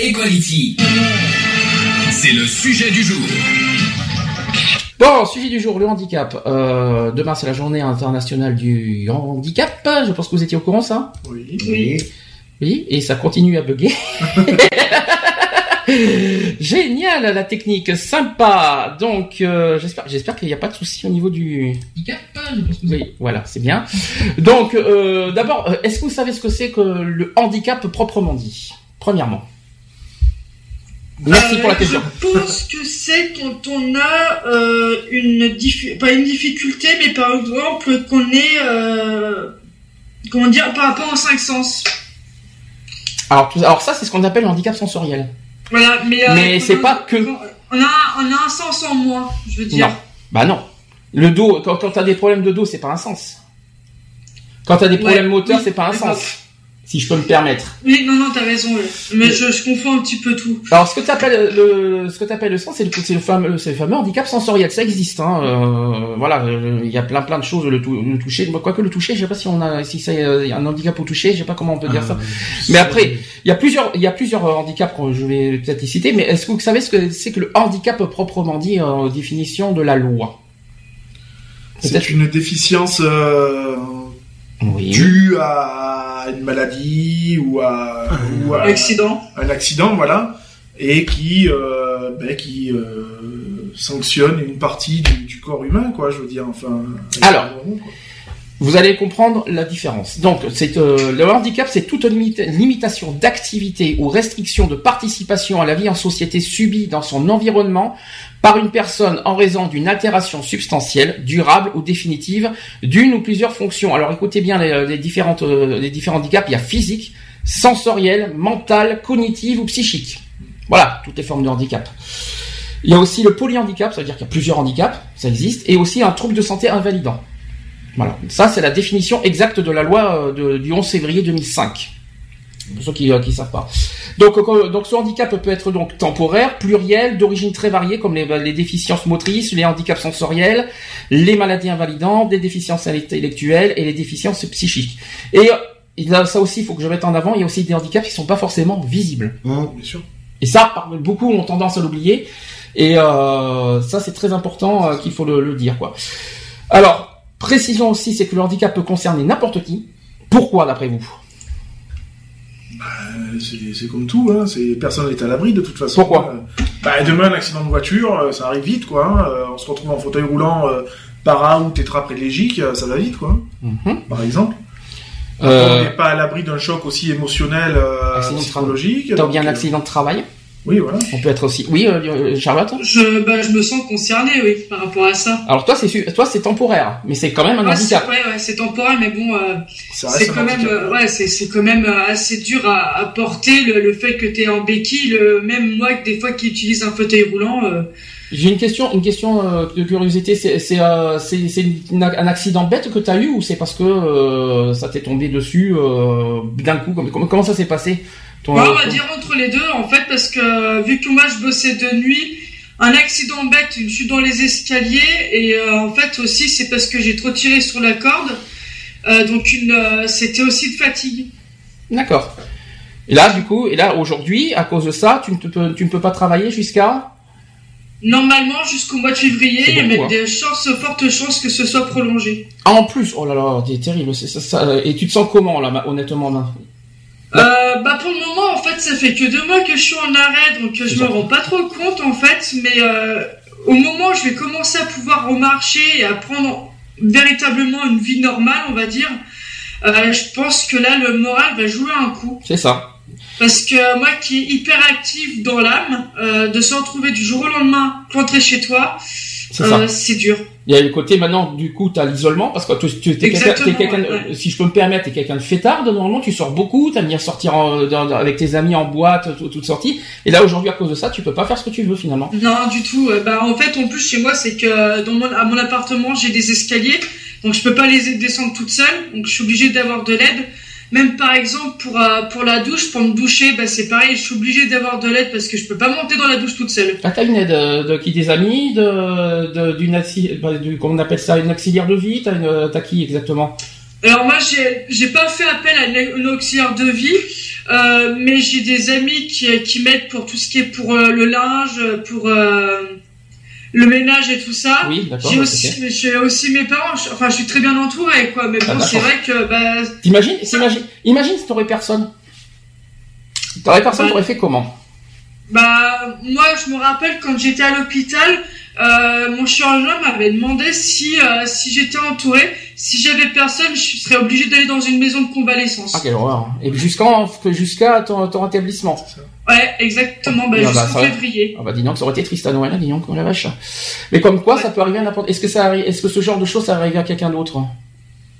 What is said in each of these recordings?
Equality. C'est le sujet du jour. Bon, sujet du jour, le handicap. Euh, demain, c'est la journée internationale du handicap. Je pense que vous étiez au courant, ça Oui. Oui. Oui, et ça continue à bugger. Génial, la technique, sympa. Donc, euh, j'espère, j'espère qu'il n'y a pas de souci au niveau du handicap. Je pense que oui, voilà, c'est bien. Donc, euh, d'abord, est-ce que vous savez ce que c'est que le handicap proprement dit? Premièrement. Merci pour la Euh, question. Je pense que c'est quand on a euh, une pas une difficulté, mais par exemple qu'on est euh, comment dire par rapport aux cinq sens. Alors, tout- alors ça, c'est ce qu'on appelle le handicap sensoriel. Voilà, mais euh, Mais c'est pas que- On a on a un sens en moins, je veux dire. Non. Bah non. Le dos, quand, quand t'as des problèmes de dos, c'est pas un sens. Quand t'as des problèmes moteurs, oui, c'est pas un sens. Si je peux me permettre. Oui, non, non, t'as raison. Mais je, je confonds un petit peu tout. Alors, ce que t'appelles le, ce que t'appelles le sens, c'est le, c'est le fameux, c'est le fameux handicap sensoriel. Ça existe, hein. euh, voilà, euh, il y a plein, plein de choses. Le, tou- le toucher, quoique le toucher, je sais pas si on a, si c'est euh, un handicap au toucher, je sais pas comment on peut dire ça. Mais après, il y a plusieurs, il y a plusieurs handicaps que je vais peut-être les citer. Mais est-ce que vous savez ce que c'est que le handicap proprement dit en définition de la loi? C'est une déficience euh, Oui. due à une maladie ou à, ou à Accident. un accident, voilà, et qui, euh, ben, qui euh, sanctionne une partie du, du corps humain, quoi, je veux dire, enfin. Alors, Vous allez comprendre la différence. Donc, euh, le handicap, c'est toute limita- limitation d'activité ou restriction de participation à la vie en société subie dans son environnement par une personne en raison d'une altération substantielle, durable ou définitive d'une ou plusieurs fonctions. Alors, écoutez bien les, euh, les différents handicaps. Il y a physique, sensoriel, mental, cognitive ou psychique. Voilà, toutes les formes de handicap. Il y a aussi le polyhandicap, ça veut dire qu'il y a plusieurs handicaps, ça existe, et aussi un trouble de santé invalidant. Voilà, ça c'est la définition exacte de la loi euh, de- du 11 février 2005. Pour ceux qui ne savent pas. Donc, euh, donc ce handicap peut être donc temporaire, pluriel, d'origine très variée, comme les, les déficiences motrices, les handicaps sensoriels, les maladies invalidantes, les déficiences intellectuelles et les déficiences psychiques. Et euh, ça aussi, il faut que je mette en avant, il y a aussi des handicaps qui sont pas forcément visibles. Bien sûr. Et ça, beaucoup ont tendance à l'oublier. Et euh, ça, c'est très important euh, qu'il faut le, le dire, quoi. Alors, précision aussi, c'est que le handicap peut concerner n'importe qui. Pourquoi, d'après vous? Euh, c'est comme tout, hein. c'est personne n'est à l'abri de toute façon. Pourquoi? Euh, bah, Demain, un accident de voiture, euh, ça arrive vite, quoi. hein. Euh, on se retrouve en fauteuil roulant euh, para ou tétraplégique, ça va vite, quoi. Par exemple. Euh, On n'est pas à l'abri d'un choc aussi émotionnel, euh, psychologique. T'as bien un accident de travail Oui, voilà. On peut être aussi. Oui, euh, euh, Charlotte? Je, bah, je me sens concerné, oui, par rapport à ça. Alors toi, c'est su- toi, c'est temporaire, mais c'est quand même un Ouais, handicap. ouais, ouais, c'est temporaire, mais bon, euh, c'est quand même, euh, ouais, c'est c'est quand même assez dur à, à porter le, le fait que t'es en béquille. Le, même moi, que des fois, qui utilise un fauteuil roulant. euh, J'ai une question, une question euh, de curiosité. C'est euh, un accident bête que t'as eu ou c'est parce que euh, ça t'est tombé dessus euh, d'un coup comme- comment ça s'est passé? Ton- on va dire entre les deux, en fait, parce que vu que moi je bossais de nuit, un accident bête, une chute dans les escaliers, et euh, en fait aussi c'est parce que j'ai trop tiré sur la corde, Euh, donc une, euh, c'était aussi de fatigue. D'accord. Et là, du coup, et là aujourd'hui, à cause de ça, tu ne, te peux, tu ne peux pas travailler jusqu'à? Normalement jusqu'au mois de février, il y a hein. des chances, fortes chances que ce soit prolongé. Ah, en plus, oh là là, c'est terrible. ça, ça- et tu te sens comment là, honnêtement là? Euh, bah pour le moment en fait ça fait que deux mois que je suis en arrêt donc euh, je me rends pas trop compte en fait mais euh, au moment où je vais commencer à pouvoir remarcher et à prendre véritablement une vie normale on va dire euh, je pense que là le moral va jouer un coup. C'est ça. parce que moi qui est hyper actif dans l'âme de se retrouver du jour au lendemain cloîtré chez toi c'est dur Il y a le côté maintenant, du coup, tu as l'isolement, parce que tu, es quelqu'un, ouais, si je peux me permettre, tu es quelqu'un de fêtard, normalement tu sors beaucoup, tu aimes bien sortir en- dans- avec tes amis en boîte, tout- toutes sorties, et là aujourd'hui à cause de ça, tu peux pas faire ce que tu veux finalement. Non, du tout. Euh, Bah, en fait, en plus, chez moi, c'est que dans mon, à mon appartement, j'ai des escaliers, donc je peux pas les descendre toute seule, donc je suis obligée d'avoir de l'aide. Même par exemple pour euh, pour la douche, pour me doucher, bah c'est pareil, je suis obligée d'avoir de l'aide parce que je peux pas monter dans la douche toute seule. Ah, t'as une aide euh, de, qui des amis, de, d'une bah, du, comment on appelle ça, une auxiliaire de vie, t'as une, t'as qui exactement? Alors moi, j'ai j'ai pas fait appel à une, une auxiliaire de vie, euh, mais j'ai des amis qui qui m'aident pour tout ce qui est pour euh, le linge, pour euh, le ménage et tout ça. Oui, d'accord. J'ai ok. aussi, j'ai aussi mes parents. je- Enfin, je suis très bien entourée, quoi. Mais Ah, bon, c'est vrai que bah, T'imagines, t'imagines, imagine si t'aurais personne. T'aurais personne, Ouais. t'aurais fait comment? Bah, moi, je me rappelle quand j'étais à l'hôpital, euh, mon chirurgien m'avait demandé si, euh, si j'étais entourée, si j'avais personne, je serais obligée d'aller dans une maison de convalescence. Ah, quelle horreur. Et jusqu'en, jusqu'à ton, ton rétablissement. Ouais, exactement, bah, Ah, bah, jusqu'en va. février. Ah bah dis donc, ça aurait été triste à Noël, hein, dis donc, oh la vache. Mais comme quoi, ça peut arriver à n'importe. Est-ce que ça arrive, est-ce que ce genre de choses, ça arrive à quelqu'un d'autre?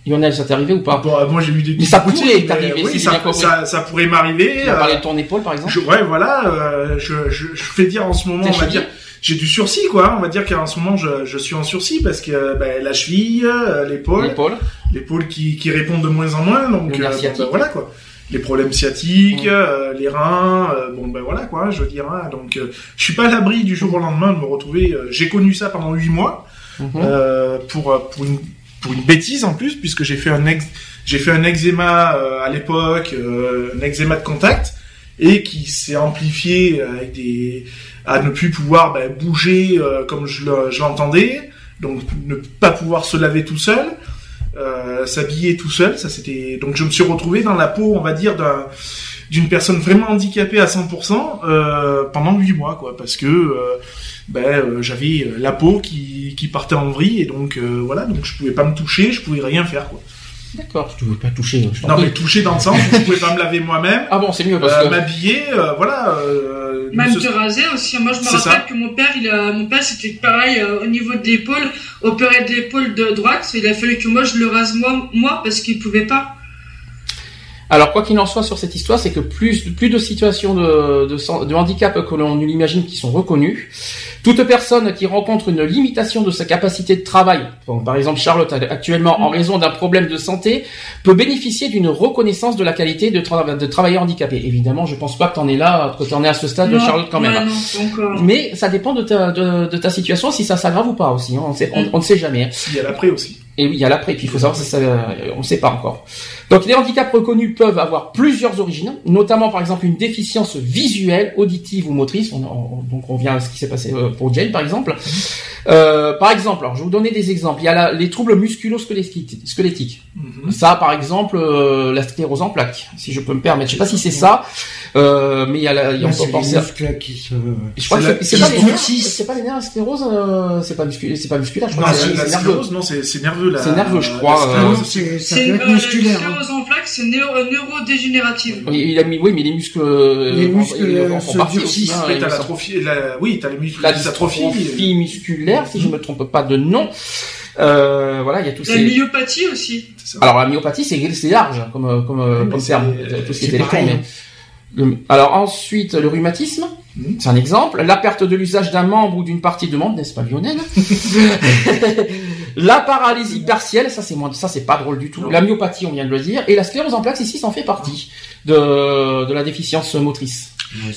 Lionel, ça t'est arrivé ou pas? Bon, euh, moi j'ai vu des Mais ça mais t'arriver, oui, ça, pourrait m'arriver. Tu as euh, parlé de ton épaule, par exemple? je, ouais, voilà, euh, je, je, je fais dire en ce moment, on va dire, j'ai du sursis, quoi. On va dire qu'en ce moment, je, je suis en sursis parce que ben, la cheville, euh, l'épaule, L'épaule. l'épaule qui, qui répond de moins en moins, donc euh, ben, voilà quoi. Les problèmes sciatiques, euh, les reins, euh, bon ben voilà quoi, je veux dire. hein, donc euh, je suis pas à l'abri du jour au lendemain de me retrouver. j'ai connu ça pendant huit mois Mhm. pour pour une pour une bêtise en plus puisque j'ai fait un ex j'ai fait un eczéma euh, à l'époque, euh, un eczéma de contact et qui s'est amplifié avec des à ne plus pouvoir ben, bouger euh, comme je l'entendais, donc ne pas pouvoir se laver tout seul, euh, s'habiller tout seul, ça c'était donc je me suis retrouvé dans la peau, on va dire d'un d'une personne vraiment handicapée à 100% euh, pendant huit mois quoi parce que euh, ben euh, j'avais la peau qui, qui partait en vrille et donc voilà donc je pouvais pas me toucher je pouvais rien faire quoi D'accord, tu veux pas toucher. Je t'en non mais toucher dans le sens où je pouvais pas me laver moi-même Ah bon, c'est mieux parce euh, que. m'habiller euh, voilà euh, Même te raser aussi. Moi, je me rappelle ça. que mon père, il a, mon père, c'était pareil euh, au niveau de l'épaule, opéré de l'épaule de droite. Il a fallu que moi, je le rase moi, moi parce qu'il pouvait pas. Alors quoi qu'il en soit sur cette histoire, c'est que plus plus de situations de, de, handicap que l'on l'imagine qui sont reconnues. Toute personne qui rencontre une limitation de sa capacité de travail, bon, par exemple Charlotte actuellement en raison d'un problème de santé, peut bénéficier d'une reconnaissance de la qualité de, tra- de travailleur handicapé. Évidemment, je pense pas que t'en es là, que t'en es à ce stade, Non, Charlotte quand même. ouais, non, pas encore. Mais ça dépend de ta, de, de ta situation, si ça s'aggrave ou pas aussi. hein. On, sait, on, on ne sait jamais. il y a l'après aussi Et oui, il y a l'après, puis il faut savoir si ça, euh, on ne sait pas encore. Donc les handicaps reconnus peuvent avoir plusieurs origines, notamment par exemple une déficience visuelle, auditive ou motrice. On, on- donc on vient à ce qui s'est passé euh, pour Jane par exemple. Euh, par exemple, alors je vais vous donner des exemples. Il y a la- les troubles musculo-squelettiques. squelettiques. Mhm. Ça, par exemple, euh, la sclérose en plaques, si je peux me permettre. Je sais pas si c'est ça, euh, mais il y a, la, il y a on peut penser à- qui se... je crois C'est que c'est- pas, les nerfs, sclérose. c'est pas les nerfs, la sclérose, euh, c'est pas musculaire, c'est pas musculaire, je crois non que c'est c'est la nerveux. sclérose non c'est c'est nerveux là C'est nerveux, je crois, euh, c'est, musculaire. Hein. sclérose en plaques, c'est neuro, neurodégénérative. Oui, il a mis, oui, mais les muscles, euh, Les muscles, euh, en se partie durcissent. hein, t'as l'atrophie la oui t'as les muscles la dystrophie musculaire, si je me trompe pas de nom. Euh, voilà, il y a tous La ces. myopathie aussi. Alors la myopathie, c'est c'est large hein, comme euh, comme euh, comme c'est- terme, tout ce qui est c'est téléphone. pareil. mais- le- alors ensuite, le rhumatisme, Mhm. c'est un exemple. La perte de l'usage d'un membre ou d'une partie de membre, n'est-ce pas Lionel? La paralysie partielle, ça c'est moins, ça c'est pas drôle du tout. La myopathie, on vient de le dire, et la sclérose en plaques ici, ça en fait partie de de la déficience motrice.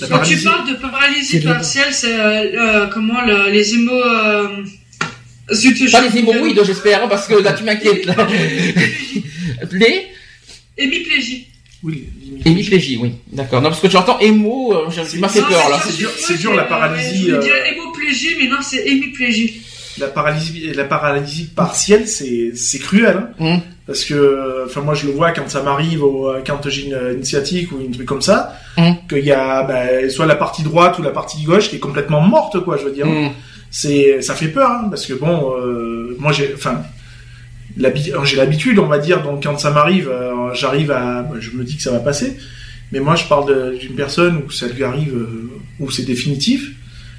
Quand tu parles de paralysie partielle, c'est euh, euh, comment le- les hémo. Euh... zut, Pas les hémorroïdes, j'espère, hein, parce que là tu m'inquiètes. là. les Hémiplégie. oui hémiplégie, oui, d'accord. Non, parce que j'entends hémo, euh, j'ai C'est- m'a fait Non, peur là. c'est dur- c'est dur, la paralysie, Je euh, veux dire hémoplégie, mais non, c'est hémiplégie. La paralysie la paralysie partielle c'est c'est cruel hein. Mhm. parce que enfin moi je le vois quand ça m'arrive au- quand j'ai une, une sciatique ou une truc comme ça Mhm. qu'il y a ben, soit la partie droite ou la partie gauche qui est complètement morte quoi je veux dire Hmm. c'est ça fait peur hein, parce que bon euh, moi j'ai enfin l'habi- j'ai l'habitude on va dire donc quand ça m'arrive euh, j'arrive à ben, je me dis que ça va passer mais moi je parle d'une personne où ça lui arrive euh, où c'est définitif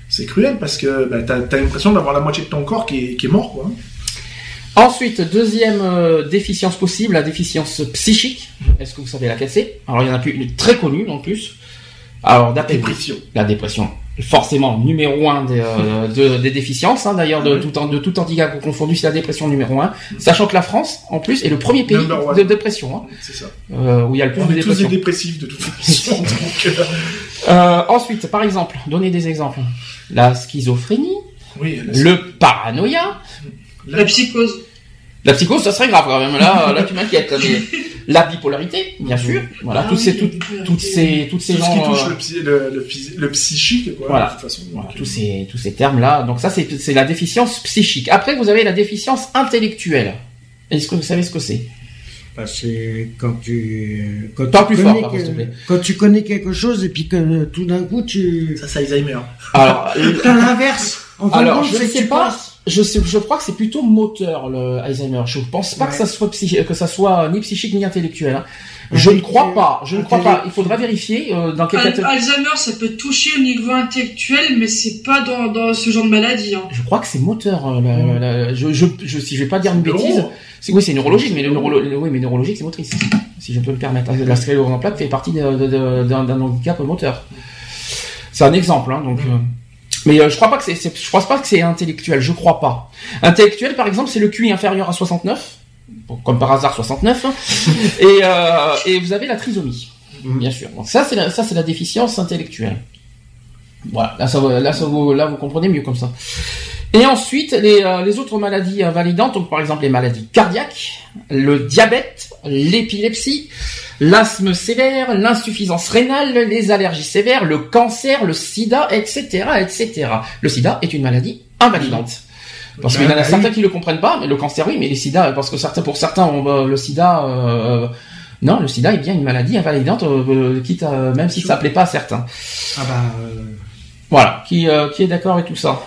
c'est cruel parce que ben, t'as as, l'impression d'avoir la moitié de ton corps qui est, qui est mort quoi Ensuite, deuxième euh, déficience possible, la déficience psychique. Est-ce que vous savez laquelle c'est? Alors, il y en a plus une très connue en plus. Alors, vous, Dépression. la dépression, forcément numéro un des, euh, de- des déficiences. hein, D'ailleurs, de, tout, de tout handicap confondu, c'est la dépression numéro un. Sachant que la France, en plus, est le premier pays de dépression, hein, C'est ça. euh, où il y a le plus On de est tous des dépression. dépressifs de toute façon. donc, euh, Euh, ensuite, par exemple, donnez des exemples. La schizophrénie, oui, le paranoïa, La psychose. La psychose, ça serait grave quand même. Là, là tu m'inquiètes. Mais la bipolarité, bien sûr. Voilà, Ah toutes ces, oui, toutes, ces, toutes ces tout ce qui touche euh, le, psy- le, le, psychique, quoi, Voilà. de toute façon. voilà, donc, tous ces, tous ces termes-là. Donc ça, c'est, la déficience psychique. Après, vous avez la déficience intellectuelle. Est-ce que vous savez ce que c'est? C'est quand tu quand Parle tu plus connais fort, par que- contre, s'il te plaît. quand tu connais quelque chose et puis que euh, tout d'un coup tu Ça, c'est Alzheimer. Alors, euh, t'as l'inverse. En fin de alors compte, je c'est ne que sais tu pas. passes. Je, sais, je crois que c'est plutôt moteur le Alzheimer. Je pense pas que ça soit que ça soit ni psychique ni intellectuel. hein. Je ne crois pas. Je ne crois pas. Il faudra vérifier euh, dans quel Al-. Alzheimer, ça peut toucher au niveau intellectuel, mais c'est pas dans, dans ce genre de maladie. Hein. Je crois que c'est moteur. euh, la- la- la- je, je, je, si je vais pas dire une bêtise, c'est oui, c'est neurologique, mais le neurolo, oui, mais neurologique, c'est motrice, si je peux me permettre. La sclérose en plaques fait partie d'un handicap moteur. C'est un exemple, hein, donc. euh, mais euh, je crois pas que c'est, je pense pas que c'est intellectuel. Je crois pas. Intellectuel, par exemple, c'est le QI inférieur à 69, bon, comme par hasard 69, hein, et euh, et vous avez la trisomie, bien sûr. Donc ça, c'est la, ça, c'est la déficience intellectuelle. Voilà, là, ça, va- là, ça vous, là, vous comprenez mieux comme ça. Et ensuite, les, euh, les autres maladies invalidantes, donc par exemple les maladies cardiaques, le diabète, l'épilepsie, l'asthme sévère, l'insuffisance rénale, les allergies sévères, le cancer, le sida, etc., etc. Le sida est une maladie invalidante. Parce qu'il y en a certains qui le comprennent pas, mais le cancer oui, mais les sida, parce que certains, pour certains, on, le sida, euh, non, le sida est bien une maladie invalidante, euh, euh, quitte à, même si ça plaît pas à certains. Ah bah euh, Voilà, qui, qui est d'accord avec tout ça.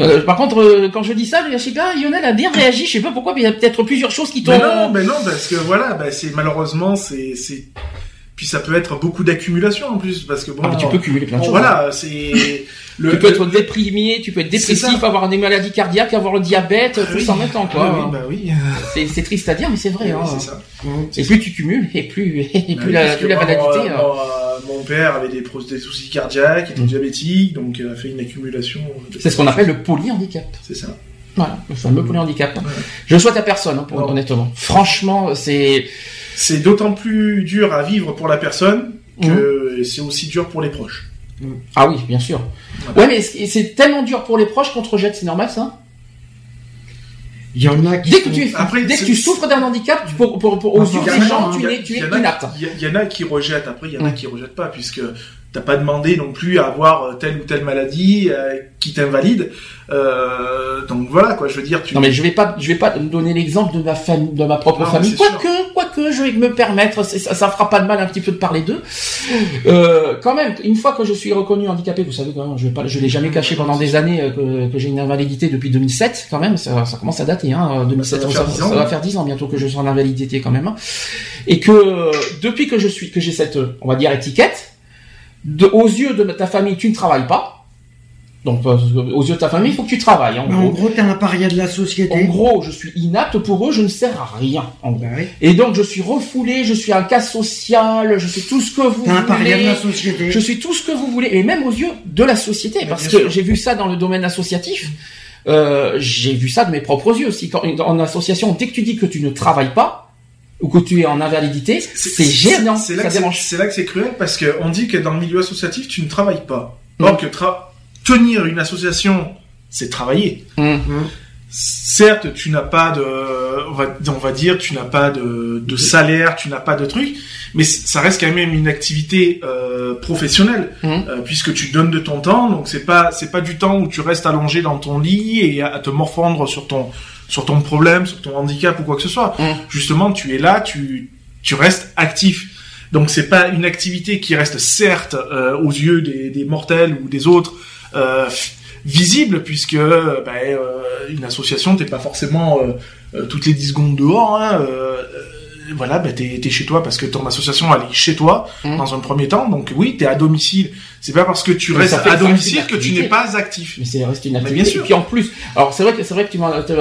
Euh, par contre, euh, quand je dis ça, je sais pas, Lionel a bien réagi, je sais pas pourquoi, mais il y a peut-être plusieurs choses qui t'ont... Mais non, mais non, parce que voilà, bah, c'est malheureusement, c'est, c'est, puis ça peut être beaucoup d'accumulation en plus, parce que bon. Ah, mais tu peux cumuler plein de bon, choses. voilà, c'est le. Tu peux être déprimé, tu peux être dépressif, avoir des maladies cardiaques, avoir le diabète, tout Oui. ça en même temps, quoi. Ah oui, bah oui. C'est c'est triste à dire, mais c'est vrai. Oui, hein. c'est ça. Et plus tu cumules, et plus, et Bah plus la, plus la moi, maladité... mon père avait des, soucis cardiaques, il était Mm. diabétique, donc euh, a fait une accumulation. de- C'est ce qu'on appelle le polyhandicap. C'est ça. Voilà, le fameux polyhandicap. Ouais. Je le souhaite à personne, hein, pour, Non. honnêtement. Franchement, c'est... C'est d'autant plus dur à vivre pour la personne que c'est aussi dur pour les proches. Ah oui, bien sûr. Ouais, mais c'est c'est tellement dur pour les proches qu'on te rejette, c'est normal ça? Il y en a qui Dès que sont- tu, Après, dès que tu souffres d'un handicap, tu- pour, pour, pour- aux Ah, yeux il y des gens, tu es, tu il y es en a- inapte. Il y, en a qui rejettent, après il y en a qui rejettent pas, puisque t'as pas demandé non plus à avoir euh, telle ou telle maladie euh, qui t'invalide. Euh, donc voilà quoi, je veux dire, tu... Non mais je vais pas, je vais pas donner l'exemple de ma famille, de ma propre Non, famille. Quoique, quoique, je vais me permettre, ça, ça fera pas de mal un petit peu de parler d'eux. Euh, quand même, une fois que je suis reconnu handicapé, vous savez quand même, je vais pas, je l'ai jamais caché pendant des années euh, que, que j'ai une invalidité depuis 2007 quand même. Ça, ça commence à dater, hein. 2007, Bah, ça va ça, faire 10 ça ans, va faire 10 ans bientôt que je suis en invalidité quand même. hein. Et que depuis que je suis, que j'ai cette, on va dire étiquette, de, aux yeux de ta famille, tu ne travailles pas. Donc, aux yeux de ta famille, il faut que tu travailles. En Bah, en gros. gros, t'es un paria de la En société. gros, je suis inapte pour eux, je ne sers à rien. En gros. Bah oui. Et donc, je suis refoulé, je suis un cas social, je suis tout ce que vous T'es un paria de voulez. la société. Je suis tout ce que vous voulez, et même aux yeux de la société, Mais parce que j'ai vu ça dans le domaine associatif. Euh, j'ai vu ça de mes propres yeux aussi. Quand, en association, dès que tu dis que tu ne travailles pas ou que tu es en invalidité, c'est gênant, C'est là, que c'est- là que cruel parce que on dit que dans le milieu associatif, tu ne travailles pas. Mm. Or que tra- tenir une association, c'est travailler. Hum. Certes, tu n'as pas de, on va, on va dire, tu n'as pas de, de salaire, tu n'as pas de truc, mais ça reste quand même une activité euh, professionnelle Mhm. euh, puisque tu donnes de ton temps. Donc c'est pas, c'est pas du temps où tu restes allongé dans ton lit et à, à te morfondre sur ton, sur ton problème, sur ton handicap ou quoi que ce soit. Mhm. Justement, tu es là, tu, tu restes actif. Donc c'est pas une activité qui reste certes euh, aux yeux des, des mortels ou des autres euh, visible puisque ben, euh, une association t'es pas forcément euh, euh, toutes les 10 secondes dehors hein, voilà, bah, t'es es chez toi parce que ton association elle est chez toi Mhm. dans un premier temps. Donc oui, t'es à domicile. C'est pas parce que tu Mais restes à domicile que tu n'es pas actif. Mais c'est reste une Mais activité. bien sûr. Et puis en plus, alors c'est vrai que c'est vrai que tu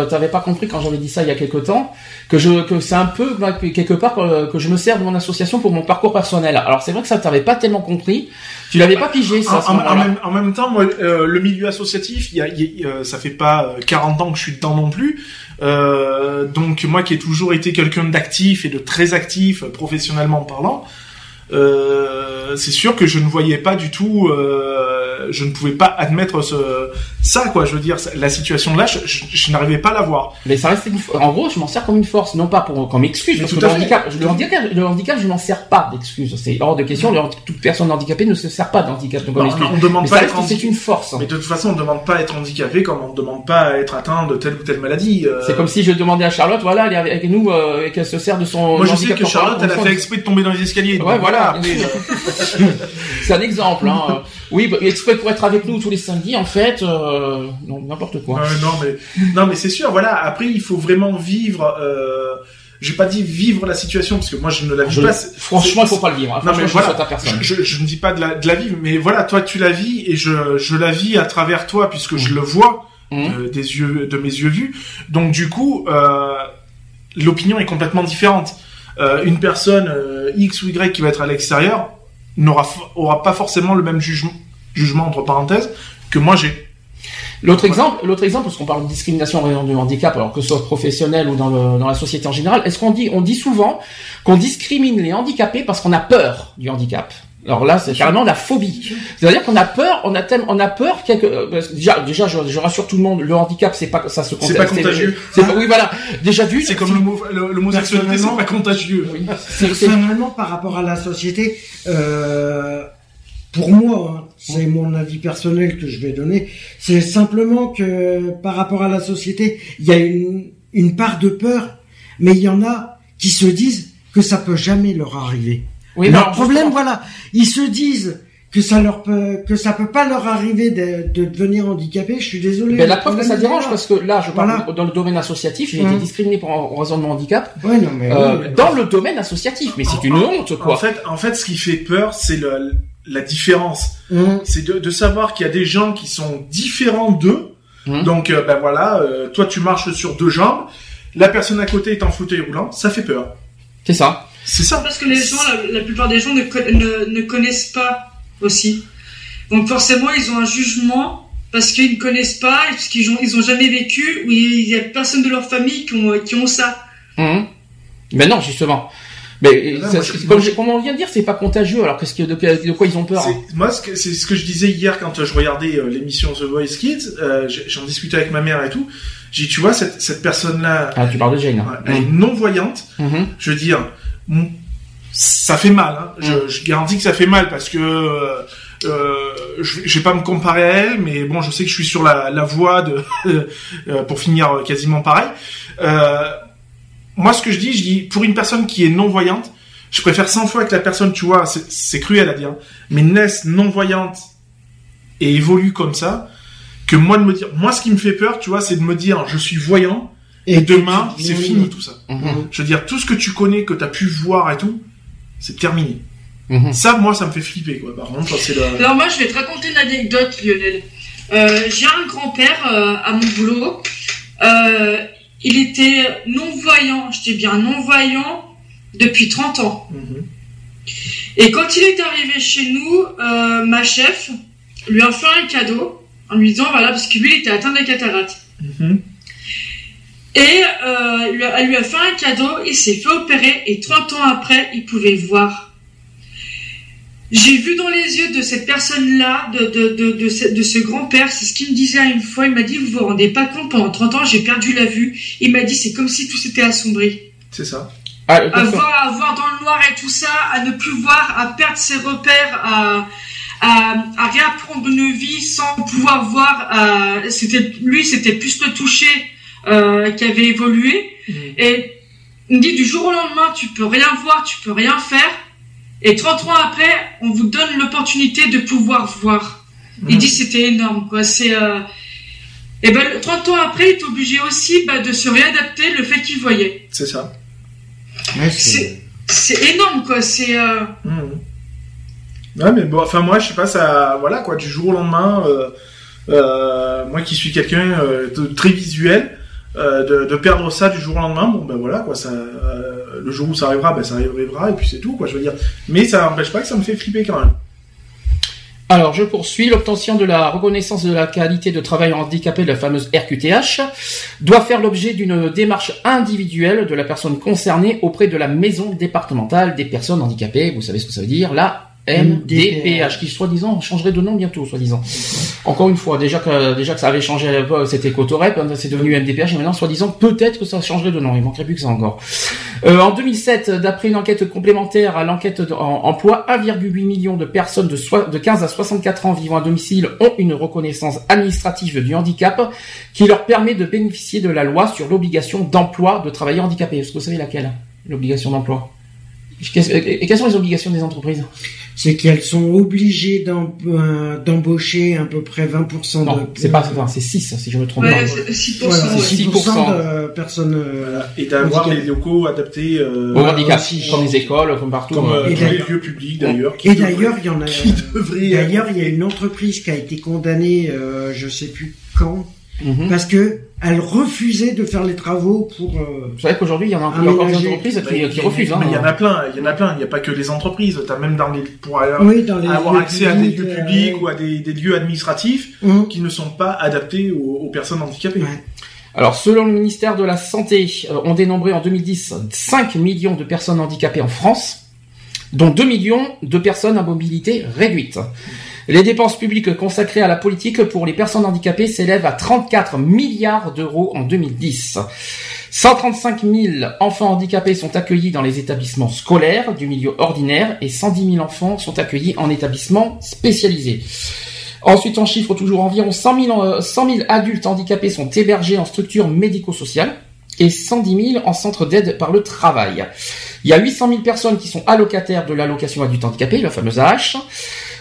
t'avais pas compris quand j'avais dit ça il y a quelque temps que je que c'est un peu bah, que quelque part euh, que je me sers de mon association pour mon parcours personnel. Alors c'est vrai que ça t'avais pas tellement compris. Tu l'avais pas pigé ça. En, même, en même temps, moi, euh, le milieu associatif, y a, y a- euh, ça fait pas euh, 40 ans que je suis dedans non plus. Euh, donc moi qui ai toujours été quelqu'un d'actif et de très actif euh, professionnellement parlant, euh, c'est sûr que je ne voyais pas du tout, euh, je ne pouvais pas admettre ce, ça quoi. Je veux dire, la situation là, je, je- je n'arrivais pas à la voir. Mais ça reste une... en gros, je m'en sers comme une force, non pas pour comme excuse, parce tout que le handicap, le handicap, le handicap, je m'en sers pas d'excuse. C'est hors de question. Le toute personne handicapée ne se sert pas de handicap comme Non, excuse. on demande Mais pas être c'est une force. Mais de toute façon, on ne demande pas à être handicapé comme on ne demande pas à être atteint de telle ou telle maladie. euh. C'est comme si je demandais à Charlotte, voilà, elle est avec nous euh, et qu'elle se sert de son Moi, je sais que Charlotte, elle a fait exprès de tomber dans les escaliers. Ouais, voilà. C'est un exemple. Hein. Oui, pour être avec nous tous les samedis, en fait, euh, non, n'importe quoi. Non, mais non, mais c'est sûr. Voilà. Après, il faut vraiment vivre. Euh... J'ai pas dit vivre la situation parce que moi, je ne la vis Je- pas. c'est- franchement, il faut pas le vivre. Hein. Non, mais je voilà. Je, je, je ne dis pas de la, de la vivre, mais voilà, toi, tu la vis et je, je la vis à travers toi puisque je le vois Mhm. euh, des yeux, de mes yeux vus. Donc, du coup, euh, l'opinion est complètement différente. Euh, une personne euh, X ou Y qui va être à l'extérieur n'aura aura pas forcément le même jugement, jugement entre parenthèses que moi j'ai. L'autre exemple, l'autre exemple, parce qu'on parle de discrimination en raison du handicap, alors que ce soit professionnel ou dans, le, dans la société en général, est-ce qu'on dit, on dit souvent qu'on discrimine les handicapés parce qu'on a peur du handicap? Alors là, c'est carrément la phobie. C'est-à-dire qu'on a peur, on a tellement, on a peur quelque, euh, déjà, déjà, je, je rassure tout le monde, le handicap, c'est pas, ça se C'est pas contagieux. C'est pas- oui, voilà. Déjà vu. C'est comme l'homo- le- l'homosexualité, c'est pas contagieux. Oui, Personnellement, par rapport à la société, euh, pour moi, hein, c'est mon avis personnel que je vais donner, c'est simplement que par rapport à la société, il y a une, une part de peur, mais il y en a qui se disent que ça peut jamais leur arriver. oui, leur problème, justement, voilà, ils se disent que ça leur peut, que ça peut pas leur arriver de, de devenir handicapé. Je suis désolé. Mais la Le preuve que ça dérange là. parce que là, je parle Voilà. dans le domaine associatif, j'ai Hum. été discriminé pour en en raison de mon handicap Ouais, non, mais euh, oui, mais- dans le domaine associatif. Mais c'est une honte, En quoi. fait, en fait, ce qui fait peur, c'est le, la différence. Hum. C'est de, de savoir qu'il y a des gens qui sont différents d'eux. Mhm. Donc, euh, ben voilà, euh, toi tu marches sur deux jambes, la personne à côté est en fauteuil roulant, ça fait peur. C'est ça. C'est ça. Parce que les gens, la, la plupart des gens ne, co- ne, ne connaissent pas aussi. Donc forcément, ils ont un jugement parce qu'ils ne connaissent pas, parce qu'ils ont, ils ont jamais vécu, ou il y a personne de leur famille qui ont, qui ont ça. Mhm. Mais non, justement. Mais ça- moi, je- comme, je- comme on vient de dire, c'est pas contagieux. Alors qu'est-ce que de, de quoi ils ont peur hein Moi, c'est ce que je disais hier quand euh, je regardais euh, l'émission The Voice Kids. euh, J'en discutais avec ma mère et tout. J'ai dit, tu vois, cette, cette personne-là, Ah, tu parles de Jane. hein. elle est non voyante. Mhm. Je veux dire, mm, ça fait mal. Hein. Je, je garantis que ça fait mal parce que euh, euh, je, je vais pas me comparer à elle, mais bon, je sais que je suis sur la, la voie de euh, pour finir quasiment pareil. Euh, moi, ce que je dis, je dis pour une personne qui est non voyante, je préfère 100 fois que la personne, tu vois, c'est- cruel à dire, mais naisse non voyante et évolue comme ça, que moi de me dire, moi, ce qui me fait peur, tu vois, c'est de me dire, je suis voyant et demain, c'est fini tout ça. Mhm. Je veux dire, tout ce que tu connais, que tu as pu voir et tout, c'est terminé. Mhm. Ça, moi, ça me fait flipper, quoi. Par contre, c'est le... Alors moi, je vais te raconter une anecdote, Lionel. Euh, J'ai un grand-père euh, à mon boulot. Euh, il était non-voyant, je dis bien non-voyant, depuis 30 ans. Mhm. Et quand il est arrivé chez nous, euh, ma chef lui a fait un cadeau en lui disant, voilà, parce que lui, il était atteint de cataracte. Mhm. Et euh, elle lui a fait un cadeau, il s'est fait opérer et 30 ans après, il pouvait voir. J'ai vu dans les yeux de cette personne-là, de, de, de, de ce, de ce grand-père, c'est ce qu'il me disait une fois, il m'a dit, vous vous rendez pas compte, pendant 30 ans, j'ai perdu la vue. Il m'a dit, c'est comme si tout s'était assombri. C'est ça. Ah, À voir, à voir dans le noir et tout ça, à ne plus voir, à perdre ses repères, à, à, à réapprendre une vie sans pouvoir voir. à- c'était lui, c'était plus le toucher euh, qui avait évolué. Et il me dit du jour au lendemain, tu peux rien voir, tu peux rien faire. Et 30 ans après, on vous donne l'opportunité de pouvoir voir. Il dit c'était énorme, quoi. C'est euh... et ben 30 ans après, il est obligé aussi bah, de se réadapter le fait qu'il voyait. C'est ça. Ouais, C'est énorme, quoi. C'est. euh, Mhm. Ouais, mais bon, enfin moi, je sais pas, ça, voilà quoi, du jour au lendemain, euh, euh, moi qui suis quelqu'un euh, de très visuel, euh, de, perdre ça du jour au lendemain, bon ben voilà quoi, euh, le jour où ça arrivera, ben ça arrivera et puis c'est tout quoi, je veux dire. Mais ça n'empêche pas que ça me fait flipper quand même. Alors, je poursuis. L'obtention de la reconnaissance de la qualité de travail handicapé, la fameuse RQTH, doit faire l'objet d'une démarche individuelle de la personne concernée auprès de la maison départementale des personnes handicapées. Vous savez ce que ça veut dire La MDPH, qui soi-disant changerait de nom bientôt, soi-disant. Encore une fois, déjà que déjà que ça avait changé à l'époque, c'était Cotorep, hein, c'est devenu MDPH, et maintenant, soi-disant, peut-être que ça changerait de nom. Il manquerait plus que ça encore. Euh, en 2007, d'après une enquête complémentaire à l'enquête emploi, 1,8 million de personnes de, soi- de 15 à 64 ans vivant à domicile ont une reconnaissance administrative du handicap qui leur permet de bénéficier de la loi sur l'obligation d'emploi de travailleurs handicapés. Est-ce que vous savez laquelle? L'obligation d'emploi? Et quelles sont les obligations des entreprises? C'est qu'elles sont obligées euh, d'embaucher à peu près 20% de... Non, c'est pas ça, c'est 6 si je me trompe Ouais, pas. c'est 6%. Voilà, ouais. c'est 6% 6% de personnes... euh, Et d'avoir les locaux adaptés, euh, Au handicap, aussi. comme les écoles, comme partout. comme euh, Et les d'ailleurs- lieux publics d'ailleurs. qui Et d'ailleurs, il y en a... D'ailleurs, il y a une entreprise qui a été condamnée, euh, je sais plus quand, mhm. parce que elle refusait de faire les travaux pour. euh, Vous savez qu'aujourd'hui, il y en a, il y a encore des entreprises qui, refusent. Hein. Mais il y en a plein, il y en a plein. Il n'y a pas que les entreprises. T'as même dans les pour aller oui, dans les avoir accès à des publics, lieux euh, publics ou à des, des lieux administratifs hum, qui ne sont pas adaptés aux, aux personnes handicapées. Ouais. Alors, selon le ministère de la Santé, euh, on dénombrait en 2010 5 millions de personnes handicapées en France, dont 2 millions de personnes à mobilité réduite. Les dépenses publiques consacrées à la politique pour les personnes handicapées s'élèvent à 34 milliards d'euros en 2010. 135 000 enfants handicapés sont accueillis dans les établissements scolaires du milieu ordinaire et 110 000 enfants sont accueillis en établissements spécialisés. Ensuite, en chiffre toujours environ 100 000, euh, 100 000 adultes handicapés sont hébergés en structures médico-sociales et 110 000 en centre d'aide par le travail. Il y a 800 000 personnes qui sont allocataires de l'allocation adulte handicapé, la fameuse AH.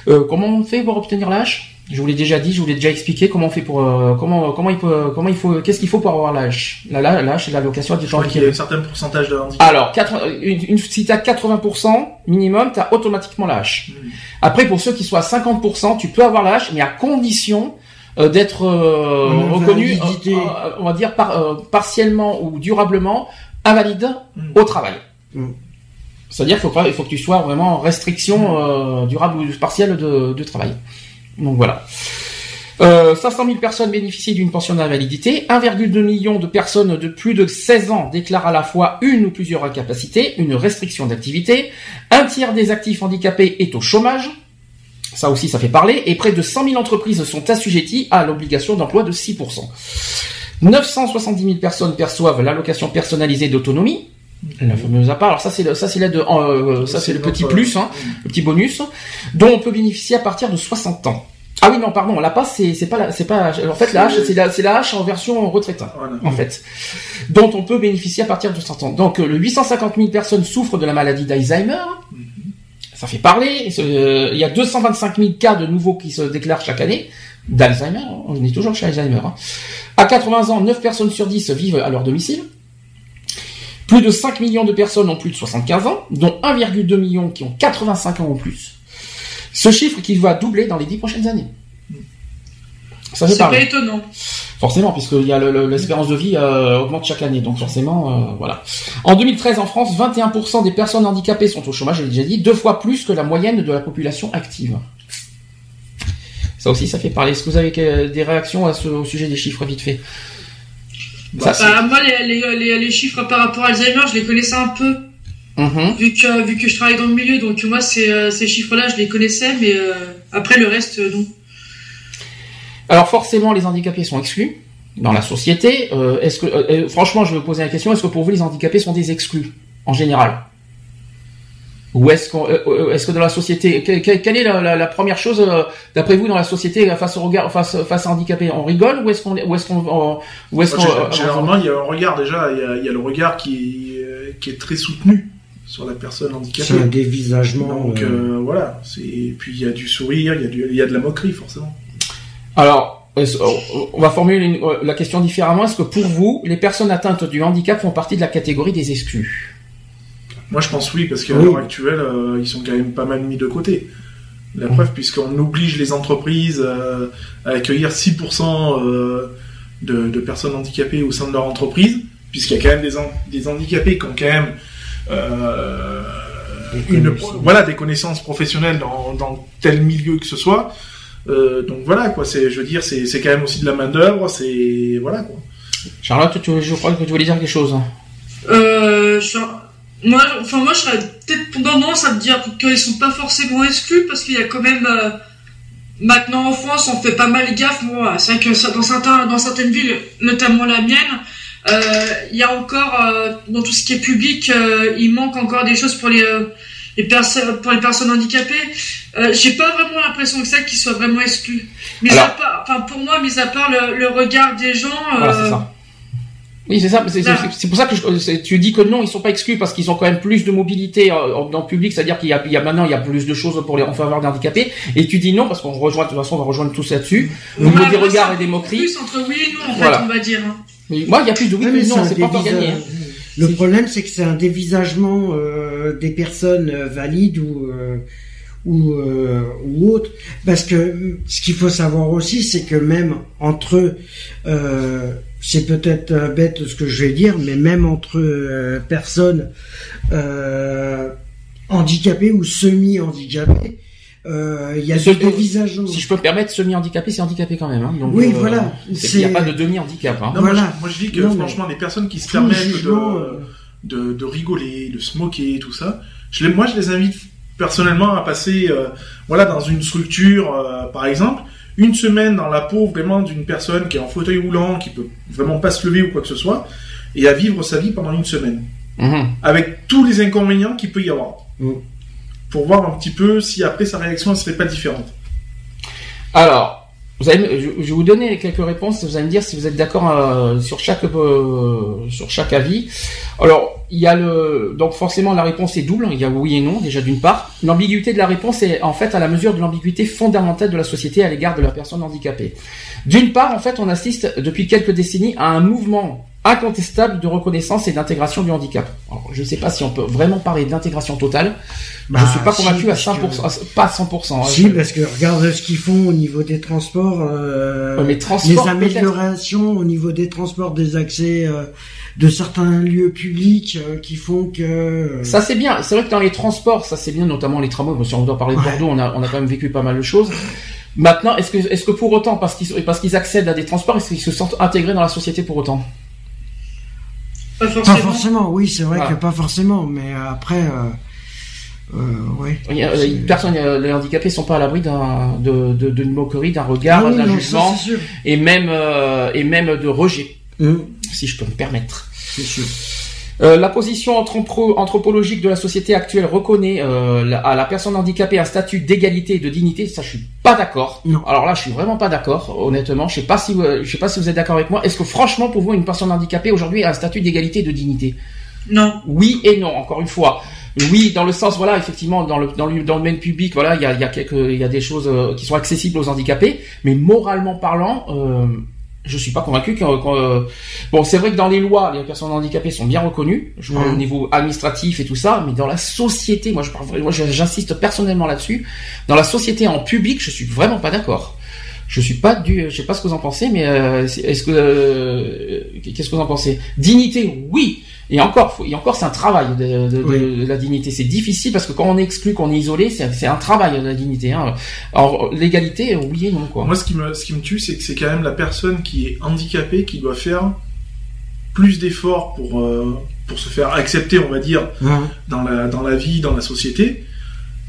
Euh, comment on fait pour obtenir l'AH Je vous l'ai déjà dit, je vous l'ai déjà expliqué comment on fait pour euh, comment comment il peut comment il faut qu'est-ce qu'il faut pour avoir l'AH La la l'AH c'est l'allocation qu'il y a un certain pourcentage de handicap. Alors, 80 une, une, si t'as 80% minimum, t'as automatiquement la hache. Mm. Après, pour ceux qui sont à 50%, tu peux avoir la hache, mais à condition euh, d'être euh, reconnu, euh, euh, on va dire par, euh, partiellement ou durablement invalide Mm. au travail. Mm. C'est-à-dire qu'il faut, pas- il faut que tu sois vraiment en restriction euh, durable ou partielle de, de travail. Donc voilà. Euh, 500 000 personnes bénéficient d'une pension d'invalidité. 1,2 million de personnes de plus de 16 ans déclarent à la fois une ou plusieurs incapacités, une restriction d'activité. Un tiers des actifs handicapés est au chômage. Ça aussi, ça fait parler. Et près de 100 000 entreprises sont assujetties à l'obligation d'emploi de 6%. 970 000 personnes perçoivent l'allocation personnalisée d'autonomie. La fameuse APA. Alors ça, c'est le, ça, c'est l'aide, euh, ça, c'est le petit plus, hein, le petit bonus, dont on peut bénéficier à partir de 60 ans. Ah oui, non, pardon, la passe, c'est, c'est pas c'est pas, en fait, la hache, c'est la, c'est la hache en version retraite, hein, Voilà. en fait, dont on peut bénéficier à partir de 100 ans. Donc, euh, le 850 000 personnes souffrent de la maladie d'Alzheimer. Ça fait parler. Euh, Il y a 225 000 cas de nouveaux qui se déclarent chaque année d'Alzheimer. On est toujours chez Alzheimer. hein. À 80 ans, 9 personnes sur 10 vivent à leur domicile. Plus de 5 millions de personnes ont plus de 75 ans, dont 1,2 million qui ont 85 ans ou plus. Ce chiffre qui va doubler dans les 10 prochaines années. Ça fait C'est pas étonnant. Forcément, puisque le- le- l'espérance de vie euh, augmente chaque année, donc forcément, euh, voilà. En 2013, en France, 21% des personnes handicapées sont au chômage, je l'ai déjà dit, deux fois plus que la moyenne de la population active. Ça aussi, ça fait parler. Est-ce que vous avez que- des réactions à ce, au sujet des chiffres vite fait? Bah, Bah, moi, les, les, les, les chiffres par rapport à Alzheimer, je les connaissais un peu, Mhm. vu que, vu que je travaille dans le milieu. Donc, moi, ces, euh, ces chiffres-là, je les connaissais, mais euh, après, le reste, euh, non. Alors forcément, les handicapés sont exclus dans la société. Euh, est-ce que, euh, franchement, je vais vous poser la question est-ce que pour vous, les handicapés sont des exclus en général? Ou est-ce qu'on, euh, euh, est-ce que dans la société, que- que- quelle est la, la- la première chose euh, d'après vous dans la société face au regard, face face à handicapés On rigole ou est-ce qu'on, ou est-ce qu'on, ou est-ce qu'on Gé- Généralement, il y a un regard déjà, il y a, il y a le regard qui, euh, qui est très soutenu sur la personne handicapée. C'est un dévisagement. Donc euh, euh, voilà, c'est et puis il y a du sourire, il y a du, il y a de la moquerie forcément. Alors, on va formuler une- la question différemment. Est-ce que pour vous, les personnes atteintes du handicap font partie de la catégorie des exclus? Moi, je pense oui, parce qu'à Oui. l'heure actuelle, euh, ils sont quand même pas mal mis de côté. La preuve, puisqu'on oblige les entreprises euh, à accueillir 6% euh, de, de personnes handicapées au sein de leur entreprise, puisqu'il y a quand même des, han- des handicapés qui ont quand même euh, Des une, connaissances. voilà, des connaissances professionnelles dans, dans tel milieu que ce soit. Euh, donc voilà, quoi. C'est, je veux dire, c'est, c'est quand même aussi de la main d'œuvre. C'est voilà, quoi. Charlotte, tu, je crois que tu voulais dire quelque chose. Euh, je moi, enfin moi, je serais peut-être tendance à me dire qu'ils sont pas forcément exclus parce qu'il y a quand même euh, maintenant en France, on fait pas mal gaffe. Moi, c'est vrai que dans certains, dans certaines villes, notamment la mienne, euh, il y a encore euh, dans tout ce qui est public, il manque encore des choses pour les les personnes pour les personnes handicapées. J'ai pas vraiment l'impression que ça qu'ils soient vraiment exclus. Part, enfin pour moi, mis à part le, le regard des gens. Voilà. Oui, c'est ça. C'est pour ça que je- c'est- tu dis que non, ils sont pas exclus parce qu'ils ont quand même plus de mobilité euh, dans le public, c'est-à-dire qu'il y a, il y a maintenant il y a plus de choses pour les en faveur des handicapés. Et tu dis non parce qu'on rejoint de toute façon on va rejoindre tous là-dessus. Niveau Ouais, des regards et des moqueries. Plus entre oui et non, en Voilà. fait, on va dire. hein. Mais moi, il y a plus de oui Ouais, que mais de non, c'est pas encore gagné. hein. Le problème, c'est que c'est un dévisagement euh, des personnes euh, valides ou euh, ou, euh, ou autres. Parce que euh, ce qu'il faut savoir aussi, c'est que même entre eux, euh, c'est peut-être euh, bête ce que je vais dire, mais même entre euh, personnes euh, handicapées ou semi-handicapées, euh, il y a Ce des dévisagements. Si je peux me permettre, semi-handicapé, c'est handicapé quand même. Hein. Donc, Oui, euh, voilà. Il n'y a pas de demi-handicap. Hein. Voilà. moi, je, moi, je dis que Non, franchement, les personnes qui se permettent jugement, de, de, de rigoler, de se moquer, tout ça, je les, moi, je les invite personnellement à passer, euh, voilà, dans une structure, euh, par exemple, une semaine dans la peau vraiment d'une personne qui est en fauteuil roulant, qui peut vraiment pas se lever ou quoi que ce soit, et à vivre sa vie pendant une semaine, Mhm. avec tous les inconvénients qu'il peut y avoir, Mm. pour voir un petit peu si après sa réaction elle serait pas différente. Alors, vous allez, je, vais vous donner quelques réponses. Vous allez me dire si vous êtes d'accord euh, sur chaque euh, sur chaque avis. Alors, il y a le donc forcément la réponse est double. Il y a oui et non déjà d'une part. L'ambiguïté de la réponse est en fait à la mesure de l'ambiguïté fondamentale de la société à l'égard de la personne handicapée. D'une part, en fait, on assiste depuis quelques décennies à un mouvement incontestable de reconnaissance et d'intégration du handicap. Alors, je ne sais pas si on peut vraiment parler d'intégration totale. Bah, je suis pas si, convaincu à parce que- 100%, à- pas à 100%. hein. Si, parce que regarde ce qu'ils font au niveau des transports. euh, les améliorations au niveau des transports, des accès euh, de certains lieux publics euh, qui font que. euh, Ça c'est bien. C'est vrai que dans les transports, ça c'est bien, notamment les tramways. Si on doit parler de Ouais. Bordeaux, on a, on a quand même vécu pas mal de choses. Maintenant, est-ce que, est-ce que pour autant, parce qu'ils, parce qu'ils accèdent à des transports, est-ce qu'ils se sentent intégrés dans la société pour autant? Pas Pas forcément. oui, c'est vrai Voilà. que pas forcément, mais après, euh, euh, ouais. Il y a- C'est- Personne, euh, les handicapés sont pas à l'abri d'un, de, de- d'une moquerie, d'un regard, Ah oui, d'un non, jugement, et même, euh, et même de rejet, Hum, si je peux me permettre. c'est sûr. Euh, la position anthropo- anthropologique de la société actuelle reconnaît euh, la- à la personne handicapée un statut d'égalité et de dignité. Ça, je suis pas d'accord. Non. Alors là, je suis vraiment pas d'accord. Honnêtement, je sais pas si vous, je sais pas si vous êtes d'accord avec moi. Est-ce que franchement, pour vous, une personne handicapée aujourd'hui a un statut d'égalité et de dignité? Non. Oui et non. Encore une fois. Oui, dans le sens, voilà, effectivement, dans le dans le, dans le domaine public, voilà, il y a, il y a quelques, il y a des choses euh, qui sont accessibles aux handicapés, mais moralement parlant, euh, je suis pas convaincu que, euh, bon, c'est vrai que dans les lois, les personnes handicapées sont bien reconnues, je parle au niveau administratif et tout ça, mais dans la société, moi, je parle, moi, j'insiste personnellement là-dessus, dans la société en public, je suis vraiment pas d'accord. Je suis pas du, je sais pas ce que vous en pensez, mais euh, est-ce que, euh, qu'est-ce que vous en pensez? Dignité, oui. Et encore, faut- et encore, c'est un travail de, de- de- Oui. de la dignité. C'est difficile parce que quand on est exclu, qu'on est isolé, c'est un travail de la dignité. Hein. Alors l'égalité, oui et non quoi. Moi, ce qui me, ce qui me tue, c'est que c'est quand même la personne qui est handicapée qui doit faire plus d'efforts pour, euh, pour se faire accepter, on va dire, Hein. dans la, dans la vie, dans la société,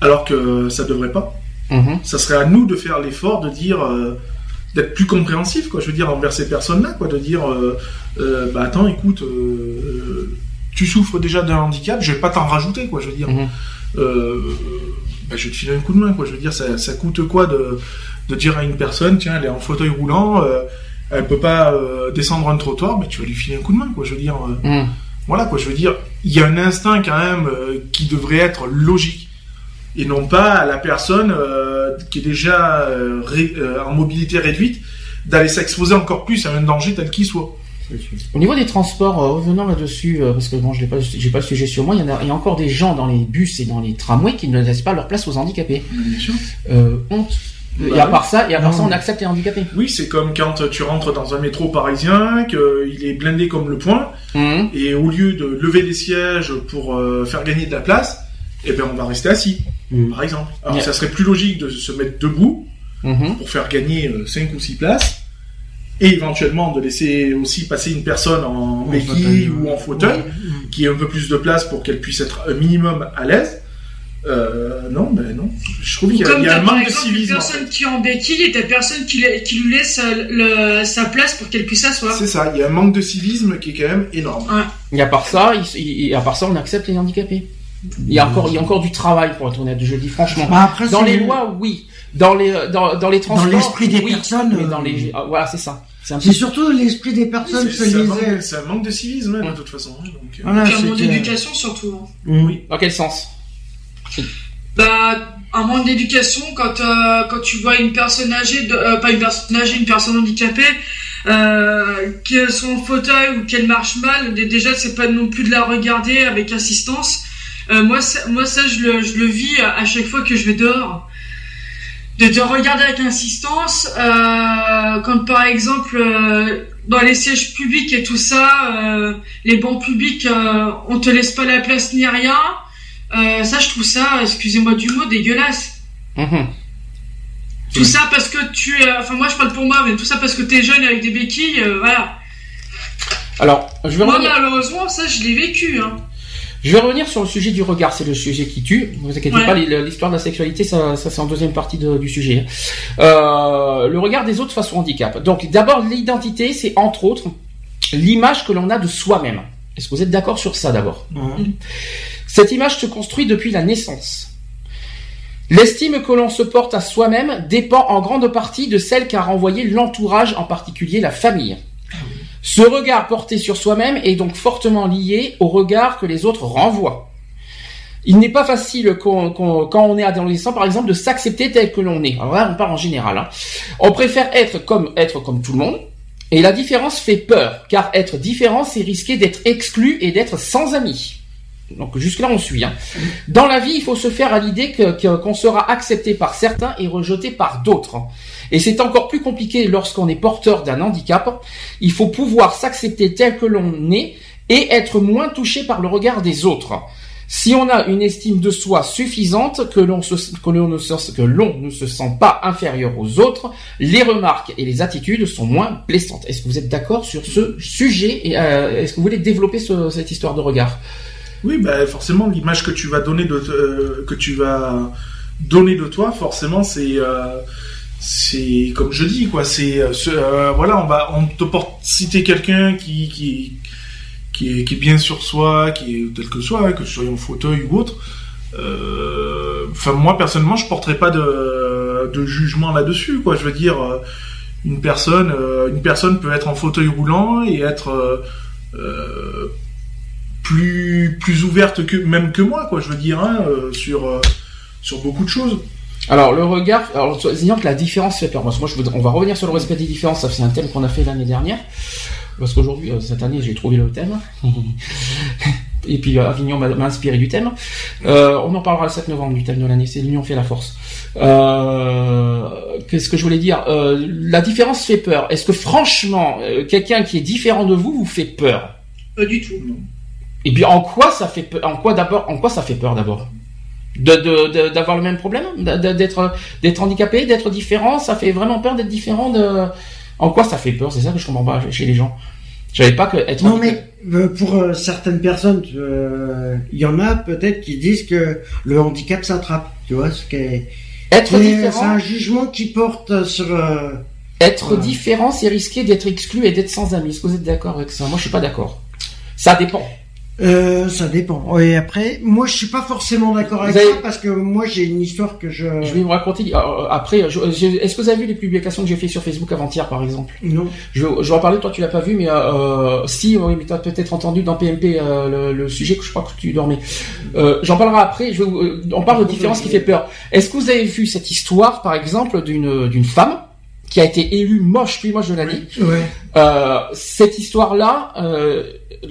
alors que ça devrait pas. Mhm. Ça serait à nous de faire l'effort de dire, euh, d'être plus compréhensif, quoi. Je veux dire, envers ces personnes-là, quoi. De dire, euh, euh, bah attends, écoute, tu souffres déjà d'un handicap, je vais pas t'en rajouter, quoi. Je veux dire, Mhm. bah, je vais te filer un coup de main, quoi. Je veux dire, ça, ça coûte quoi de, de dire à une personne, tiens, elle est en fauteuil roulant, elle peut pas descendre un trottoir, mais tu vas lui filer un coup de main, quoi. Je veux dire, Mhm. voilà, quoi. Je veux dire, il y a un instinct quand même qui devrait être logique et non pas à la personne euh, qui est déjà euh, ré- euh, en mobilité réduite d'aller s'exposer encore plus à un danger tel qu'il soit. Au niveau des transports, revenons là-dessus, parce que bon, je n'ai pas, j'ai pas le sujet sur moi. Il y en a, il y a encore des gens dans les bus et dans les tramways qui ne laissent pas leur place aux handicapés. Bien sûr. Honte. Et Bah à part ça, et à part Non. ça, on accepte les handicapés. Oui, c'est comme quand tu rentres dans un métro parisien, qu'il est blindé comme le poing, Mhm. et au lieu de lever les sièges pour faire gagner de la place, eh ben on va rester assis, Mm. par exemple. Alors Yeah. ça serait plus logique de se mettre debout Mhm. pour faire gagner 5 ou 6 places, et éventuellement de laisser aussi passer une personne en En béquille fauteuil, ou en fauteuil, Ouais. qui ait un peu plus de place pour qu'elle puisse être un minimum à l'aise. Euh, non, ben non. Je trouve qu'il y a, Comme y a un manque de une civisme. en personne qui est en béquille et t'as personne qui, lui laisse euh, le- sa place pour qu'elle puisse s'asseoir. C'est ça, il y a un manque de civisme qui est quand même énorme. Et à part ça, il- il- et à part ça, on accepte les handicapés. Il y a encore, il y a encore du travail pour être honnête. Je le dis franchement. Bah, après, Dans les lois, oui. Dans les, dans, dans les transports, l'esprit des oui. personnes, Mais euh, dans les, ah, voilà, c'est ça. C'est peu- surtout l'esprit des personnes, un, disait. manque- c'est un manque de civisme, hein, de toute façon. hein, donc, euh, Voilà, un manque que- d'éducation surtout. hein. Mm. Dans quel sens? Bah, un manque d'éducation quand euh, quand tu vois une personne âgée, de, euh, pas une personne âgée, une personne handicapée, euh, qu'elle soit en fauteuil ou qu'elle marche mal, dé- déjà c'est pas non plus de la regarder avec assistance. Euh, moi, ça, moi ça je le, je le vis à, à chaque fois que je vais dehors. De te regarder avec insistance, euh, quand par exemple euh, dans les sièges publics et tout ça, euh, les bancs publics, euh, on te laisse pas la place ni rien. Euh, ça, je trouve ça, excusez-moi du mot, dégueulasse. Mhm. Tout ça parce que tu es, enfin moi je parle pour moi, mais tout ça parce que t'es jeune avec des béquilles, euh, voilà. Alors, je vais Moi revenir. malheureusement, ça je l'ai vécu. Hein. Je vais revenir sur le sujet du regard, c'est le sujet qui tue. Ne vous inquiétez Ouais. pas, l'histoire de la sexualité, ça, ça c'est en deuxième partie de- du sujet. Euh, le regard des autres face au handicap. Donc d'abord, l'identité, c'est entre autres l'image que l'on a de soi-même. Est-ce que vous êtes d'accord sur ça d'abord? Ouais. Cette image se construit depuis la naissance. L'estime que l'on se porte à soi-même dépend en grande partie de celle qu'a renvoyé l'entourage, en particulier la famille. Ce regard porté sur soi-même est donc fortement lié au regard que les autres renvoient. Il n'est pas facile quand on est adolescent, par exemple, de s'accepter tel que l'on est. Alors là, on parle en général. hein. On préfère être comme être comme tout le monde, et la différence fait peur, car être différent, c'est risquer d'être exclu et d'être sans amis. Donc jusque-là, on suit. hein. Dans la vie, il faut se faire à l'idée que- que- qu'on sera accepté par certains et rejeté par d'autres. Et c'est encore plus compliqué lorsqu'on est porteur d'un handicap. Il faut pouvoir s'accepter tel que l'on est et être moins touché par le regard des autres. Si on a une estime de soi suffisante, que l'on ne ne se sent pas inférieur aux autres, les remarques et les attitudes sont moins blessantes. Est-ce que vous êtes d'accord sur ce sujet et euh, est-ce que vous voulez développer ce- cette histoire de regard? Oui, bah, forcément, l'image que tu vas donner de, euh, que tu vas donner de toi, forcément, c'est, euh, c'est comme je dis, quoi. C'est, euh, voilà, on va, on te porte, si quelqu'un qui, qui, qui est, bien sur soi, qui est tel que soit, hein, que ce soit en fauteuil ou autre. Enfin, moi personnellement, je porterai pas de, de jugement là-dessus, quoi. Je veux dire, une personne, une personne peut être en fauteuil roulant et être plus plus ouverte que même que moi quoi je veux dire hein, euh, sur euh, sur beaucoup de choses Alors le regard, alors disons que la différence fait peur. Parce que moi, je voudrais, on va revenir sur le respect des différences. Ça c'est un thème qu'on a fait l'année dernière. Parce qu'aujourd'hui, euh, cette année, j'ai trouvé le thème. Et puis euh, Avignon m'a inspiré du thème. Euh, on en parlera le 7 novembre du thème de l'année. C'est l'union fait la force. Euh, Qu'est-ce que je voulais dire? Euh, La différence fait peur. Est-ce que franchement, euh, quelqu'un qui est différent de vous vous fait peur? Pas du tout. Et puis en quoi ça fait peur En quoi d'abord En quoi ça fait peur d'abord? De, de, de- d'avoir le même problème? D'être d'être handicapé d'être différent? Ça fait vraiment peur d'être différent de en quoi ça fait peur? C'est ça que je comprends pas chez les gens. Je savais pas que être Non handicapé- mais euh, pour euh, certaines personnes, euh, il y en a peut-être qui disent que le handicap s'attrape. Tu vois, ce qui est... être Mais C'est différent un jugement qui porte sur. euh, être Ouais. différent c'est risquer d'être exclu et d'être sans amis. Est-ce que vous êtes d'accord avec ça? Moi je suis pas d'accord. Ça dépend Euh, ça dépend. Et après, moi, je suis pas forcément d'accord avec avez- ça parce que moi, j'ai une histoire que je. je vais vous raconter euh, après je- est-ce que vous avez vu les publications que j'ai fait sur Facebook avant-hier par exemple? Non. Je, je vais en parler, toi tu l'as pas vu, mais euh, si, oui, mais tu as peut-être entendu dans PMP euh, le, le sujet que je crois que tu dormais. Euh, J'en parlerai après, je vais vous- euh, on parle de différence qui fait peur. Est-ce que vous avez vu cette histoire, par exemple, d'une d'une femme? Qui a été élu moche puis moche de l'année. Ouais. Euh, cette histoire-là, euh,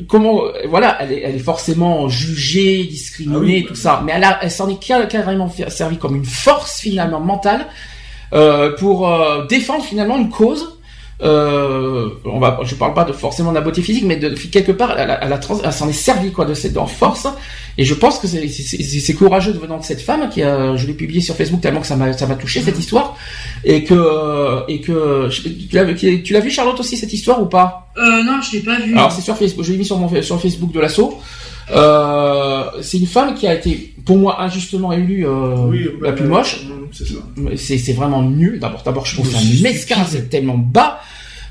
comment, voilà, elle est, elle est forcément jugée, discriminée, Ah oui, tout bah, ça, mais elle, a- elle s'en est car- carrément servi comme une force finalement mentale euh, pour euh, défendre finalement une cause. Euh, on va, je parle pas de forcément de la beauté physique, mais de quelque part, elle, elle, trans- elle s'en est servi quoi de cette en force. Et je pense que c'est- courageux de venant de cette femme qui a, je l'ai publié sur Facebook tellement que ça m'a ça m'a touché cette histoire et que et que tu l'as vu Charlotte aussi cette histoire ou pas? Euh, non, je l'ai pas vu. Alors c'est sur Facebook, je l'ai mis sur mon sur Facebook de l'assaut. Euh, c'est une femme qui a été pour moi injustement élue euh, Oui, la bah, plus moche. mm, C'est vraiment nul. D'abord d'abord je trouve ça mesquin, c'est tellement bas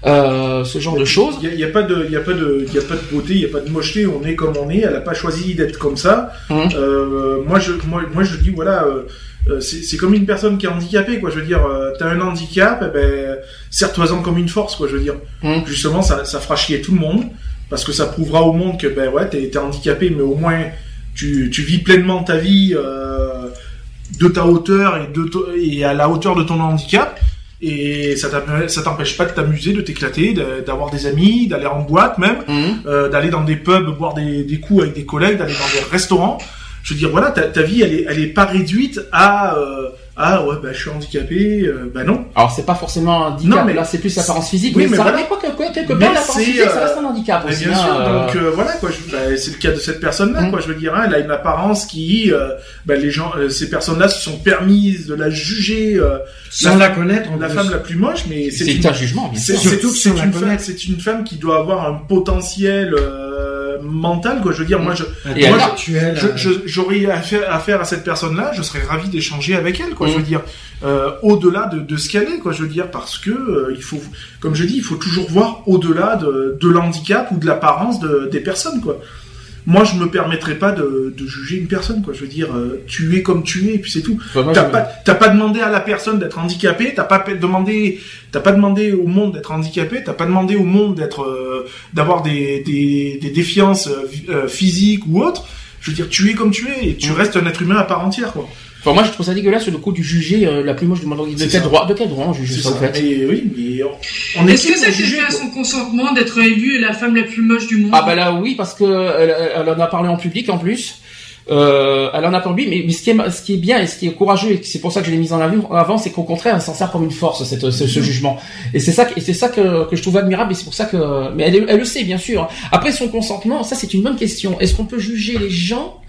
euh, ce genre de choses. Il y a, pas de, il a pas de, il a pas de beauté, il y a pas de mocheté. On est comme on est. Elle a pas choisi d'être comme ça. Hum. Euh, moi, je, moi, moi, je dis voilà, euh, euh, c'est comme une personne qui est handicapée, quoi. Je veux dire, euh, t'as un handicap, eh ben, serre-toi-en comme une force, quoi. Je veux dire, Hum. justement, ça, ça fera chier tout le monde parce que ça prouvera au monde que ben ouais, t'es handicapé, mais au moins tu, tu vis pleinement ta vie euh, de ta hauteur et de to- et à la hauteur de ton handicap. Et ça t'empêche pas de t'amuser, de t'éclater, d'avoir des amis, d'aller en boîte même Hum. euh, d'aller dans des pubs, boire des, des coups avec des collègues, d'aller dans des restaurants. Je veux dire, voilà, ta, ta vie, elle est, elle est pas réduite à, euh, ah ouais, bah, je suis handicapé, euh, bah non. Alors c'est pas forcément un handicap, Non, mais- là c'est plus l'apparence physique, Oui, mais, mais ça voilà. quoi que quoi, quelque Mais part l'apparence physique ça euh, reste un handicap Mais aussi. bien hein, sûr, euh, donc euh, voilà, quoi, je- bah, c'est le cas de cette personne-là, Mm. quoi, je veux dire, hein, elle a une apparence qui, euh, bah, les gens, euh, ces personnes-là se sont permises de la juger, euh, Sans la connaître, en la femme la plus moche, mais c'est c'est une, un jugement bien sûr. c'est- Surtout que c'est la une femme, connaître. c'est une femme qui doit avoir un potentiel euh, mental, quoi. Je veux dire, moi, je, j'aurais affaire, affaire à cette personne-là, je serais ravi d'échanger avec elle, quoi. Mm. Je veux dire, euh, au-delà de, de ce qu'elle est, quoi. Je veux dire, parce que euh, il faut, comme je dis, il faut toujours voir au-delà de, de l'handicap ou de l'apparence de, des personnes, quoi. Moi, je me permettrais pas de, de juger une personne, quoi. Je veux dire, euh, tu es comme tu es, et puis c'est tout. T'as pas, t'as pas demandé à la personne d'être handicapée, t'as pas demandé, t'as pas demandé au monde d'être handicapé, t'as pas demandé au monde d'être, d'avoir des, des, des défiances physiques ou autres. Je veux dire, tu es comme tu es et tu Mm. restes un être humain à part entière, quoi. Enfin, moi je trouve ça dégueulasse le coup du juger euh, la plus moche du monde. De quel droit, de quel droit on juge C'est ça, ça. au fait Mais oui, mais on, on est Est-ce que pour ça juger, à son consentement d'être élue la femme la plus moche du monde Ah bah là oui parce que elle, elle en a parlé en public en plus. Euh, elle en a parlé, mais, mais ce qui est ce qui est bien et ce qui est courageux et c'est pour ça que je l'ai mise en avant, avant c'est qu'au contraire elle s'en sert comme une force cette, ce, ce jugement et c'est ça que- et c'est ça que, que je trouve admirable et c'est pour ça que mais elle, elle le sait bien sûr. Après son consentement, ça c'est une bonne question. Est-ce qu'on peut juger les gens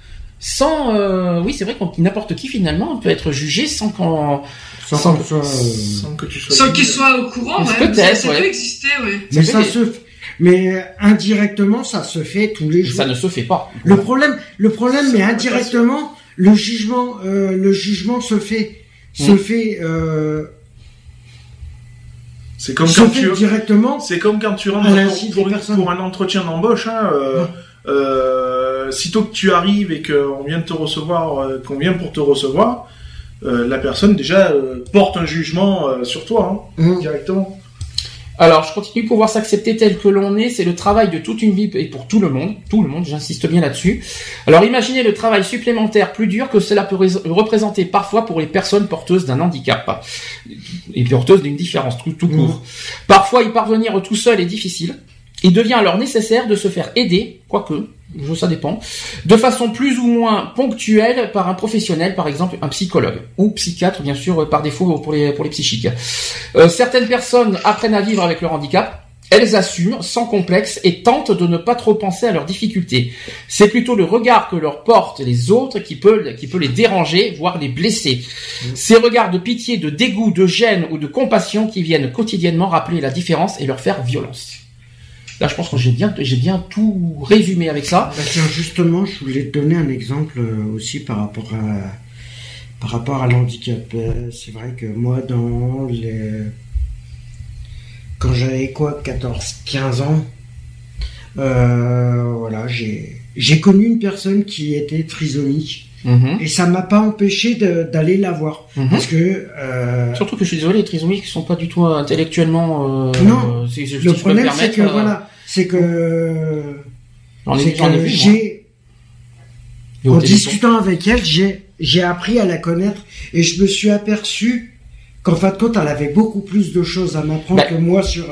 sans euh, oui c'est vrai qu'on n'importe qui finalement peut être jugé sans qu'on sans soit, euh, Sans que tu sois. Sans qu'il soit au courant, ouais. Ça, peut-être, ça ouais. peut exister, ouais. Mais Ça se, f- mais indirectement, ça se fait tous les jours. ça ne se fait pas. Le problème, le problème, mais indirectement, le jugement, euh, le jugement se fait, se Mm. fait, euh, C'est comme se quand fait tu, directement. C'est comme quand tu rentres À pour, pour, un entretien d'embauche. Hein, euh, euh, sitôt que tu arrives et qu'on vient de te recevoir, euh, qu'on vient pour te recevoir, euh, la personne déjà euh, porte un jugement euh, sur toi hein, Mm. directement. Alors, je continue pouvoir s'accepter tel que l'on est, c'est le travail de toute une vie et pour tout le monde, tout le monde, j'insiste bien là-dessus. Alors, imaginez le travail supplémentaire plus dur que cela peut rés- représenter parfois pour les personnes porteuses d'un handicap et porteuses d'une différence tout, tout court. Parfois, y parvenir tout seul est difficile. Il devient alors nécessaire de se faire aider, quoique, ça dépend, de façon plus ou moins ponctuelle par un professionnel, par exemple un psychologue ou psychiatre, bien sûr, par défaut pour les pour les psychiques. Euh, certaines personnes apprennent à vivre avec leur handicap. Elles assument sans complexe et tentent de ne pas trop penser à leurs difficultés. C'est plutôt le regard que leur portent les autres qui peut, qui peut les déranger, voire les blesser. Ces regards de pitié, de dégoût, de gêne ou de compassion qui viennent quotidiennement rappeler la différence et leur faire violence. Là, je pense que j'ai bien, tout résumé avec ça. Bah, justement, je voulais te donner un exemple euh, aussi par rapport à par rapport à l'handicap. Euh, C'est vrai que moi, dans les quand j'avais quoi, 14, 15 ans, euh, voilà, j'ai j'ai connu une personne qui était trisomique Mhm. et ça m'a pas empêché d'aller la voir Mhm. parce que euh, Surtout que je suis désolé, les trisomiques sont pas du tout intellectuellement. Euh, Non. euh, si- si je le problème c'est que euh, voilà, c'est que j'ai en discutant avec elle, j'ai appris à la connaître et je me suis aperçu qu'en fin de compte, elle avait beaucoup plus de choses à m'apprendre Bah, que moi sur.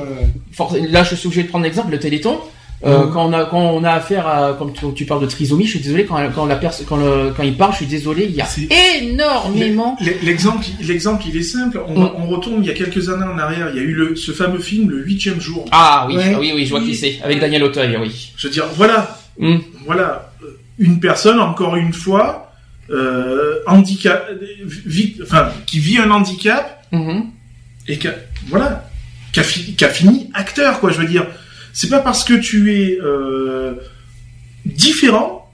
Là, je suis obligé de prendre l'exemple, le Téléthon. Euh, Mhm. quand on a quand on a affaire à comme tu, tu parles de trisomie, je suis désolé quand quand la personne quand le, quand il parle, je suis désolé, il y a C'est- énormément. L'exemple, l'exemple, il est simple. On, Mm. on retourne il y a quelques années en arrière. Il y a eu le, ce fameux film, le huitième jour. Ah oui, Ouais. ah oui oui, je vois qui c'est avec Daniel Auteuil, oui. Je veux dire, voilà, Mm. voilà, euh, une personne encore une fois, euh, handicap, vit, enfin, qui vit un handicap Mhm. et qui a, voilà, qui a, fi- qui a fini acteur, quoi. Je veux dire, c'est pas parce que tu es euh, différent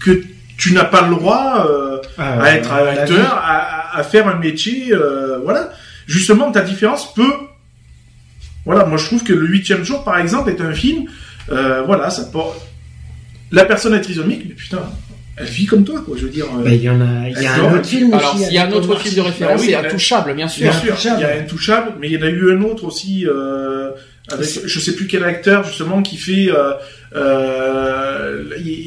que tu n'as pas le droit euh, à être acteur, à, faire un métier, euh, voilà. Justement, ta différence peut, voilà. Moi, je trouve que le huitième jour, par exemple, est un film, euh, voilà, ça porte. La personne est trisomique, mais putain, elle vit comme toi, quoi. Je veux dire. Ben, il y en a, il y a D'accord. un autre film Alors aussi. s'il y a un autre film de référence, Bah oui, c'est bah- Intouchable, bien sûr. Bien sûr. sûr, il y a Intouchable, mais il y en a eu un autre aussi, euh, avec je sais plus quel acteur justement qui fait euh, euh,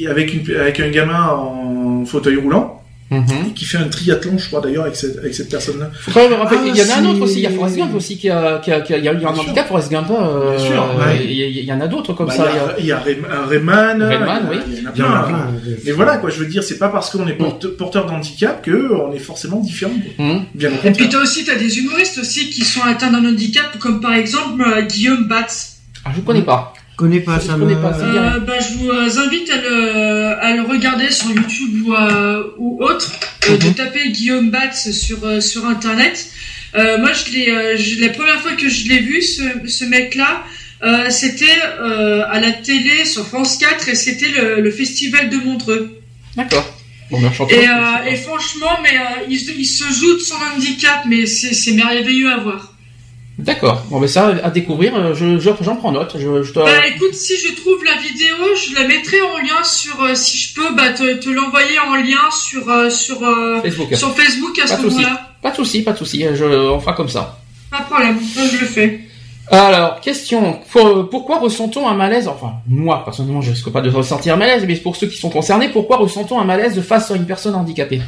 avec une avec un gamin en fauteuil roulant Mhm. et qui fait un triathlon, je crois d'ailleurs avec cette avec cette personne-là. Ah, il y en a un autre aussi, il y a Forrest Gump aussi qui a, qui a, qui a- il y a eu un Bien handicap, Forrest Gump, euh, Bien sûr, ouais. il y, a- il y en a d'autres comme Bah, ça. il y a- il y a un Rayman, Rayman, il y a- oui. il y en a en plein. Mais voilà quoi, je veux dire, c'est pas parce qu'on est porte- porteur d'handicap que on est forcément différent. Mhm. Bien Et puis t'as aussi t'as des humoristes aussi qui sont atteints d'un handicap, comme par exemple euh, Guillaume Batz. Ah, je connais pas. Je connais pas Je ça. connais me- pas, ça. bien. Euh, bah, je vous euh, invite à le, à le regarder sur YouTube ou, euh, ou autre, euh, Mhm. de taper Guillaume Batz sur, sur internet. Euh, moi, je l'ai, euh, je- la première fois que je l'ai vu, ce, ce mec-là, euh, c'était euh, à la télé sur France 4 et c'était le, le festival de Montreux. D'accord. Bon, Et, euh, franchement, mais euh, il, se- il se joue de son handicap, mais c'est merveilleux à voir. D'accord. Bon, ben ça, à découvrir, euh, je, je- j'en prends note. Je, je te... Bah écoute, si je trouve la vidéo, je la mettrai en lien sur, euh, si je peux, bah te, te l'envoyer en lien sur euh, sur euh, Facebook. sur Facebook à Pas ce moment-là. Pas de souci, pas de souci. Je, on fera comme ça. Pas de problème, je le fais. Alors, question. Pour- pourquoi ressent-on un malaise Enfin, moi, personnellement, je risque pas de ressentir un malaise, mais pour ceux qui sont concernés, pourquoi ressent-on un malaise face à une personne handicapée?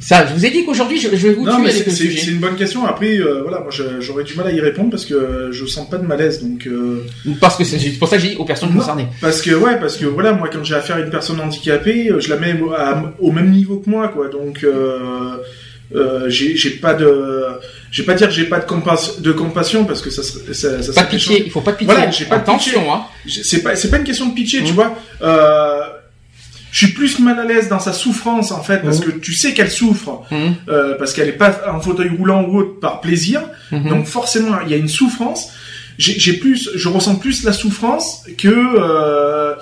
Ça, je vous ai dit qu'aujourd'hui, je, je vais vous Non, tuer mais avec c'est le c'est- sujet. c'est une bonne question. Après, euh, voilà, moi je- j'aurais du mal à y répondre parce que je sens pas de malaise, donc. euh, Parce que c'est c'est pour ça que j'ai dit aux personnes Non. concernées. Parce que ouais, parce que voilà, moi quand j'ai affaire à une personne handicapée, euh, je la mets au- à- au même niveau que moi, quoi. Donc euh, euh, j'ai pas de, j'ai pas dire que j'ai pas de, compas- de compassion parce que ça, serait- ça, ça Pas pitié, il faut pas de pitié. Voilà, j'ai pas de Attention, hein. C'est pas, c'est pas une question de pitcher, tu Mhm. vois. Euh, je suis plus mal à l'aise dans sa souffrance en fait, parce Mhm. que tu sais qu'elle souffre, Mhm. euh, parce qu'elle est pas en fauteuil roulant ou autre par plaisir. Mhm. Donc forcément, il y a une souffrance. J'ai plus, je ressens plus la souffrance que euh,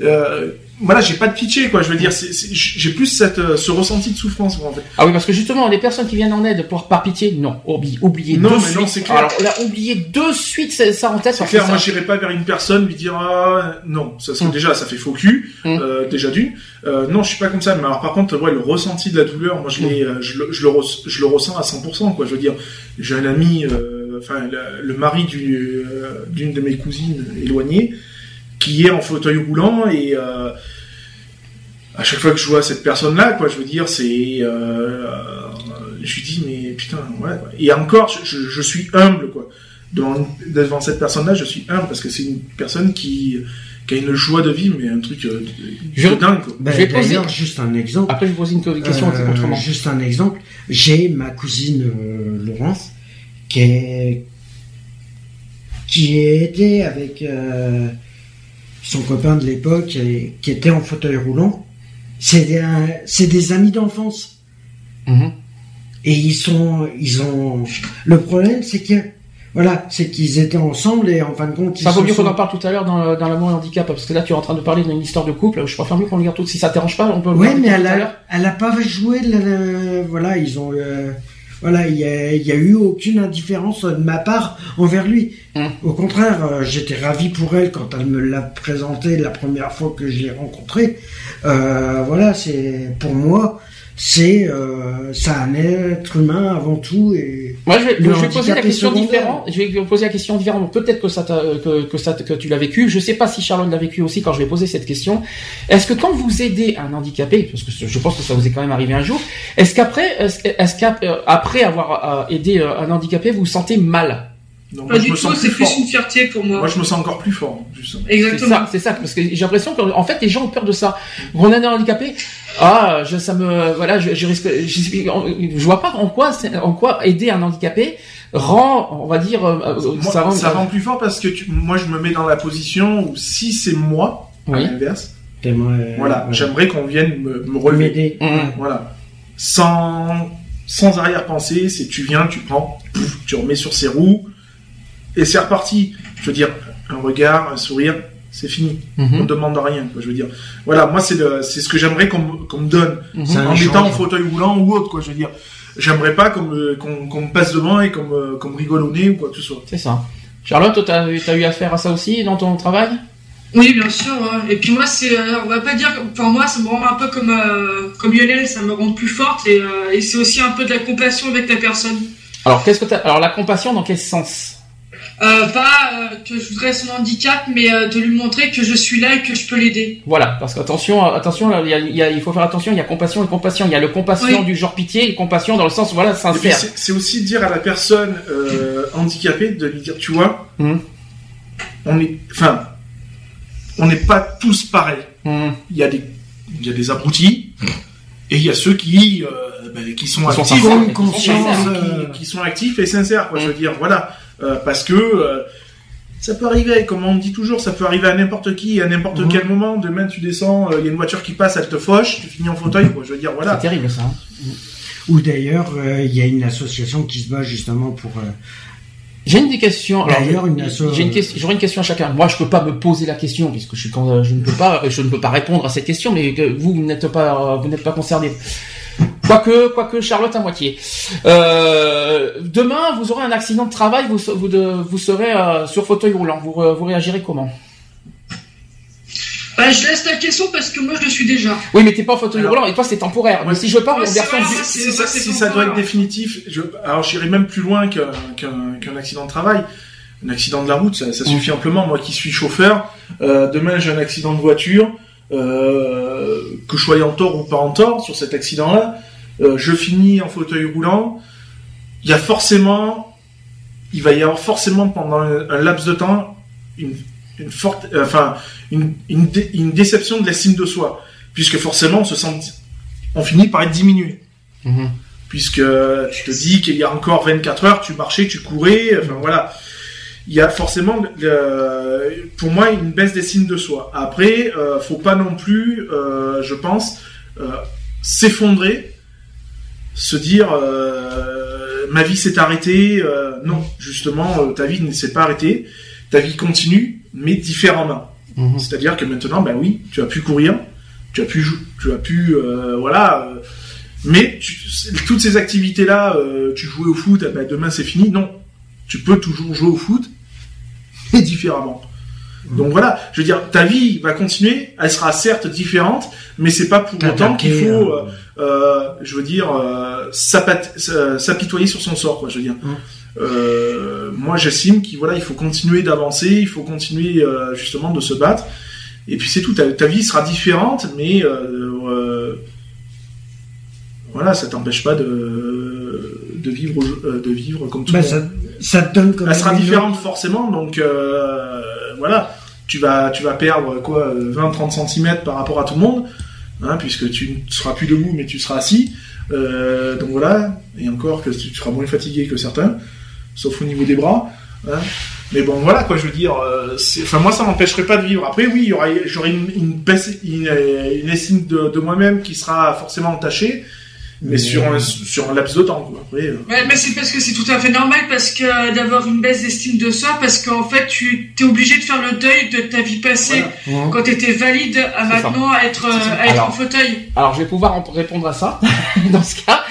euh, voilà, j'ai pas de pitié quoi. Je veux dire, j'ai plus cette, euh, ce ressenti de souffrance moi, en fait. Ah oui, parce que justement, les personnes qui viennent en aide pour par pitié, non, oubliez, oubliez Non, de mais suite. non, c'est clair. Alors là, oubliez de suite ça ça en tête. C'est clair, moi j'irai pas vers une personne lui dire ah non, ça serait Mm. déjà ça fait faux cul, Mm. euh, déjà d'une. Euh, non, je suis pas comme ça. Mais alors par contre, ouais, le ressenti de la douleur, moi je Mm. l'ai, euh, je, le, je le je le ressens à 100%. Quoi, je veux dire, j'ai un ami, euh, enfin le, le mari du- euh, d'une de mes cousines éloignées, qui est en fauteuil roulant et euh, à chaque fois que je vois cette personne-là, quoi, je veux dire, c'est, euh, je lui dis mais putain, ouais. quoi. Et encore, je, je, je suis humble, quoi devant, devant cette personne-là, je suis humble parce que c'est une personne qui, qui a une joie de vivre, mais un truc euh, de, Je- de dingue. Quoi. Ben, Je vais poser- juste un exemple. Après, je vais poser une question Euh, autrement. Juste un exemple. J'ai ma cousine euh, Laurence qui est qui est aidée avec euh, son copain de l'époque qui était en fauteuil roulant. C'est des, c'est des amis d'enfance Mhm. et ils sont ils ont le problème c'est que voilà c'est qu'ils étaient ensemble et en fin de compte ils Ça vaut mieux qu'on en parle tout à l'heure dans, dans l'amour et handicap, parce que là, tu es en train de parler d'une histoire de couple. Je préfère mieux qu'on le regarde tout. Si ça te dérange pas, on peut regarder mais tout elle à l'heure. a, elle a pas joué. la- la- voilà, ils ont. euh, voilà, il y a, il y a eu aucune indifférence de ma part envers lui. Hum. Au contraire, euh, j'étais ravi pour elle quand elle me l'a présenté la première fois que je l'ai rencontré. Euh, voilà, c'est pour moi, c'est euh, ça un être humain avant tout et Moi, je je vais poser handicap la est question différente. Je vais vous poser la question différemment. Peut-être que ça, t'a- que, que ça, que tu l'as vécu. Je sais pas si Charlotte l'a vécu aussi quand je vais poser cette question. Est-ce que quand vous aidez un handicapé, parce que je pense que ça vous est quand même arrivé un jour, est-ce qu'après, est-ce, qu'après avoir euh, aidé euh, un handicapé, vous vous sentez mal? Donc, Pas moi, je du me tout, c'est plus fort. une fierté pour moi. Moi, je me sens encore plus fort, justement. C'est Exactement. ça, c'est ça, parce que j'ai l'impression qu'en fait les gens ont peur de ça. On a un handicapé, ah, je, ça me, voilà, je, je risque, je, je vois pas en quoi, c'est- en quoi aider un handicapé rend, on va dire, euh, euh, Moi, ça rend, ça rend plus fort parce que tu- moi, je me mets dans la position où si c'est moi, à Oui. l'inverse, t'aimerais voilà, ouais, j'aimerais qu'on vienne me, me relever. Mhm. Voilà. Sans, sans arrière-pensée, c'est tu viens, tu prends, pouf, tu remets sur ses roues, et c'est reparti. Je veux dire, un regard, un sourire, c'est fini. Mhm. On ne demande rien, quoi, je veux dire. Voilà, moi, c'est ce que j'aimerais qu'on me- qu'on me donne. Mhm. C'est un en étant en fauteuil roulant ou autre, quoi, je veux dire. J'aimerais pas qu'on me, qu'on, qu'on me passe devant et qu'on me, rigole au nez ou quoi que ce soit. C'est ça. Charlotte, toi, t'as as eu affaire à ça aussi dans ton travail? Oui, bien sûr. hein. Et puis moi, c'est, euh, on va pas dire, que- enfin moi, ça me rend un peu comme euh, comme Lionel, ça me rend plus forte et, euh, et c'est aussi un peu de la compassion avec la personne. Alors, qu'est-ce que t'as Alors, la compassion, dans quel sens? Euh, pas euh, que je voudrais son handicap, mais euh, de lui montrer que je suis là et que je peux l'aider. Voilà, parce qu'attention, euh, attention, là, il, y a- il y a- il faut faire attention. Il y a compassion et compassion. Il y a le compassion Oui. du genre pitié et compassion dans le sens, voilà, sincère. c'est, aussi dire à la personne euh, handicapée de lui dire, tu vois, Mhm. on est, enfin, on n'est pas tous pareils. Mhm. Il y a des, il y a des abrutis et il y a ceux qui, euh, ben, qui sont sont actifs, sont sincères. euh, qui, qui sont actifs et sincères. Quoi. Je veux dire, voilà, Euh, parce que euh, ça peut arriver, comme on dit toujours, ça peut arriver à n'importe qui, à n'importe Mhm. quel moment. Demain, tu descends, euh, il y a une voiture qui passe, elle te fauche, tu finis en fauteuil. Quoi, je veux dire, C'est voilà. terrible, ça. hein. Ou d'ailleurs, euh, il y a une association qui se bat justement pour. euh, J'ai une des questions. D'ailleurs, une. J'aurais une question à chacun. Moi, je peux pas me poser la question puisque je suis quand je ne peux pas, je ne peux pas répondre à cette question, mais vous, vous n'êtes pas, vous n'êtes pas concerné. Quoique, quoique Charlotte à moitié. Euh, demain, vous aurez un accident de travail, vous, vous, de- vous serez euh, sur fauteuil roulant. Vous, re- vous réagirez comment? Bah, je laisse la question parce que moi, je le suis déjà. Oui, mais t'es pas en fauteuil Alors- roulant et toi, c'est temporaire. Ouais. Si je parle Ouais, vrai, du- Si, ça, si ça doit être définitif, je, alors j'irai même plus loin qu'un qu'un qu'un accident de travail. Un accident de la route, ça, ça suffit amplement. Moi qui suis chauffeur, euh, demain j'ai un accident de voiture, euh, que je sois en tort ou pas en tort sur cet accident-là, euh, je finis en fauteuil roulant. Il y a forcément, il va y avoir forcément pendant un, un laps de temps une, une forte, euh, enfin une, une, dé- une déception de l'estime de soi, puisque forcément on se sent, on finit par être diminué Mhm. puisque tu te dis qu'il y a encore 24 heures, tu marchais, tu courais, enfin voilà. Il y a forcément, euh, pour moi, une baisse d'estime de soi. Après, euh, faut pas non plus, euh, je pense, euh, s'effondrer, se dire ma vie s'est arrêtée. non, justement, ta vie ne s'est pas arrêtée. Ta vie continue, mais différemment. Mhm. C'est-à-dire que maintenant, ben oui, tu as pu courir, tu as pu, jou- tu as pu, voilà. mais tu- toutes ces activités-là, tu jouais au foot, ah ben demain c'est fini. Non, tu peux toujours jouer au foot, différemment. Donc voilà, je veux dire, ta vie va continuer, elle sera certes différente, mais c'est pas pour autant qu'il faut, euh, euh, euh, je veux dire, euh, s'apitoyer sur son sort, quoi. Je veux dire. Euh, moi, j'estime qu'il voilà, il faut continuer d'avancer, il faut continuer justement de se battre. Et puis c'est tout. Ta, ta vie sera différente, mais voilà, ça t'empêche pas de de vivre de vivre comme tout bah, le monde. ça, ça te donne quand Elle sera différente forcément, donc euh, voilà, tu vas tu vas perdre quoi 20-30 cm par rapport à tout le monde, hein, puisque tu ne seras plus debout mais tu seras assis. Euh, donc voilà, et encore que tu seras moins fatigué que certains, sauf au niveau des bras. hein. Mais bon, voilà quoi, je veux dire. euh, Enfin, moi, ça m'empêcherait pas de vivre. Après, oui, il y aura, j'aurai une, une baisse, une, une estime de, de moi-même qui sera forcément entachée. Mais sur un, sur un laps de temps. Quoi. Après, euh, Ouais, mais c'est parce que c'est tout à fait normal parce que euh, d'avoir une baisse d'estime de soi parce qu'en fait tu es obligé de faire le deuil de ta vie passée Voilà. quand tu étais valide à ça. maintenant à être, euh, à être Alors- en fauteuil. Alors je vais pouvoir répondre à ça dans ce cas,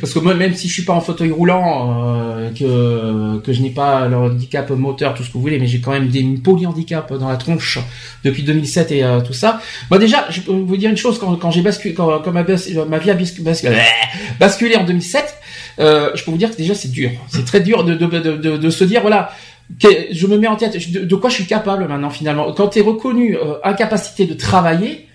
parce que moi même si je suis pas en fauteuil roulant, euh, que que je n'ai pas le handicap moteur, tout ce que vous voulez, mais j'ai quand même des polyhandicaps dans la tronche depuis 2007 et euh, tout ça. Moi déjà, je peux vous dire une chose quand, quand j'ai basculé, quand, quand ma, ma vie a bascu- bascu- basculé en 2007, euh, je peux vous dire que déjà c'est dur, c'est très dur de de, de, se dire voilà. je me mets en tête de, quoi je suis capable maintenant finalement. Quand tu es reconnu euh, incapacité de travailler,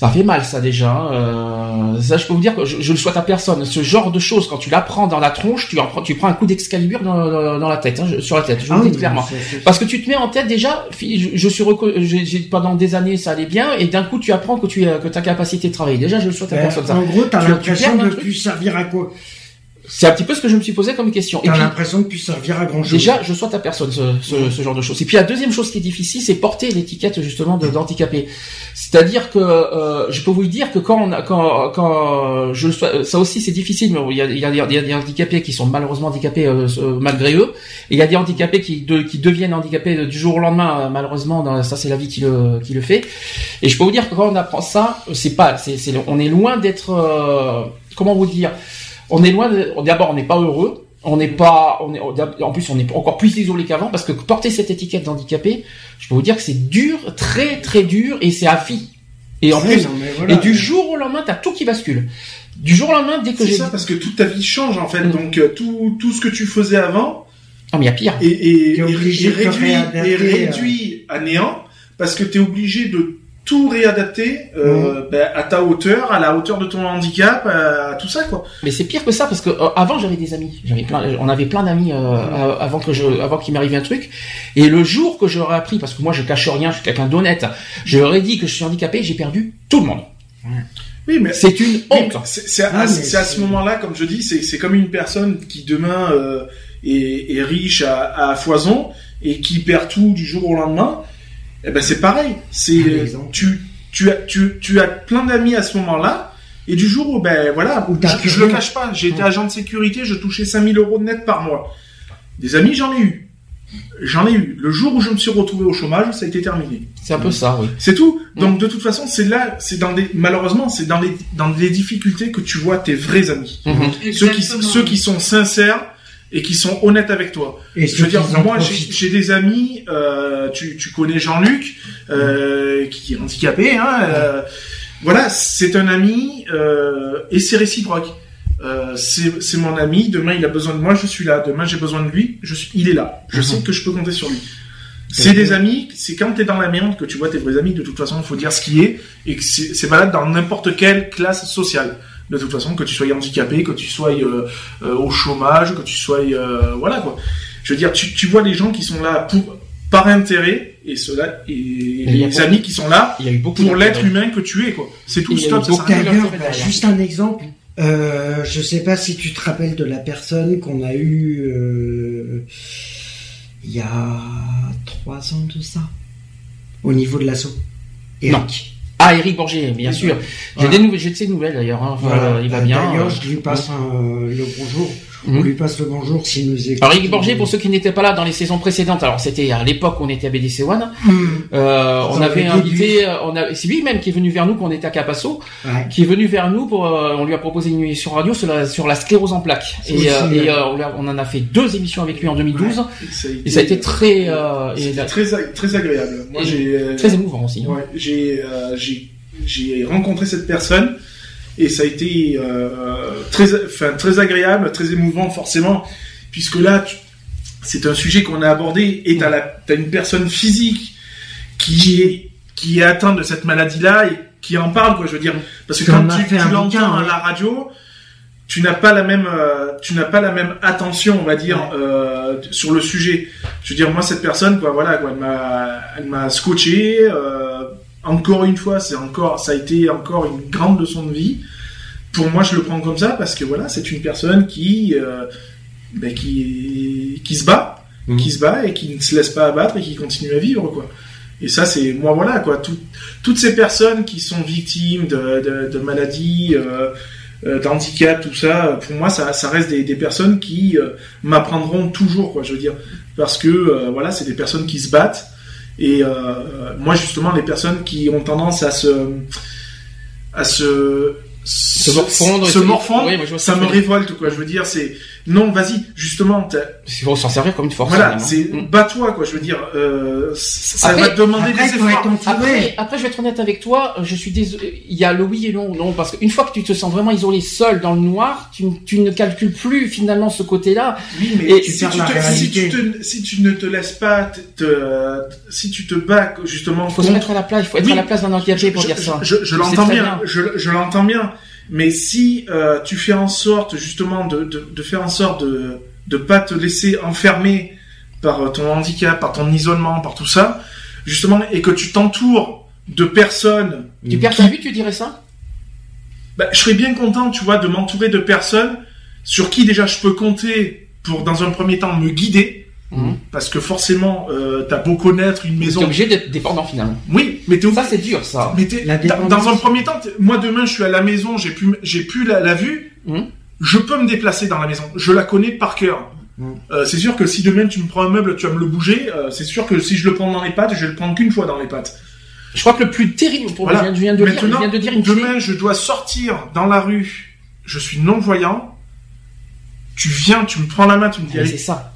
ça fait mal ça déjà. Euh, ça je peux vous dire que je, je le souhaite à personne. Ce genre de choses quand tu l'apprends dans la tronche, tu en prends, tu prends un coup d'excalibur dans, dans, dans la tête, hein, sur la tête. Je vous Ah le dis clairement. Parce que tu te mets en tête déjà, je, je suis j'ai, pendant des années ça allait bien et d'un coup tu apprends que tu es, que ta capacité de travailler. Déjà je le souhaite à Ben, personne ça. en gros, t'as Tu- l'impression de truc. plus servir à quoi? C'est un petit peu ce que je me suis posé comme question. T'as l'impression de plus servir à grand chose. Déjà, je souhaite à personne ce, ce, ce genre de choses. Et puis la deuxième chose qui est difficile, c'est porter l'étiquette justement d'handicapé. C'est-à-dire que euh, je peux vous dire que quand on a, quand quand je le souhaite- ça aussi c'est difficile. Mais il y a, il y a, il y a des handicapés qui sont malheureusement handicapés euh, euh, malgré eux. Et il y a des handicapés qui de, qui deviennent handicapés du jour au lendemain. euh, malheureusement, dans, ça c'est la vie qui le qui le fait. Et je peux vous dire que quand on apprend ça, c'est pas, c'est, c'est, on est loin d'être, euh, comment vous dire, on est loin. De, d'abord, on n'est pas heureux. On n'est pas, on est, en plus, on est encore plus isolé qu'avant parce que porter cette étiquette d'handicapé, je peux vous dire que c'est dur, très très dur, et c'est à vie. Et en plus, non, voilà. et du jour au lendemain, t'as tout qui bascule. Du jour au lendemain, dès que c'est j'ai, ça parce que toute ta vie change en fait. Mm. Donc euh, tout, tout ce que tu faisais avant ah mais il y a pire. T'es obligé est de te réduit, réduit à néant parce que tu es obligé de tout réadapter euh, ben, à ta hauteur, à la hauteur de ton handicap, à, à tout ça quoi. Mais c'est pire que ça parce que euh, avant j'avais des amis, j'avais plein, on avait plein d'amis euh, euh, avant que je, avant qu'il m'arrive un truc. Et le jour que j'aurais appris, parce que moi je cache rien, je suis quelqu'un d'honnête, je leur ai dit que je suis handicapé, j'ai perdu tout le monde. Oui, mais C'est une honte. C'est à, Ah, à ce moment-là, comme je dis, c'est c'est comme une personne qui demain euh, est, est riche à, à foison et qui perd tout du jour au lendemain. Eh ben c'est pareil. C'est exemple. tu tu as tu tu as plein d'amis à ce moment-là et du jour où ben voilà, je, je le cache pas, j'ai été agent de sécurité, je touchais 5000 euros de net par mois. Des amis, j'en ai eu. J'en ai eu. Le jour où je me suis retrouvé au chômage, ça a été terminé. C'est un peu ça, oui. C'est tout. Mm. Donc de toute façon, c'est là, c'est dans des malheureusement, c'est dans les dans les difficultés que tu vois tes vrais amis. Mhm. Ceux qui ceux qui sont sincères et qui sont honnêtes avec toi. Et Je veux dire, moi j'ai des amis, euh, tu tu connais Jean-Luc euh, qui est handicapé hein, euh, voilà, c'est un ami euh, et c'est réciproque. Euh, c'est mon ami. Demain, il a besoin de moi, je suis là. Demain, j'ai besoin de lui, je suis, il est là. Je sais que je peux compter sur lui. C'est des amis. C'est quand t'es dans la merde que tu vois tes vrais amis. De toute façon, il faut dire ce qui est et c'est valable dans n'importe quelle classe sociale. De toute façon, que tu sois handicapé, que tu sois euh, euh, au chômage, que tu sois euh, voilà quoi. Je veux dire, tu, tu vois les gens qui sont là pour par intérêt et ceux-là et les amis qui sont là Il y a eu beaucoup pour l'être humain que tu es quoi. C'est tout. Stop. D'ailleurs, bah, juste un exemple. Euh, je sais pas si tu te rappelles de la personne qu'on a eue euh, il y a trois ans de ça, au niveau de l'assaut. Non. Ah, Eric Borgé, bien sûr. J'ai Voilà. des nouvelles, j'ai de ses nouvelles d'ailleurs. hein. Enfin, Voilà. il va Euh, bien. D'ailleurs, euh. je lui passe un- le bonjour. Mhm. On lui passe le bonjour s'il nous écoute. Alors Eric Borgé, pour ceux qui n'étaient pas là dans les saisons précédentes, alors c'était à l'époque où on était à BDC One, Hum, euh, on avait invité, euh, on a, c'est lui-même qui est venu vers nous quand on était à Capasso, ouais. qui est venu vers nous pour, euh, on lui a proposé une émission radio sur la, sur la sclérose en plaques. Et, euh, on, lui a- on en a fait deux émissions avec lui en 2012, ça a été, et ça a été très, et très, ag- très agréable. Moi, j'ai, très émouvant aussi. hein. ouais, j'ai, j'ai, j'ai rencontré cette personne et ça a été euh, très, enfin, très agréable, très émouvant forcément, puisque là, c'est un sujet qu'on a abordé et t'as la, t'as une personne physique qui est, qui est atteinte de cette maladie-là et qui en parle, quoi. Je veux dire, parce que quand tu, tu l'entends bouquin, à la radio, tu n'as pas la même, euh, tu n'as pas la même attention, on va dire, Ouais. euh, sur le sujet. Je veux dire, moi, cette personne, quoi, voilà, quoi, elle m'a, elle m'a scotché. Euh, encore une fois, c'est encore, ça a été encore une grande leçon de vie. Pour moi, je le prends comme ça parce que voilà, c'est une personne qui, euh, ben, qui, qui se bat, Mhm. qui se bat et qui ne se laisse pas abattre et qui continue à vivre, quoi. Et ça, c'est moi, voilà, quoi. Tout- toutes ces personnes qui sont victimes de, de, de maladies, euh, euh, d'handicap, tout ça, pour moi, ça, ça reste des, des personnes qui euh, m'apprendront toujours, quoi, je veux dire, parce que euh, voilà, c'est des personnes qui se battent. Et euh, moi, justement, les personnes qui ont tendance à se à se Se morfondre se morfondre, Oui, ça me révolte, quoi. Je veux dire, c'est non, vas-y, justement, Il faut s'en servir comme une force. voilà, c'est Mm. bats-toi, quoi. Je veux dire, euh, ça ça Après- va te demander Après, des efforts. Après, après, je vais être honnête avec toi, je suis désolé, il y a le oui et le non, parce qu'une fois que tu te sens vraiment isolé, seul dans le noir, tu, tu ne calcules plus finalement ce côté-là. Oui, mais Et si, tu te, si, tu te- si tu ne te laisses pas, te, te- si tu te bats justement Il faut se mettre à la place, il faut être Oui, à la place d'un handicapé pour je, dire ça. Je, l'entends bien, je, je l'entends bien. Mais si euh, tu fais en sorte justement de, de, de faire en sorte de de pas te laisser enfermer par euh, ton handicap, par ton isolement, par tout ça, justement, et que tu t'entoures de personnes, Tu perds ta vue, tu dirais ça? Bah, je serais bien content, tu vois, de m'entourer de personnes sur qui déjà je peux compter pour dans un premier temps me guider, Mhm. parce que forcément, euh, t'as beau connaître une T'es maison, obligé d'être dépendant finalement. oui, mais t'es Ça c'est dur ça. Mais t'es- dans, un premier temps, t'es- moi demain je suis à la maison, j'ai plus, j'ai plus la, la vue, Mhm. je peux me déplacer dans la maison, je la connais par cœur. Mhm. Euh, c'est sûr que si demain tu me prends un meuble, tu vas me le bouger, euh, c'est sûr que si je le prends dans les pattes, je vais le prendre qu'une fois dans les pattes. Je crois que le plus terrible pour Voilà. moi, je viens de dire, je Maintenant, viens de dire une clé. demain je dois sortir dans la rue, je suis non voyant, tu viens, tu me prends la main, tu me dis C'est ça.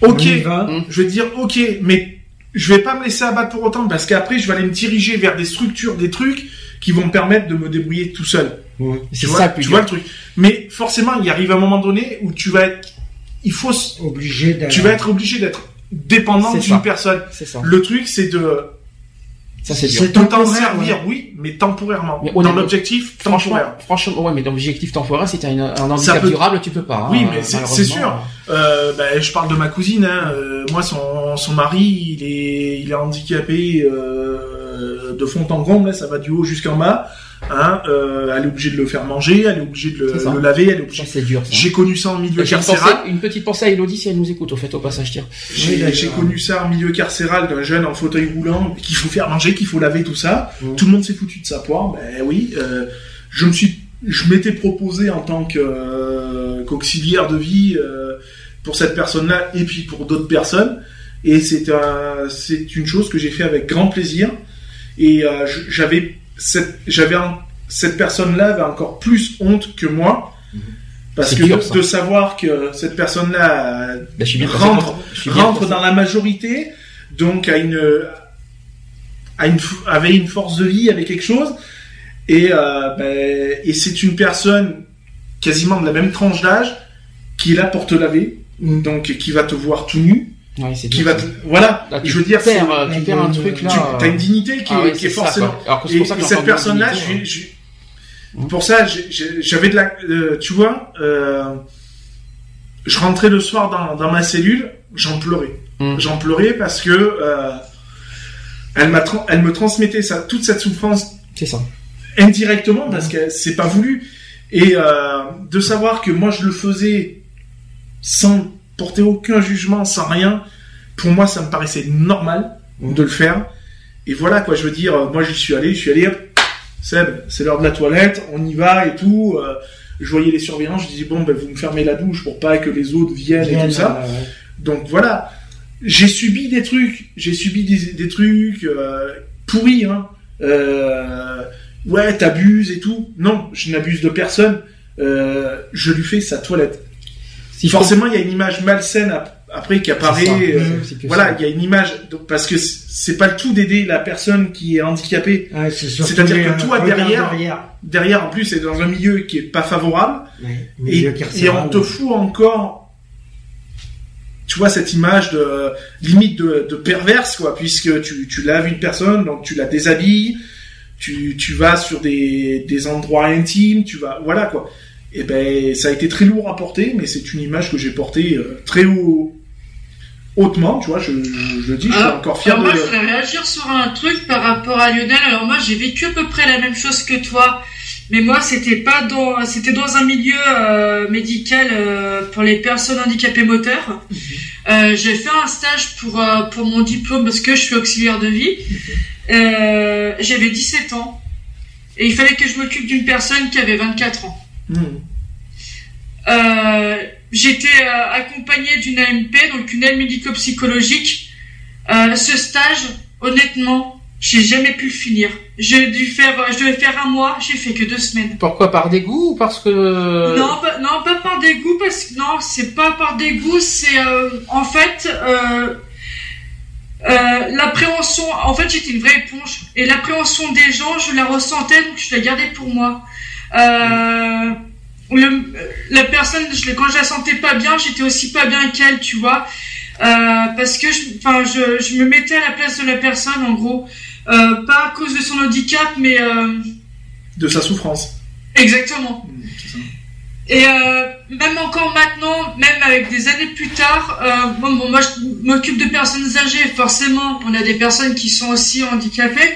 Ok. Mhm. je vais te dire ok, mais je vais pas me laisser abattre pour autant parce qu'après je vais aller me diriger vers des structures, des trucs qui vont me permettre de me débrouiller tout seul. Ouais. Tu C'est vois, ça le plus tu vois le truc. Mais forcément, il arrive un moment donné où tu vas être, il faut, Obligé tu vas être obligé d'être dépendant d'une personne. C'est ça. Le truc, c'est de, Ça c'est dur. C'est temporaire, servir, ouais. oui, mais temporairement. Mais Dans l'objectif Franchement, temporaire. franchement, ouais, mais dans l'objectif temporaire, si t'as une- un handicap peut- durable, tu peux pas. hein, Oui, mais c'est- sûr. Euh, ben, je parle de ma cousine. Hein. Euh, moi, son, son mari, il est, il est handicapé euh, de fond en comble. Là, ça va du haut jusqu'en bas. Hein. Euh, elle est obligée de le faire manger, elle est obligée de le, le laver, elle est Ça obligée. c'est dur. J'ai connu ça en milieu carcéral. une petite pensée à Elodie si elle nous écoute au fait au passage tiens. J'ai connu ça en milieu carcéral d'un jeune en fauteuil roulant qu'il faut faire manger, qu'il faut laver tout ça. Mhm. Tout le monde s'est foutu de sa poire. Ben oui, euh, je me suis, je m'étais proposé en tant que euh, qu'auxiliaire de vie euh, pour cette personne-là et puis pour d'autres personnes. Et c'est un, c'est une chose que j'ai fait avec grand plaisir. Et euh, j'avais cette, j'avais un- cette personne-là avait encore plus honte que moi. Parce C'est que dur, de, savoir que cette personne-là Ben, passé rentre, rentre dans la majorité, donc a une, a une, avait une force de vie, avait quelque chose, et, euh, ben, et c'est une personne quasiment de la même tranche d'âge qui est là pour te laver, donc qui va te voir tout nu, Ouais, qui va, voilà, Là, tu je veux dire, perds, euh, tu perds un truc là. tu euh, as une dignité qui ah est, ouais, qui est c'est ça, forcément. Alors que pour ça que et cette dignité, j'ai- j'ai- pour ça, j'avais de la, euh, tu vois, euh, je rentrais le soir dans, dans ma cellule, j'en pleurais. Mm. J'en pleurais parce que euh, elle m'a, elle me transmettait ça, toute cette souffrance C'est ça. indirectement parce que c'est pas voulu et euh, de savoir que moi je le faisais sans porter aucun jugement, sans rien, pour moi ça me paraissait normal de le faire. Et voilà quoi, je veux dire, euh, moi j'y suis allé, je suis allé, Seb, c'est l'heure de la toilette, on y va et tout. euh, je voyais les surveillants, je disais bon ben vous me fermez la douche pour pas que les autres viennent et tout ça. là, ouais. Donc voilà, j'ai subi des trucs, j'ai subi des, des trucs euh, pourris. Hein. Euh, ouais, t'abuses et tout. Non, je n'abuse de personne. Je lui fais sa toilette. Si Forcément, il y a une image malsaine ap- après qui apparaît. Euh, voilà, il y a une image donc, parce que c'est pas le tout d'aider la personne qui est handicapée. Ouais, C'est-à-dire que euh, toi, derrière, derrière. Derrière, en plus, c'est dans un milieu qui est pas favorable. Ouais, Et, on te fout encore, tu vois, cette image de limite de, de perverse, quoi, puisque tu, tu laves une personne, donc tu la déshabilles, tu, tu vas sur des, des endroits intimes, tu vas, voilà, quoi. Et ben, ça a été très lourd à porter, mais c'est une image que j'ai portée euh, très haut, hautement, tu vois, je, je, je le dis, je suis encore fier Alors de. moi, je voudrais réagir sur un truc par rapport à Lionel. Alors moi, j'ai vécu à peu près la même chose que toi, mais moi, c'était pas dans, c'était dans un milieu euh, médical euh, pour les personnes handicapées moteurs. Euh, j'ai fait un stage pour pour mon diplôme parce que je suis auxiliaire de vie. Euh, J'avais 17 ans et il fallait que je m'occupe d'une personne qui avait 24 ans. Euh, J'étais euh, accompagnée d'une AMP, donc une aide médico-psychologique. Euh, ce stage, honnêtement, j'ai jamais pu le finir. J'ai dû faire, je devais faire un mois, j'ai fait que deux semaines. Pourquoi par dégoût ou parce que Non, pas, non, pas par dégoût, parce que non, c'est pas par dégoût, c'est euh, en fait euh, euh, l'appréhension. En fait, j'étais une vraie éponge et l'appréhension des gens, je la ressentais, donc je la gardais pour moi. Euh, le, la personne, je, quand je la sentais pas bien, j'étais aussi pas bien qu'elle, tu vois. Euh, parce que, je- je, je me mettais à la place de la personne, en gros, Euh, pas à cause de son handicap, mais De sa souffrance. exactement. Ça. Et même encore maintenant, même avec des années plus tard, bon, bon, moi je m'occupe de personnes âgées, forcément, on a des personnes qui sont aussi handicapées,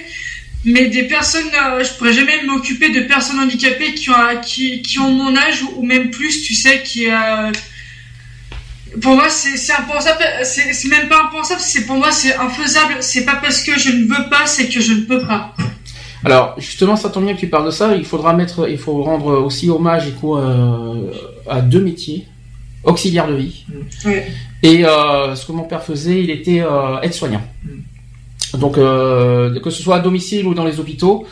mais des personnes, euh, je pourrais jamais m'occuper de personnes handicapées qui ont, qui, qui ont mon âge ou, ou même plus, tu sais, qui... Euh, pour moi, c'est impensable, c'est même pas impensable, c'est pour moi, c'est infaisable, c'est pas parce que je ne veux pas, c'est que je ne peux pas. Alors justement, ça tombe bien que tu parles de ça. Il faudra mettre, il faut rendre aussi hommage et quoi, euh, à deux métiers auxiliaires de vie. Ouais. Et euh, ce que mon père faisait, il était euh, aide-soignant. Donc euh, que ce soit à domicile ou dans les hôpitaux.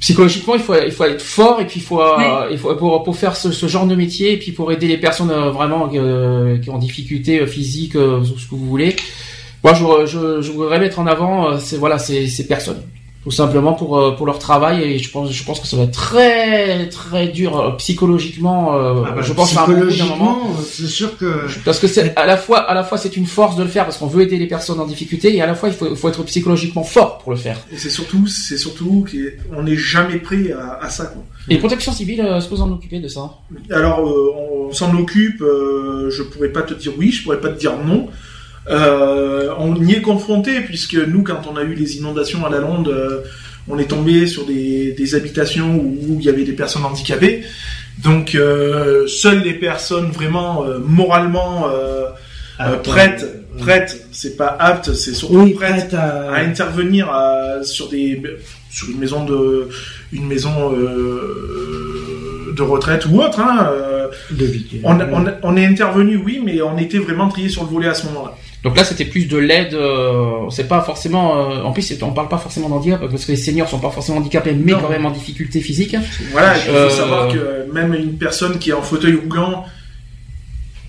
Psychologiquement, il faut, il faut être fort et puis il faut, euh, il faut pour, pour faire ce, ce genre de métier et puis pour aider les personnes euh, vraiment euh, qui ont difficulté euh, physique, euh, ce que vous voulez. Moi, je, je, je voudrais mettre en avant euh, ces voilà ces, ces personnes, tout simplement pour euh, pour leur travail et je pense je pense que ça va être très très dur euh, psychologiquement. euh, Ah bah, je pense psychologiquement, c'est sûr que Parce que c'est à la fois à la fois c'est une force de le faire parce qu'on veut aider les personnes en difficulté et à la fois il faut, il faut être psychologiquement fort pour le faire. Et c'est surtout, c'est surtout qu'on n'est jamais prêt à, à ça. Quoi. Et protection civile, euh, se pose en occuper de ça? Alors, euh, on s'en occupe. euh, je pourrais pas te dire oui, je pourrais pas te dire non. Euh, on y est confronté puisque nous, quand on a eu les inondations à la Londe, euh, on est tombé sur des, des habitations où, il y avait des personnes handicapées. Donc, euh, seules les personnes vraiment moralement prêtes, prêtes, c'est pas apte, c'est surtout oui, prêtes prête à, à intervenir sur des sur une maison de une maison de retraite ou autre. Hein, de vie. on, on, on est intervenu, oui, mais on était vraiment trié sur le volet à ce moment-là. Donc là c'était plus de l'aide. Euh, c'est pas forcément. euh, en plus on parle pas forcément d'handicap parce que les seniors sont pas forcément handicapés mais Non. quand même en difficulté physique. Voilà, il faut Euh, savoir que même une personne qui est en fauteuil roulant,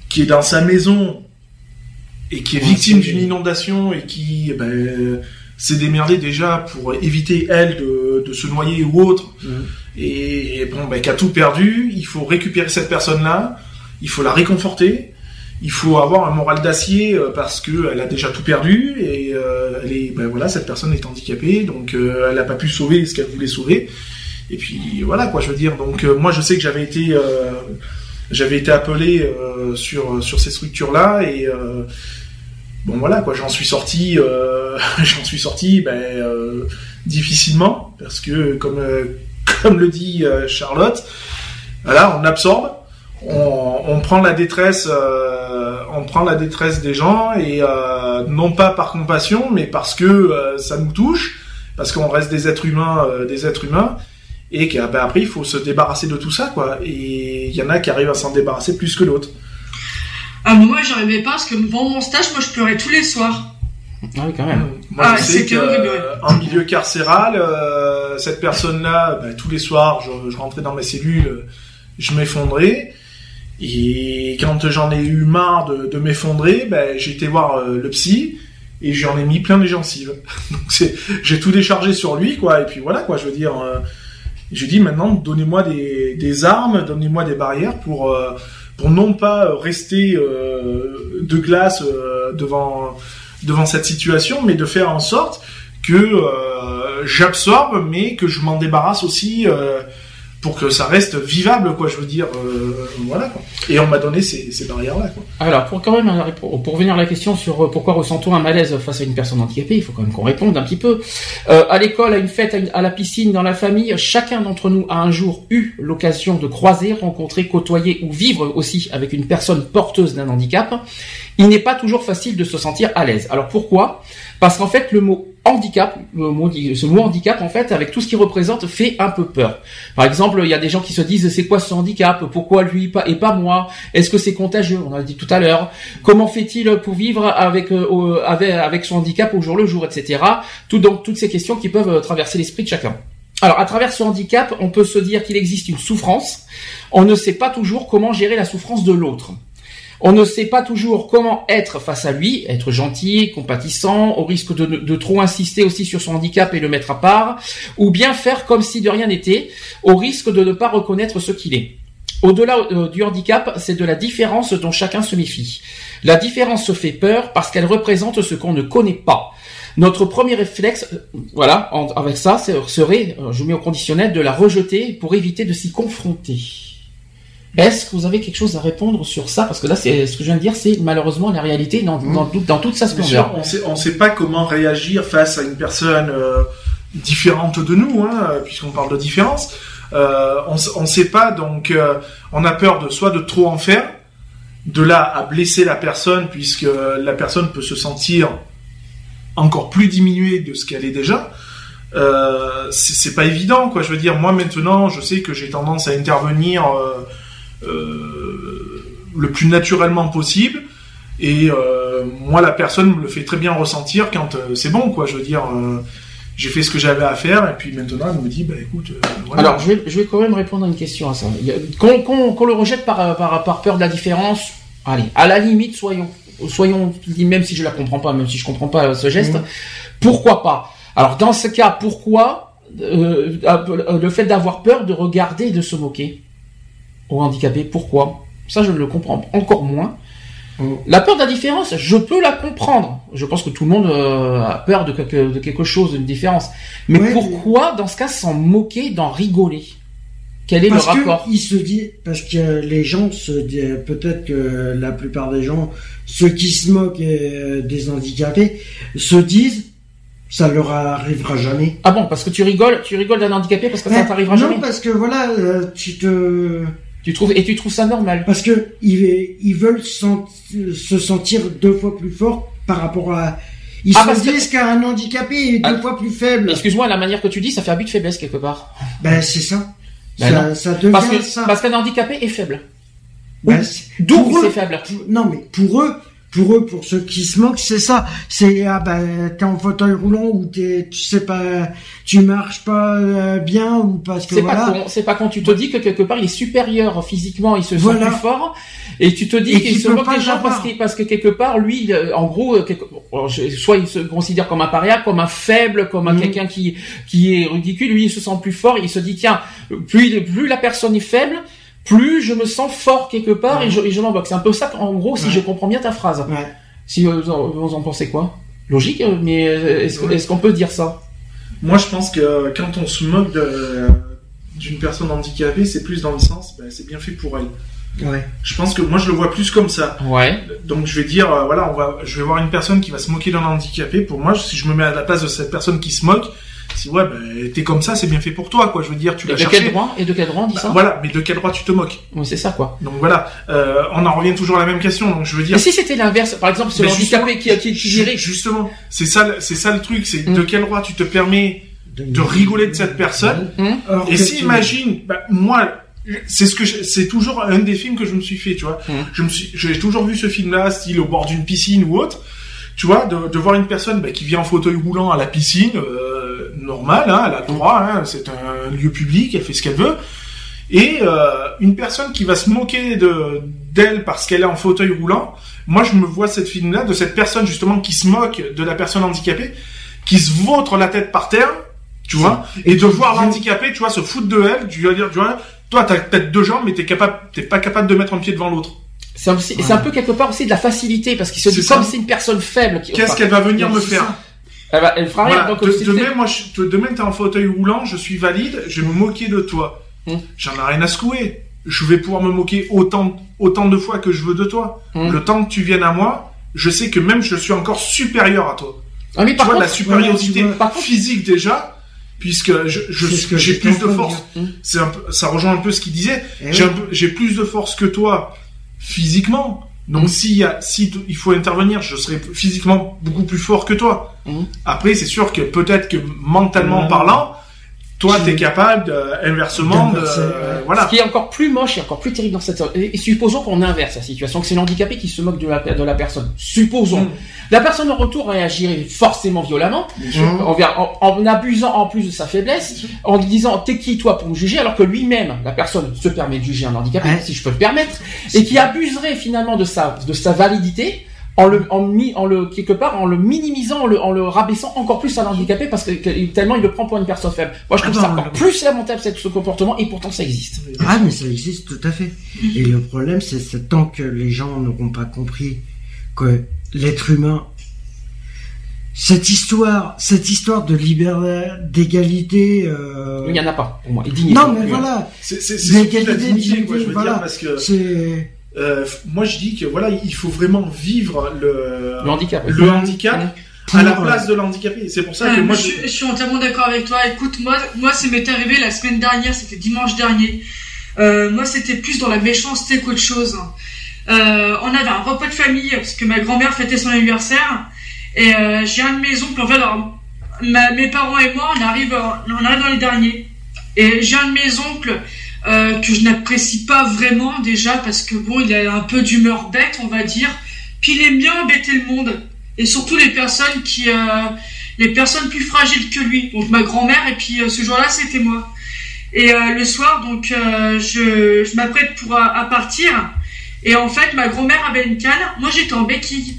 qui est dans sa maison et qui est victime d'une inondation et qui eh ben, s'est démerdée déjà pour éviter elle de, de se noyer ou autre, Mhm. et, bon, ben, qui a tout perdu, il faut récupérer cette personne-là, il faut la réconforter. Il faut avoir un moral d'acier euh, parce que elle a déjà tout perdu et euh, elle est, ben voilà, cette personne est handicapée, donc euh, elle n'a pas pu sauver ce qu'elle voulait sauver. Et puis voilà quoi, je veux dire. Donc moi je sais que j'avais été j'avais été appelé sur sur ces structures là et bon voilà quoi, j'en suis sorti j'en suis sorti ben difficilement parce que comme comme le dit Charlotte, voilà, on absorbe, on, on prend la détresse euh, on prend la détresse des gens et euh, non pas par compassion mais parce que euh, ça nous touche parce qu'on reste des êtres humains euh, des êtres humains et qu'après il faut se débarrasser de tout ça quoi et il y en a qui arrivent à s'en débarrasser plus que l'autre Ah, mais moi, j'arrivais pas parce que devant mon stage, moi, je pleurais tous les soirs. Ah oui quand même. moi Ah, je sais c'était que horrible, euh, en milieu carcéral euh, cette personne là tous les soirs je, je rentrais dans mes cellules je m'effondrais et quand j'en ai eu marre de, m'effondrer ben, j'ai été voir euh, le psy et j'en ai mis plein les gencives. Donc j'ai tout déchargé sur lui quoi. Et puis voilà quoi. Je veux dire euh, j'ai dit maintenant donnez-moi des, armes donnez-moi des barrières pour euh, pour non pas rester de glace devant devant cette situation mais de faire en sorte que j'absorbe mais que je m'en débarrasse aussi pour que ça reste vivable quoi je veux dire euh, voilà quoi et on m'a donné ces, ces barrières là quoi Alors pour quand même pour, revenir à la question sur euh, pourquoi ressent-on un malaise face à une personne handicapée, il faut quand même qu'on réponde un petit peu. Euh, à l'école, à une fête, à la piscine, dans la famille, chacun d'entre nous a un jour eu l'occasion de croiser, rencontrer, côtoyer ou vivre aussi avec une personne porteuse d'un handicap. Il n'est pas toujours facile de se sentir à l'aise. Alors pourquoi? Parce qu'en fait le mot handicap, ce mot handicap en fait, avec tout ce qu'il représente, fait un peu peur. Par exemple, il y a des gens qui se disent c'est quoi ce handicap? Pourquoi lui et pas moi? Est-ce que c'est contagieux? On a dit tout à l'heure. Comment fait-il pour vivre avec, euh, avec avec son handicap au jour le jour, etc. Tout donc toutes ces questions qui peuvent euh, traverser l'esprit de chacun. Alors, à travers ce handicap, on peut se dire qu'il existe une souffrance. On ne sait pas toujours comment gérer la souffrance de l'autre. On ne sait pas toujours comment être face à lui, être gentil, compatissant, au risque de, trop insister aussi sur son handicap et le mettre à part, ou bien faire comme si de rien n'était, au risque de ne pas reconnaître ce qu'il est. Au-delà euh, du handicap, c'est de la différence dont chacun se méfie. La différence se fait peur parce qu'elle représente ce qu'on ne connaît pas. Notre premier réflexe, euh, voilà, avec ça, serait, euh, je mets au conditionnel, de la rejeter pour éviter de s'y confronter. Est-ce que vous avez quelque chose à répondre sur ça? Parce que là, c'est ce que je viens de dire, c'est malheureusement la réalité dans, mmh. dans, toute sa splendeur. on sait, sait pas comment réagir face à une personne euh, différente de nous, hein, puisqu'on parle de différence. Euh, on ne sait pas, donc euh, on a peur de soit de trop en faire, de là à blesser la personne, puisque la personne peut se sentir encore plus diminuée de ce qu'elle est déjà. Euh, c'est pas évident, quoi. Je veux dire, moi maintenant, je sais que j'ai tendance à intervenir euh, le plus naturellement possible. Et euh, moi, la personne me le fait très bien ressentir quand euh, c'est bon, quoi. Je veux dire, j'ai fait ce que j'avais à faire, et puis maintenant, elle me dit, bah écoute. Voilà. Alors, je vais, je vais quand même répondre à une question à ça. Qu'on le rejette par, par, par peur de la différence, allez, à la limite, soyons, soyons, même si je la comprends pas, même si je comprends pas ce geste, mhm. pourquoi pas? Alors, dans ce cas, pourquoi le fait d'avoir peur de regarder et de se moquer? Aux handicapés. Pourquoi? Ça, je ne le comprends encore moins. Mm. La peur de la différence, je peux la comprendre. Je pense que tout le monde euh, a peur de quelque, de quelque chose, d'une différence. Mais pourquoi, dans ce cas, s'en moquer, d'en rigoler? Quel est le rapport? Il se dit parce que les gens se disent peut-être que la plupart des gens, ceux qui se moquent euh, des handicapés, se disent ça leur arrivera jamais. Ah bon, parce que tu rigoles, tu rigoles d'un handicapé parce que ça t'arrivera jamais? Non, parce que voilà, euh, tu te tu trouves et tu trouves ça normal Parce que ils, ils veulent se sentir deux fois plus forts par rapport à. Ils ah, se disent qu'un handicapé est deux ah. fois plus faible. Excuse-moi, la manière que tu dis, ça fait abus de faiblesse quelque part. Ben c'est ça. Ben ça, devient parce que, ça. Parce qu'un handicapé est faible. Ben, D'où c'est faible. non mais pour eux, pour eux, pour ceux qui se moquent, c'est ça. C'est ah ben t'es en fauteuil roulant ou t'es, tu sais pas, tu marches pas euh, bien ou parce que c'est voilà. Pas c'est pas quand tu te dis que quelque part il est supérieur physiquement, il se sent plus fort et tu te dis qu'il se moque des gens parce que, parce que quelque part lui, en gros, euh, soit il se considère comme un paria, comme un faible, comme un mhm. quelqu'un qui qui est ridicule. Lui, il se sent plus fort. Il se dit tiens, plus plus la personne est faible plus je me sens fort quelque part et je, je m'en C'est un peu ça, en gros, si je comprends bien ta phrase. Si vous en, pensez quoi? Logique, mais est-ce qu'on peut dire ça? Moi, je pense que quand on se moque d'une personne handicapée, c'est plus dans le sens, ben, c'est bien fait pour elle. Ouais. Je pense que moi je le vois plus comme ça. Ouais. Donc je vais dire euh, voilà, on va je vais voir une personne qui va se moquer d'un handicapé. Pour moi, si je me mets à la place de cette personne qui se moque, si ouais, ben, t'es comme ça, c'est bien fait pour toi, quoi. Je veux dire, tu l'as cherché. De quel droit? Et de quel droit on dit bah, ça? Voilà, mais de quel droit tu te moques? Oui, c'est ça, quoi. Donc voilà, euh, on en revient toujours à la même question. Donc je veux dire. Mais si c'était l'inverse, par exemple, c'est handicapé qui, qui, qui dirait. Justement, c'est ça, c'est ça le truc, c'est mm. de quel droit tu te permets de rigoler de cette personne. Mm. Et si imagine, bah, moi, c'est ce que c'est toujours un des films que je me suis fait, tu vois. Mm. Je me suis, j'ai toujours vu ce film-là, style au bord d'une piscine ou autre. Tu vois, de, de voir une personne bah, qui vient en fauteuil roulant à la piscine. Euh, normal, hein, elle a le droit, hein, c'est un lieu public, elle fait ce qu'elle veut. Et euh, une personne qui va se moquer de d'elle parce qu'elle est en fauteuil roulant, moi je me vois cette film-là, de cette personne justement qui se moque de la personne handicapée, qui se vautre la tête par terre, tu vois, et de voir l'handicapé, tu vois, se foutre de elle, tu vas dire, tu vois, toi t'as peut-être deux jambes, mais t'es capable, t'es pas capable de mettre un pied devant l'autre. C'est un, peu quelque part aussi de la facilité parce qu'il se dit comme c'est une personne faible. Qu'est-ce qu'elle va venir me faire? Elle, fera rien. Donc, de, demain, moi, je, demain, t'es en fauteuil roulant, je suis valide, je vais me moquer de toi. Hum. J'en ai rien à secouer. Je vais pouvoir me moquer autant, autant de fois que je veux de toi. Hum. Le temps que tu viennes à moi, je sais que même je suis encore supérieur à toi. Ah, mais par tu vois, la supériorité physique déjà, puisque je, je j'ai plus de force. C'est un peu, ça rejoint un peu ce qu'il disait. Eh j'ai plus de force que toi physiquement, Donc s'il y a, si t- il faut intervenir, je serai physiquement beaucoup plus fort que toi. Mhm. Après, c'est sûr que peut-être que mentalement Ouais. parlant, toi, Tu- t'es capable de, inversement de, ouais. voilà. Ce qui est encore plus moche et encore plus terrible dans cette... Et supposons qu'on inverse la situation, que c'est l'handicapé qui se moque de la, de la personne. Supposons. Mm. La personne en retour réagirait forcément violemment, en, en abusant en plus de sa faiblesse, en lui disant t'es qui toi pour me juger, alors que lui-même, la personne se permet de juger un handicapé, Ouais. si je peux le permettre, et qui abuserait finalement de sa, de sa validité. En le, en, mi- en le quelque part, en le minimisant, en le, en le rabaissant encore plus à l'handicapé parce que, que- tellement il le prend pour une personne faible. Moi, je trouve Ah ça encore plus lamentable ce comportement et pourtant ça existe. Ah, mais ça existe tout à fait. Et le problème, c'est c'est tant que les gens n'auront pas compris que l'être humain, cette histoire, cette histoire de liberté, d'égalité, euh, Il n'y en a pas pour moi. Dignité. non mais voilà, C'est, c'est, c'est surtout L'égalité, dignité, quoi, je veux voilà. dire, parce que, c'est euh, moi, je dis que voilà, il faut vraiment vivre le, Le handicap. le handicap pour, à la euh, place de l'handicapé. C'est pour ça Ah, que moi, je, je, suis- je suis entièrement d'accord avec toi. Écoute, moi, moi, ça m'est arrivé la semaine dernière, c'était dimanche dernier. Euh, moi, c'était plus dans la méchanceté qu'autre chose. Euh, on avait un repas de famille parce que ma grand-mère fêtait son anniversaire et euh, j'ai un de mes oncles. En fait, alors, ma- mes parents et moi, on arrive, on arrive dans les derniers. Et j'ai un de mes oncles euh, que je n'apprécie pas vraiment déjà parce que bon, il a un peu d'humeur bête, on va dire. Puis il aime bien embêter le monde et surtout les personnes qui euh, les personnes plus fragiles que lui. Donc ma grand-mère et puis euh, ce jour-là c'était moi. Et le soir donc je, je m'apprête pour à, à partir et en fait ma grand-mère avait une canne, moi j'étais en béquille.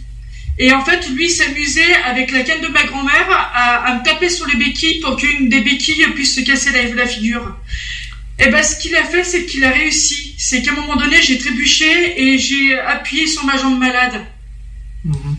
Et en fait lui s'amusait avec la canne de ma grand-mère à, à me taper sur les béquilles pour qu'une des béquilles puisse se casser la, la figure. Et ben ce qu'il a fait c'est qu'il a réussi. C'est qu'à un moment donné j'ai trébuché et j'ai appuyé sur ma jambe malade. Mhm.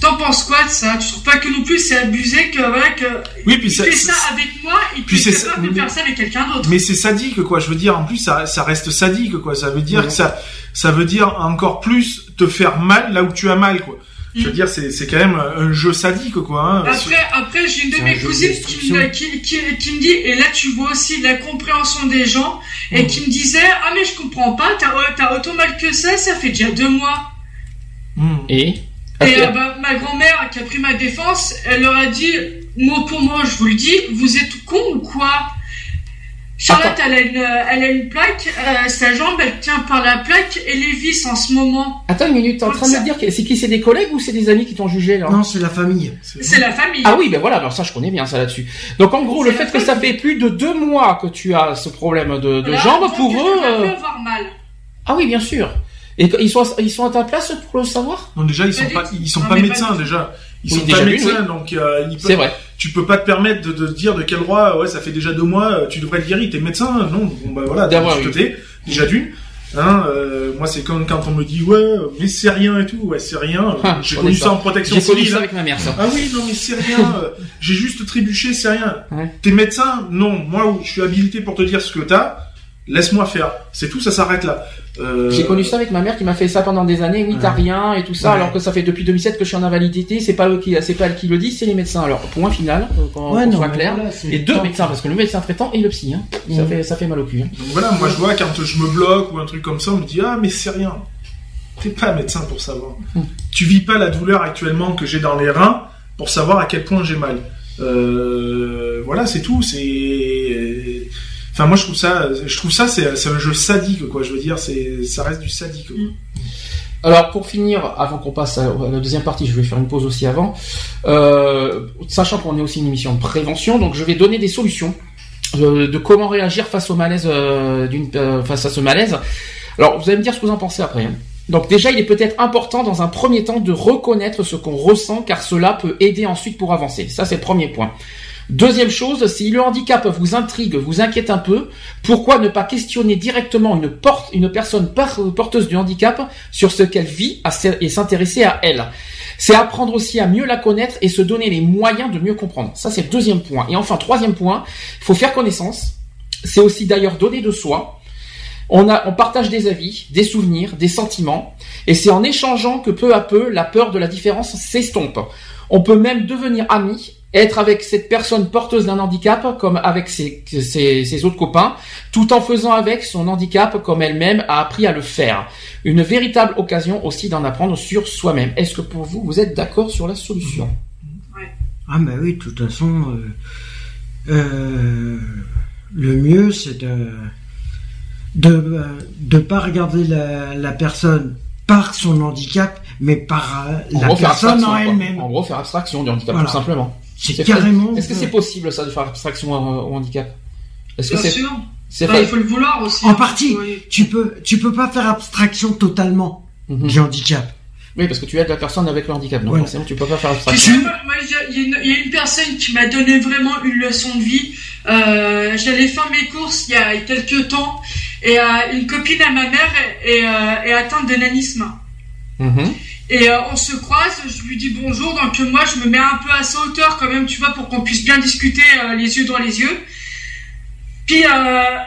T'en penses quoi de ça? Tu trouves pas que non plus c'est abusé que voilà que oui, puis il ça, fait ça- ça avec moi et puis capable ça- de faire ça avec quelqu'un d'autre mais c'est sadique, quoi. Je veux dire, en plus, ça, ça reste sadique, quoi. Ça veut dire que ça, ça veut dire encore plus te faire mal là où tu as mal, quoi. Je veux dire, c'est, c'est quand même un jeu sadique, quoi. Hein. Après, après j'ai une de mes cousines qui, me- qui, qui, qui me dit, et là tu vois aussi la compréhension des gens, et Mm. qui me disait, ah mais je comprends pas, t'as t'as autant mal que ça, ça fait déjà deux mois. Mm. Et Et euh, bah, ma grand-mère qui a pris ma défense, elle leur a dit, mot pour mot, je vous le dis, vous êtes con ou quoi? Charlotte, elle a, une, elle a une plaque, euh, sa jambe, elle tient par la plaque et les vis en ce moment. Attends une minute, t'es en train de me dire que c'est qui C'est des collègues ou c'est des amis qui t'ont jugé là? Non, c'est la famille. C'est la famille. Ah oui, ben voilà, alors ça je connais bien ça là-dessus. Donc en gros, le fait que ça fait plus de deux mois que tu as ce problème de, de Voilà, jambes, donc pour eux... euh, avoir mal. Ah oui, bien sûr. Et ils sont, ils sont à ta place pour le savoir? Non, déjà, ils sont Pas ils sont Non, pas médecins, déjà. Ils Oui, sont déjà pas médecins, donc, euh, ils peuvent- C'est vrai. tu peux pas te permettre de, de dire de quel droit, ouais, ça fait déjà deux mois, euh, tu devrais être guéri, t'es médecin, non, bon, bah voilà, D'avoir tu eu. te tais, déjà d'une. Hein, euh, moi, c'est comme quand on me dit, ouais, mais c'est rien et tout, ouais, c'est rien. Ah, J'ai connu ça en protection J'ai connu civile. ça hein. avec ma mère, ça. Ah oui, non, mais c'est rien, euh, j'ai juste trébuché, c'est rien. Ouais. T'es médecin? Non, moi, je suis habilité pour te dire ce que t'as, laisse-moi faire. C'est tout, ça s'arrête là. Euh, J'ai connu ça avec ma mère qui m'a fait ça pendant des années. Oui, t'as Ouais. rien et tout ça, Ouais. alors que ça fait depuis 2007 que je suis en invalidité. C'est pas eux qui, c'est pas elle qui le dit, c'est les médecins. Alors point final, euh, quand Ouais, non, soit clair. voilà, c'est et deux médecins parce que le médecin traitant et le psy. Hein. Ça fait, ça fait mal au cul. Hein. Donc voilà, moi je vois quand je me bloque ou un truc comme ça, on me dit ah mais c'est rien. T'es pas médecin pour savoir. Mm. Tu vis pas la douleur actuellement que j'ai dans les reins pour savoir à quel point j'ai mal. Euh, voilà, c'est tout. C'est, enfin moi je trouve ça, je trouve ça c'est un jeu sadique quoi. Je veux dire, ça reste du sadique. quoi. Alors pour finir, avant qu'on passe à la deuxième partie, je vais faire une pause aussi avant, euh, sachant qu'on est aussi une émission de prévention, donc je vais donner des solutions de comment réagir face au malaise, euh, euh, face à ce malaise. Alors vous allez me dire ce que vous en pensez après. hein. Donc déjà, il est peut-être important dans un premier temps de reconnaître ce qu'on ressent, car cela peut aider ensuite pour avancer. Ça c'est le premier point. Deuxième chose, si le handicap vous intrigue, vous inquiète un peu, pourquoi ne pas questionner directement une, porte, une personne porteuse du handicap sur ce qu'elle vit et s'intéresser à elle? C'est apprendre aussi à mieux la connaître et se donner les moyens de mieux comprendre. Ça, c'est le deuxième point. Et enfin, troisième point, il faut faire connaissance. C'est aussi d'ailleurs donner de soi. On, on partage des avis, des souvenirs, des sentiments, et c'est en échangeant que peu à peu la peur de la différence s'estompe. On peut même devenir amis être avec cette personne porteuse d'un handicap comme avec ses, ses, ses, autres copains, tout en faisant avec son handicap comme elle-même a appris à le faire. Une véritable occasion aussi d'en apprendre sur soi-même. Est-ce que pour vous, vous êtes d'accord sur la solution? Ah bah oui, de toute façon, euh, euh, le mieux c'est de de de pas regarder la, la personne par son handicap, mais par euh, la personne en elle-même. En gros, faire abstraction du handicap, Voilà. tout simplement. C'est C'est carrément. Est-ce que c'est possible ça de faire abstraction au, au handicap? Est-ce que c'est sûr. c'est Enfin, fait il faut le vouloir aussi. En partie. Oui. Tu peux, tu peux pas faire abstraction totalement Mhm. du handicap. Oui, parce que tu aides la personne avec le handicap, donc Voilà. forcément tu peux pas faire Tu abstraction. sais, moi, moi, il y, a- il y a une- personne qui m'a donné vraiment une leçon de vie. Euh, J'allais faire mes courses il y a quelques temps et euh, une copine à ma mère est, est, euh, est atteinte de nanisme. Mhm. Et euh, on se croise, je lui dis bonjour, donc euh, moi je me mets un peu à sa hauteur quand même, tu vois, pour qu'on puisse bien discuter euh, les yeux dans les yeux. Puis euh,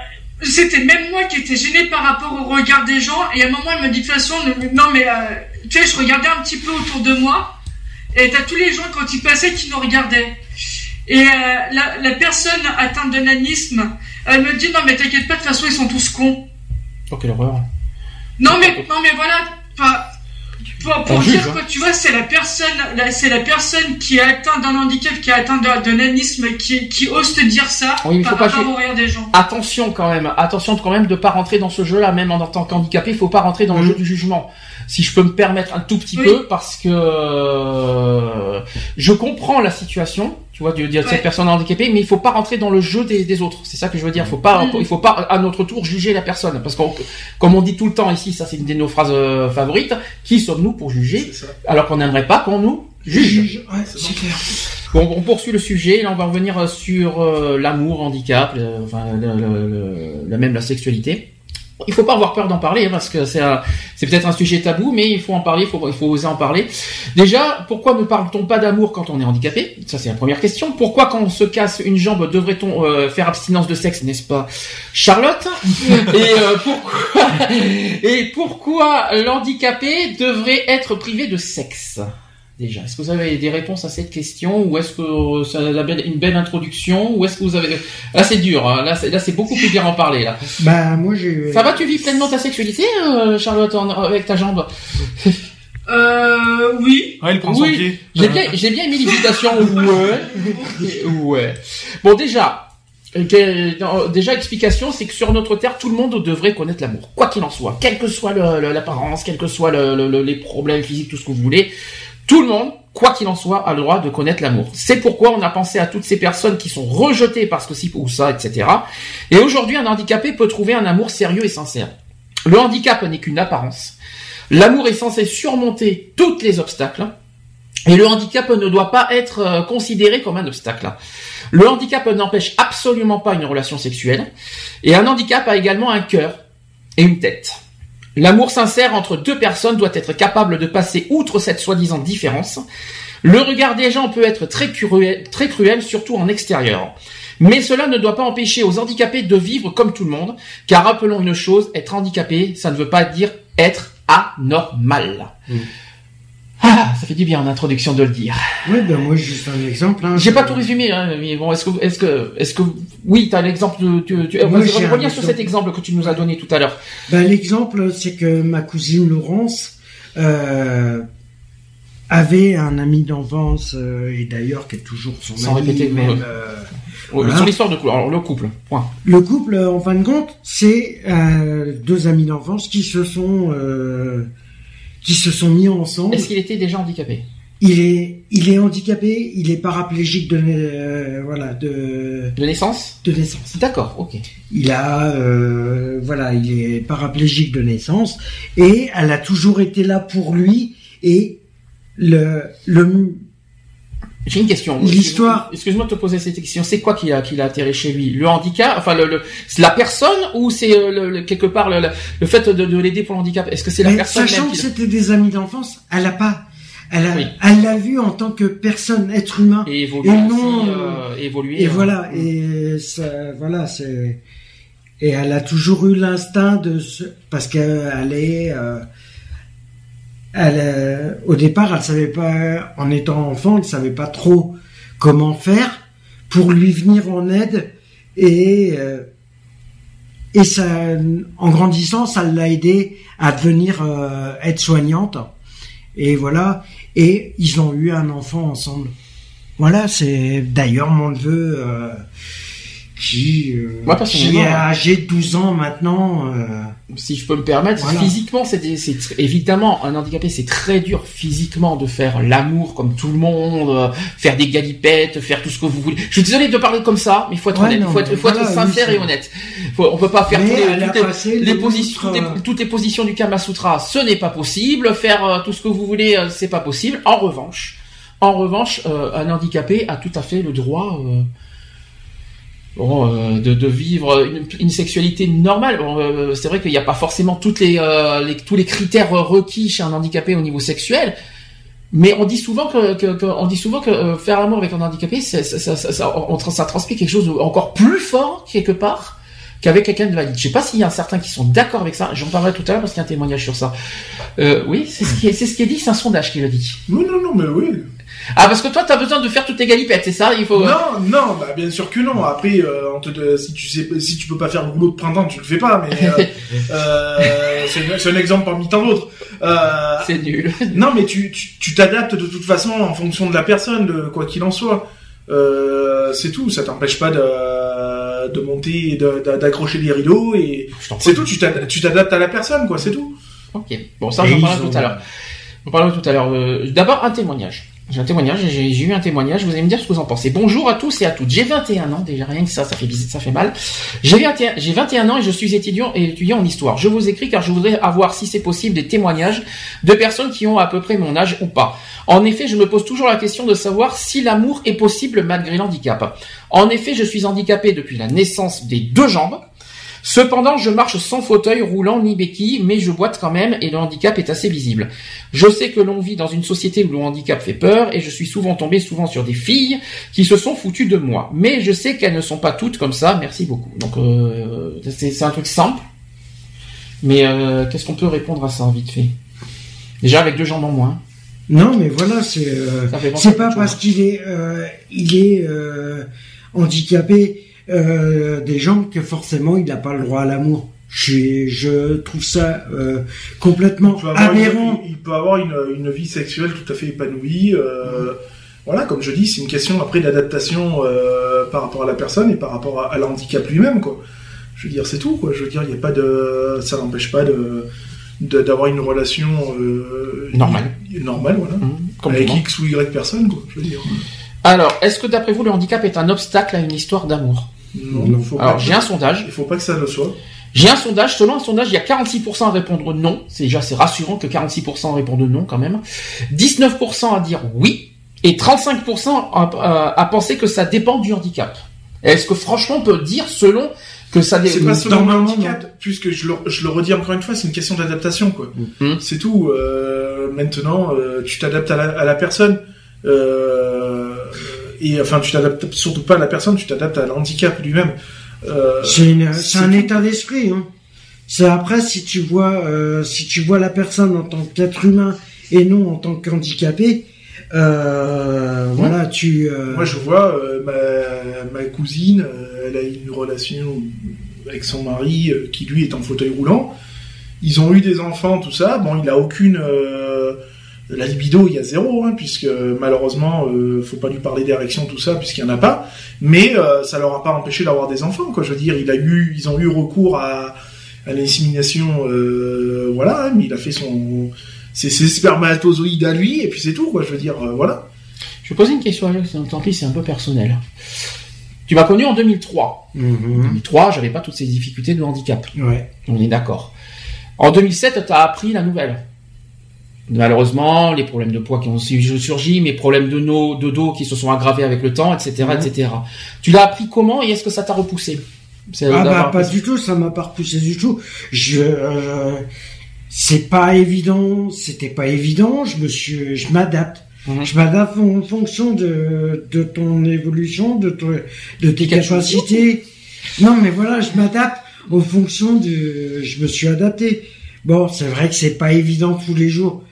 c'était même moi qui étais gênée par rapport au regard des gens, et à un moment elle me dit de toute façon, non mais tu sais, je regardais un petit peu autour de moi, et t'as tous les gens quand ils passaient qui nous regardaient. Et la, la personne atteinte de nanisme, elle me dit non mais t'inquiète pas, de toute façon ils sont tous cons. Oh, quelle horreur. Non mais non mais voilà, enfin, pour, dire juge, que tu vois, c'est la personne, c'est la personne qui est atteinte d'un handicap, qui est atteinte de, de nanisme, qui, qui ose te dire ça Oui, il faut par pas rapport juger. au rire des gens. Attention quand même, attention quand même de pas rentrer dans ce jeu-là, même en tant qu'handicapé, il faut pas rentrer dans le Mhm. jeu du jugement. Si je peux me permettre un tout petit Oui. peu, parce que euh, je comprends la situation, tu vois, de, de cette Ouais. personne handicapée, mais il faut pas rentrer dans le jeu des, des autres. C'est ça que je veux dire. Faut pas, Mhm. il faut pas à notre tour juger la personne, parce que comme on dit tout le temps ici, ça c'est une de nos phrases euh, favorites. Qui sommes-nous pour juger, alors qu'on n'aimerait pas qu'on nous juge Ouais, c'est clair. Bon, on poursuit le sujet. Là, on va revenir euh, sur euh, l'amour, handicap, le- enfin, le- le- le- la même la sexualité. Il faut pas avoir peur d'en parler hein, parce que c'est peut-être un sujet tabou, mais il faut en parler, il faut, il faut oser en parler. Déjà, pourquoi ne parle-t-on pas d'amour quand on est handicapé? Ça, c'est la première question. Pourquoi, quand on se casse une jambe, devrait-on euh, faire abstinence de sexe, n'est-ce pas, Charlotte? Et euh, pourquoi Et pourquoi l'handicapé devrait être privé de sexe? Déjà, est-ce que vous avez des réponses à cette question ou est-ce que euh, ça a une belle introduction ou est-ce que vous avez là c'est dur hein. là c'est là c'est beaucoup plus bien en parler là. Bah moi j'ai. Ça va tu vis pleinement ta sexualité euh, Charlotte en- avec ta jambe? Euh, oui. Ouais, il prend Oui. son pied. J'ai bien j'ai bien l'hésitation ouais ouais. Bon déjà euh, déjà explication c'est que sur notre terre tout le monde devrait connaître l'amour quoi qu'il en soit quelle que soit l'apparence quel que soit le- le- le- les problèmes physiques tout ce que vous voulez tout le monde quoi qu'il en soit a le droit de connaître l'amour c'est pourquoi on a pensé à toutes ces personnes qui sont rejetées parce que ci ou ça etc et aujourd'hui un handicapé peut trouver un amour sérieux et sincère le handicap n'est qu'une apparence l'amour est censé surmonter tous les obstacles et le handicap ne doit pas être euh, considéré comme un obstacle. Le handicap n'empêche absolument pas une relation sexuelle. Et un handicap a également un cœur et une tête. L'amour sincère entre deux personnes doit être capable de passer outre cette soi-disant différence. Le regard des gens peut être très cruel, surtout en extérieur. Mais cela ne doit pas empêcher aux handicapés de vivre comme tout le monde, car rappelons une chose, être handicapé, ça ne veut pas dire être anormal. Ah, ça fait du bien en introduction de le dire. Ouais, ben moi juste un exemple. Hein, J'ai Je- pas tout résumé, hein, mais bon, est-ce que, est-ce que, est-ce que, oui, t'as l'exemple de, tu, tu, Moi, j'ai un reviens sur exemple. cet exemple que tu nous as donné tout à l'heure. Ben, l'exemple, c'est que ma cousine Laurence euh, avait un ami d'enfance euh, et d'ailleurs qui est toujours son Sans ami. répéter, même, euh, Voilà. Sur l'histoire de couple, alors le couple, point. Le couple, en fin de compte, c'est deux amis d'enfance qui se sont qui se sont mis ensemble. Est-ce qu'il était déjà handicapé? Il est il est handicapé, il est paraplégique de euh, voilà de De naissance? de naissance. D'accord, ok. Il a euh, voilà, il est paraplégique de naissance et elle a toujours été là pour lui et le le J'ai une question. L'histoire- Excuse-moi de te poser cette question. C'est quoi qui a, qui l'a atterré chez lui? Le handicap? Enfin, le, la personne ou c'est euh, quelque part le, fait de, de l'aider pour le handicap? Est-ce que c'est la mais personne sachant que c'était des amis d'enfance, elle a pas elle a Oui. elle l'a vu en tant que personne être humain et évolué Et non, euh, évolué, Et euh, voilà, et ça, voilà, c'est et elle a toujours eu l'instinct de parce qu'elle est, euh, elle, euh, au départ, elle savait pas, en étant enfant, elle savait pas trop comment faire pour lui venir en aide et euh, et ça, en grandissant, ça l'a aidé à devenir euh, aide-soignante. Et voilà. Et ils ont eu un enfant ensemble. Voilà, c'est d'ailleurs mon neveu euh, qui, euh, Moi, qui personnellement, est âgé de 12 ans maintenant. euh, si je peux me permettre, Voilà. physiquement, c'est évidemment un handicapé, c'est très dur physiquement de faire l'amour comme tout le monde, euh, faire des galipettes, faire tout ce que vous voulez. Je suis désolé de parler comme ça, mais il faut être Ouais, honnête, non, faut être, faut être sincère oui, et honnête. Faut, on peut pas faire les- toutes les, positions, outre, toutes les- euh, toutes les positions du Kama Sutra, ce n'est pas possible. Faire euh, tout ce que vous voulez, euh, c'est pas possible. En revanche, en revanche, euh, un handicapé a tout à fait le droit. Bon, euh, de, de vivre une, une sexualité normale. Bon, euh, c'est vrai qu'il n'y a pas forcément toutes les, euh, les- tous les critères requis chez un handicapé au niveau sexuel, mais on dit souvent que, que- que- on dit souvent que euh, faire l'amour avec un handicapé, ça, ça, ça, ça, ça transmet quelque chose encore plus fort quelque part qu'avec quelqu'un de valide. Je sais pas s'il y a certains qui sont d'accord avec ça. J'en parlerai tout à l'heure parce qu'il y a un témoignage sur ça. Euh, oui, c'est ce qui est, c'est ce qui est dit. C'est un sondage qui le dit. Non, non, non, mais oui. Ah, parce que toi, t'as besoin de faire toutes tes galipettes, c'est ça Il faut. Non, non, bah bien sûr que non. Après, euh, on te, de- si tu sais, si tu peux pas faire le boulot de printemps, tu le fais pas. Mais euh, euh, c'est un exemple parmi tant d'autres. Euh, C'est nul. non, mais tu tu t'adaptes de toute façon en fonction de la personne, de quoi qu'il en soit. Euh, c'est tout. Ça t'empêche pas de de monter, et d'accrocher des rideaux et c'est tout. Tu t'ad- tu t'adaptes à la personne, quoi. C'est tout. Ok. Bon, ça, j'en parlerai ont- tout à l'heure. On parlera tout à l'heure. Euh, D'abord, un témoignage. J'ai un témoignage, j'ai eu un témoignage, vous allez me dire ce que vous en pensez. Bonjour à tous et à toutes. J'ai 21 ans, déjà rien que ça, ça fait bizarre, ça fait mal. J'ai 21, j'ai 21 ans et je suis étudiant et étudiant en histoire. Je vous écris car je voudrais avoir, si c'est possible, des témoignages de personnes qui ont à peu près mon âge ou pas. En effet, je me pose toujours la question de savoir si l'amour est possible malgré l'handicap. En effet, je suis handicapé depuis la naissance des deux jambes. Cependant, je marche sans fauteuil roulant ni béquille, mais je boite quand même et le handicap est assez visible. Je sais que l'on vit dans une société où le handicap fait peur et je suis souvent tombé souvent sur des filles qui se sont foutues de moi. Mais je sais qu'elles ne sont pas toutes comme ça. Merci beaucoup. Donc euh, c'est un truc simple. Mais euh, qu'est-ce qu'on peut répondre à ça vite fait? Déjà avec deux jambes en moins. Non, mais voilà, c'est euh, c'est pas parce qu'il est euh, il est euh, handicapé euh, des jambes que forcément il n'a pas le droit à l'amour. Je trouve ça euh, complètement Il aberrant. une, il peut avoir une, une vie sexuelle tout à fait épanouie. euh, Voilà, comme je dis, c'est une question après d'adaptation euh, par rapport à la personne et par rapport à, à l'handicap lui-même, quoi. Je veux dire, c'est tout, quoi. Je veux dire, il y a pas de, ça n'empêche pas de de- d'avoir une relation euh, Normale. normale, voilà, comme avec. X ou Y personnes, quoi. Je veux dire. Alors, est-ce que d'après vous le handicap est un obstacle à une histoire d'amour? Non, Non. faut Alors j'ai un sondage. il faut pas que ça le soit. J'ai un sondage, selon un sondage, il y a 46% à répondre non. C'est déjà c'est rassurant que 46% répondent non quand même. 19% à dire oui et 35% à, à- à penser que ça dépend du handicap. Est-ce que franchement on peut dire selon que ça C'est dépend pas selon le handicap, puisque je le, je le redis encore une fois, c'est une question d'adaptation, quoi. Mhm. C'est tout. Euh, maintenant, euh, tu t'adaptes à la, à la personne. Euh, et enfin, tu t'adaptes surtout pas à la personne, tu t'adaptes à l'handicap lui-même. Euh, C'est un état d'esprit. Hein. C'est après si tu vois euh, si tu vois la personne en tant qu'être humain et non en tant qu'handicapé. Euh, Voilà, tu. Moi, je vois ma, ma cousine, elle a une relation avec son mari qui lui est en fauteuil roulant. Ils ont eu des enfants, tout ça. Bon, il a aucune la libido, il y a zéro, hein, puisque malheureusement, euh, faut pas lui parler d'érection, tout ça, puisqu'il y en a pas. Mais euh, ça leur a pas empêché d'avoir des enfants, quoi. Je veux dire, il a eu, ils ont eu recours à, à l'insémination, euh, voilà. hein, mais il a fait son ses, ses spermatozoïdes à lui, et puis c'est tout, quoi. Je veux dire, euh, voilà. Je vais poser une question à Alex, tant pis c'est un peu personnel. Tu m'as connu en 2003. En mhm, 2003, j'avais pas toutes ces difficultés de handicap. Ouais. On est d'accord. En 2007, tu as appris la nouvelle. Malheureusement, les problèmes de poids qui ont su- surgi, mes problèmes de, no- de dos qui se sont aggravés avec le temps, etc., Mhm. etc. Tu l'as appris comment et est-ce que ça t'a repoussé? Ah bah pas du tout, ça m'a pas repoussé du tout. Je euh, c'est pas évident, c'était pas évident, je me suis je m'adapte. Mhm. Je m'adapte en fonction de, de ton évolution, de, ton- de tes capacités. Non mais voilà, je m'adapte en fonction de je me suis adapté. Bon, c'est vrai que c'est pas évident tous les jours.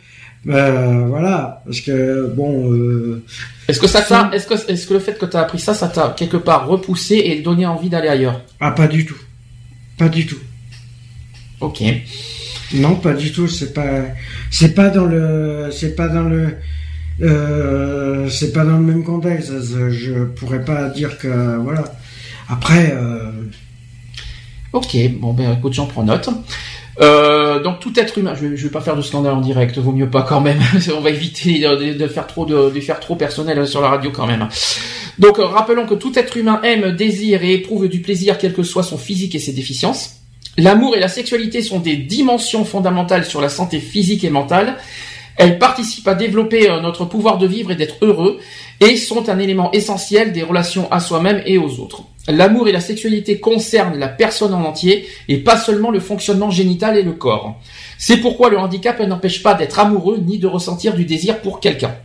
Euh, voilà, parce que bon. Euh, est-ce que ça t'a, est-ce que, est-ce que le fait que tu as appris ça, ça t'a quelque part repoussé et donné envie d'aller ailleurs? Ah, pas du tout, pas du tout. Ok. Non, pas du tout. C'est pas, c'est pas dans le, c'est pas dans le, euh, c'est pas dans le même contexte. Je pourrais pas dire que voilà. Après. Euh... Ok, bon ben écoute, j'en prends note. Euh, donc tout être humain, je, je vais pas faire de scandale en direct, vaut mieux pas quand même. On va éviter de, faire trop de, de, faire trop personnel sur la radio quand même. Donc rappelons que tout être humain aime, désire et éprouve du plaisir quel que soit son physique et ses déficiences. L'amour et la sexualité sont des dimensions fondamentales sur la santé physique et mentale. Elles participent à développer euh, notre pouvoir de vivre et d'être heureux et sont un élément essentiel des relations à soi-même et aux autres. L'amour et la sexualité concernent la personne en entier et pas seulement le fonctionnement génital et le corps. C'est pourquoi le handicap n'empêche pas d'être amoureux ni de ressentir du désir pour quelqu'un.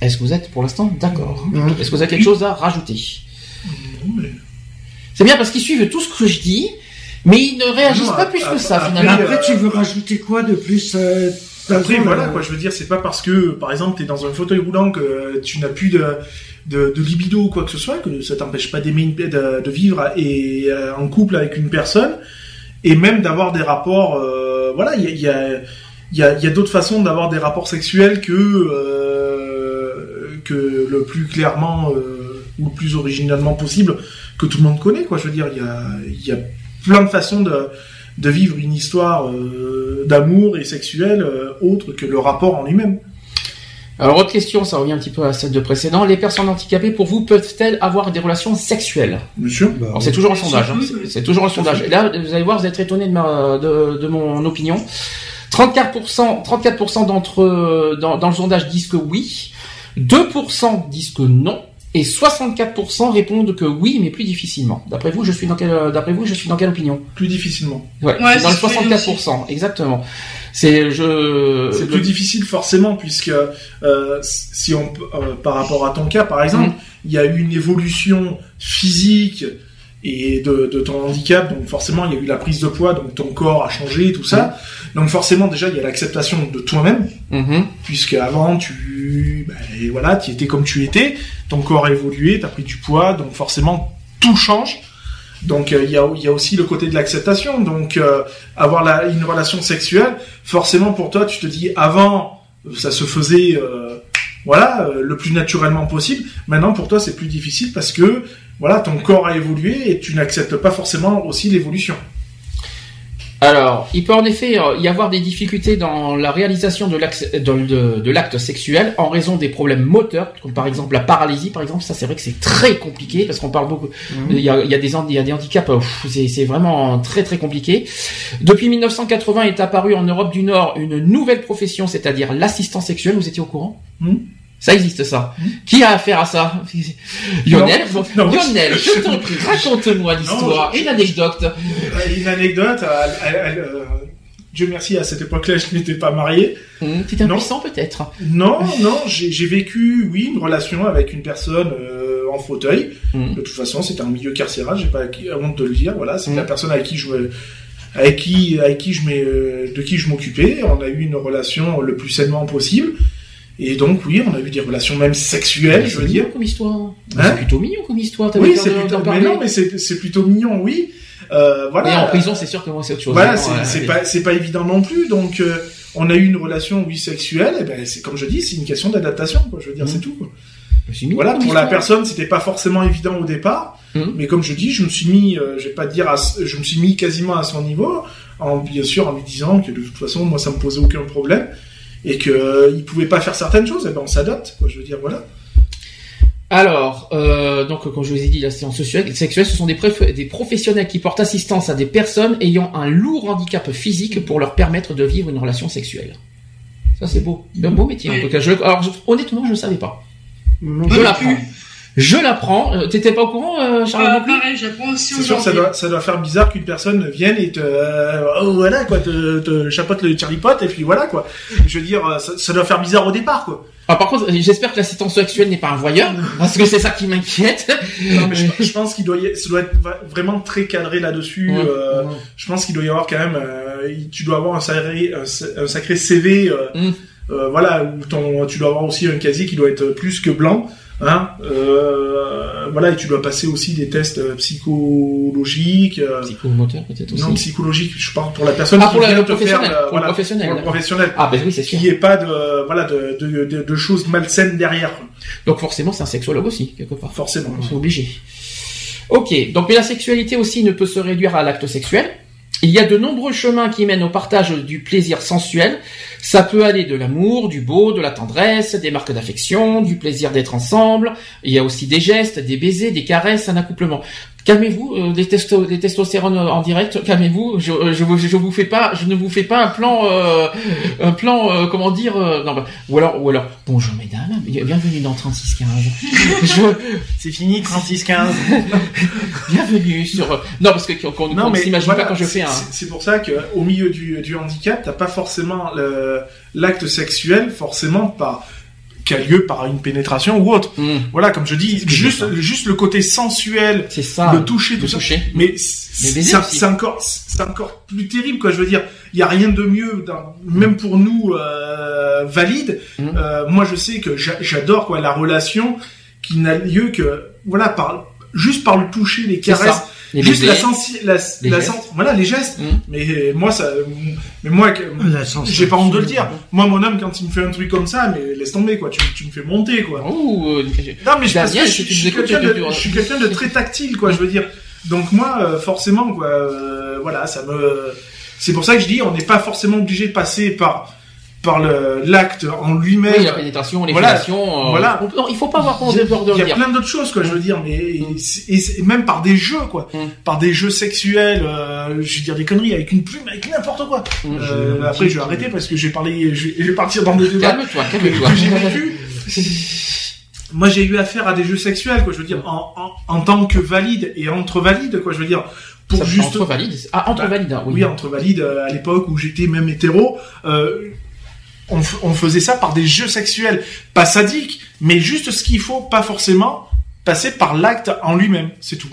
Est-ce que vous êtes pour l'instant d'accord Est-ce que vous avez quelque chose à rajouter? C'est bien parce qu'ils suivent tout ce que je dis, mais ils ne réagissent pas plus que ça finalement. Après, tu veux rajouter quoi de plus euh, après, voilà, quoi, je veux dire, c'est pas parce que, par exemple, tu es dans un fauteuil roulant que tu n'as plus de, de, libido ou quoi que ce soit, que ça t'empêche pas d'aimer, de, de, vivre et, euh, en couple avec une personne, et même d'avoir des rapports, euh, voilà, il y a, y a, y a, y a d'autres façons d'avoir des rapports sexuels que, euh, que le plus clairement ou le plus originalement possible que tout le monde connaît, quoi. Je veux dire, il y a, y a plein de façons de, de vivre une histoire euh, d'amour et sexuelle euh, autre que le rapport en lui-même. Alors, autre question, ça revient un petit peu à celle de précédent. Les personnes handicapées, pour vous, peuvent-elles avoir des relations sexuelles? Monsieur? Bah, c'est toujours un sondage. Hein. C'est toujours un sondage. Et là, vous allez voir, vous êtes étonné de, ma, de, de mon opinion. 34%, 34% d'entre dans, dans le sondage disent que oui, 2% disent que non, et 64% répondent que oui, mais plus difficilement. D'après vous, je suis dans quelle, d'après vous, je suis dans quelle opinion? Plus difficilement. Ouais, dans le 64%, exactement. C'est je. C'est plus difficile forcément puisque euh, si on euh, par rapport à ton cas par exemple, mm. il y a eu une évolution physique et de, de, ton handicap, donc forcément il y a eu la prise de poids, donc ton corps a changé, tout ça. Donc forcément déjà il y a l'acceptation de toi-même, mm-hmm. puisque avant tu, ben, voilà, tu étais comme tu étais, ton corps a évolué, tu as pris du poids, donc forcément tout change. Donc euh, il y, a, y, a, aussi le côté de l'acceptation. Donc euh, avoir la, une relation sexuelle, forcément pour toi tu te dis avant ça se faisait euh, voilà le plus naturellement possible. Maintenant pour toi c'est plus difficile parce que voilà, ton corps a évolué et tu n'acceptes pas forcément aussi l'évolution. Alors, il peut en effet euh, y avoir des difficultés dans la réalisation de l'acte sexuel en raison des problèmes moteurs, comme par exemple la paralysie, par exemple. Ça, c'est vrai que c'est très compliqué parce qu'on parle beaucoup. Mhm. Il, y a, des, il y a des handicaps, c'est vraiment très très compliqué. Depuis 1980 est apparue en Europe du Nord une nouvelle profession, c'est-à-dire l'assistant sexuel. Vous étiez au courant? Hmm ça existe ça. Hmm. Qui a affaire à ça? Lionel? Lionel, je t'en prie, raconte-moi l'histoire. Une anecdote. Euh, une anecdote. Euh, Dieu merci, à cette époque-là, je n'étais pas marié. Mmh, T'étais impuissant peut-être Non, non, j'ai vécu, oui, une relation avec une personne euh, en fauteuil. Hmm. De toute façon, c'était un milieu carcéral, j'ai pas honte de le dire. Voilà, c'est la personne avec qui je avec qui avec qui je de qui je m'occupais. On a eu une relation le plus sainement possible. Et donc, oui, on a eu des relations même sexuelles, je veux dire. comme histoire. Hein c'est plutôt mignon comme histoire. Oui, c'est plutôt, mais non, mais c'est plutôt mignon, oui. Euh, voilà. Et en prison, c'est sûr que moi, c'est autre chose. Voilà, c'est pas, c'est pas évident non plus. Donc, euh, on a eu une relation, oui, sexuelle. Et ben, c'est comme je dis, c'est une question d'adaptation, quoi. Je veux dire, mmh. c'est tout. Quoi. Voilà, pour la personne, c'était pas forcément évident au départ, mmh. mais comme je dis, je me suis mis, euh, je vais pas dire, je me suis mis quasiment à son niveau, en bien sûr en lui disant que de toute façon, moi, ça me posait aucun problème et qu'il euh, ne pouvait pas faire certaines choses, et eh ben on s'adapte, quoi. Je veux dire, voilà. Alors, euh, donc comme je vous ai dit, l'assistance sexuelle, ce sont des, des, professionnels qui portent assistance à des personnes ayant un lourd handicap physique pour leur permettre de vivre une relation sexuelle. Ça c'est beau, c'est un beau métier en tout cas. Je, alors honnêtement, je ne savais pas. je l'apprends. Je l'apprends. Euh, t'étais pas au courant, euh, Charles ah, Pareil, j'apprends aussi C'est sûr, ça doit, ça doit faire bizarre qu'une personne vienne et te, euh, oh, voilà quoi, te, te chapote le Charlie Pot et puis voilà quoi. Je veux dire, ça, ça doit faire bizarre au départ quoi. Ah, par contre, j'espère que l'assistance sexuelle n'est pas un voyeur, parce que c'est ça qui m'inquiète. Non, mais je, pense qu'il doit, y, ça doit être vraiment très cadré là-dessus. euh, Je pense qu'il doit y avoir quand même euh, tu dois avoir un sacré, un, un sacré CV, euh, Mm. euh, voilà, où ton, tu dois avoir aussi un casier qui doit être plus que blanc, hein, euh, voilà, et tu dois passer aussi des tests euh, psychologiques, euh, Psychomoteur peut-être aussi. non psychologiques, je parle pour la personne Ah, qui pour la- vient le te faire, professionnel, pour le voilà, professionnel, pour le professionnel, Ah ben oui, c'est sûr. qu'il n'y ait pas de, voilà, de, de, de, de choses malsaines derrière. Donc forcément, c'est un sexologue aussi, quelque part. forcément. C'est obligé. Ok, donc mais la sexualité aussi ne peut se réduire à l'acte sexuel. Il y a de nombreux chemins qui mènent au partage du plaisir sensuel. Ça peut aller de l'amour, du beau, de la tendresse, des marques d'affection, du plaisir d'être ensemble. Il y a aussi des gestes, des baisers, des caresses, un accouplement. Calmez-vous, euh, des, testo des testostérones en direct. Calmez-vous. Je, euh, je, vous, je vous fais pas, je ne vous fais pas un plan, euh, un plan, euh, comment dire, euh, non, bah, ou alors, ou alors, bonjour mesdames, bienvenue dans 3615. je, C'est fini, 36-15. Bienvenue sur. Non, parce que qu'on ne s'imagine voilà, pas quand je fais un. c'est- pour ça qu'au milieu du, du handicap, t'as pas forcément l'acte sexuel, forcément par qui a lieu par une pénétration ou autre. Hmm, Voilà, comme je dis, juste, juste le côté sensuel, c'est ça. le toucher, tout le ça. toucher. Mais c'est encore, c'est encore plus terrible, quoi. Je veux dire, il y a rien de mieux, dans- même pour nous euh, valides. Mhm. Euh, moi, je sais que j'a- j'adore quoi la relation qui n'a lieu que voilà par juste par le toucher, les caresses. Les juste la sensi, la, Les la gestes. sen- voilà les gestes. Mhm. Mais moi ça, mais moi sensation. j'ai pas honte de le dire. Moi, mon homme, quand il me fait un truc comme ça, mais laisse tomber quoi. Tu, tu me fais monter quoi. Ouh, euh, Non, mais je, je, suis quelqu'un de, je suis quelqu'un de très tactile, quoi, je veux dire. Donc moi, euh, forcément, quoi, euh, voilà, ça me. C'est pour ça que je dis, on n'est pas forcément obligé de passer par par le l'acte en lui-même. oui, la pénétration, les Voilà. euh, Voilà. on- non, il faut pas avoir peur Il y a- de Il y a dire. plein d'autres choses, quoi, je veux dire, mais c'est- et, même par des jeux, quoi, Mm. par des jeux sexuels, euh, je veux dire des conneries avec une plume, avec n'importe quoi. Mm. Euh, après, je vais arrêter parce que je vais parler, je vais, je vais partir dans des débats Calme-toi, que, calme-toi. que j'ai vécu. Moi, j'ai eu affaire à des jeux sexuels, quoi. Je veux dire, en, en, en tant que valide et entre valides, quoi. Je veux dire, pour Ça, juste. Entre valides. Ah, entre Bah, valides, hein, oui. Oui, entre valides, euh, à l'époque où j'étais même hétéro, euh, on, faisait ça par des jeux sexuels, pas sadiques, mais juste ce qu'il faut, pas forcément passer par l'acte en lui-même, c'est tout.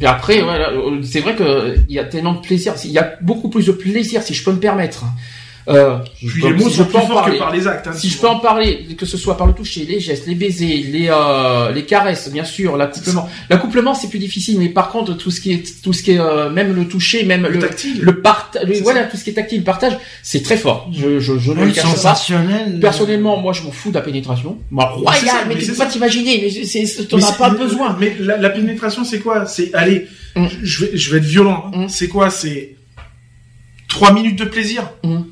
Et après, euh, c'est vrai que il y a tellement de plaisir. Il y a beaucoup plus de plaisir, si je peux me permettre. Euh, je Puis peux- les mots si sont je peux plus en forts parler. que par les actes. hein, Si je peux en parler, que ce soit par le toucher, les gestes, les baisers, les euh, les caresses, bien sûr, l'accouplement. L'accouplement c'est plus difficile, mais par contre tout ce qui est tout ce qui est euh, même le toucher, même Le le tactile. le partage, C'est voilà tout ce qui est tactile, le partage, c'est très fort. Je je, je ne le cache pas. sensationnel. Personnellement, moi je m'en fous de la pénétration. Moi royal, ça, mais mais tu c'est peux pas t'imaginer, mais c'est c'est- t'en as pas besoin. Mais la, la pénétration, c'est quoi? C'est allez, Mm. je vais, je vais être violent. hein. Mm. C'est quoi? C'est trois minutes de plaisir? Mm.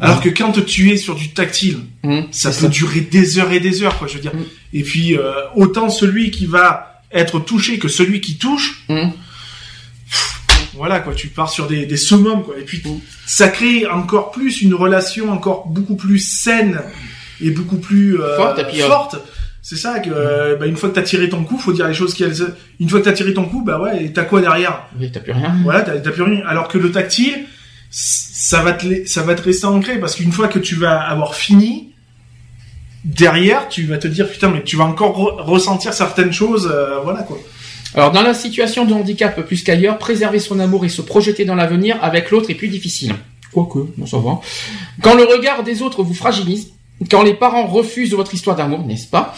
Alors que quand tu es sur du tactile, Hum, ça peut durer des heures et des heures, quoi. Je veux dire. Mm. Et puis euh, autant celui qui va être touché que celui qui touche. Hum. Voilà, quoi. Tu pars sur des, des summums, quoi. Et puis ça crée encore plus une relation encore beaucoup plus saine et beaucoup plus euh, Forte, euh, forte. C'est ça que euh, bah, une fois que t'as tiré ton coup, faut dire les choses qu'elles. Une fois que t'as tiré ton coup, bah ouais, et t'as quoi derrière? Oui, t'as plus rien. Voilà, t'as plus rien. Alors que le tactile, ça va te ça va te rester ancré parce qu'une fois que tu vas avoir fini, derrière, tu vas te dire putain, mais tu vas encore re- ressentir certaines choses, euh, voilà quoi. Alors, dans la situation de handicap plus qu'ailleurs, préserver son amour et se projeter dans l'avenir avec l'autre est plus difficile. Quoique, bon, ça va. Quand le regard des autres vous fragilise, quand les parents refusent votre histoire d'amour, n'est-ce pas?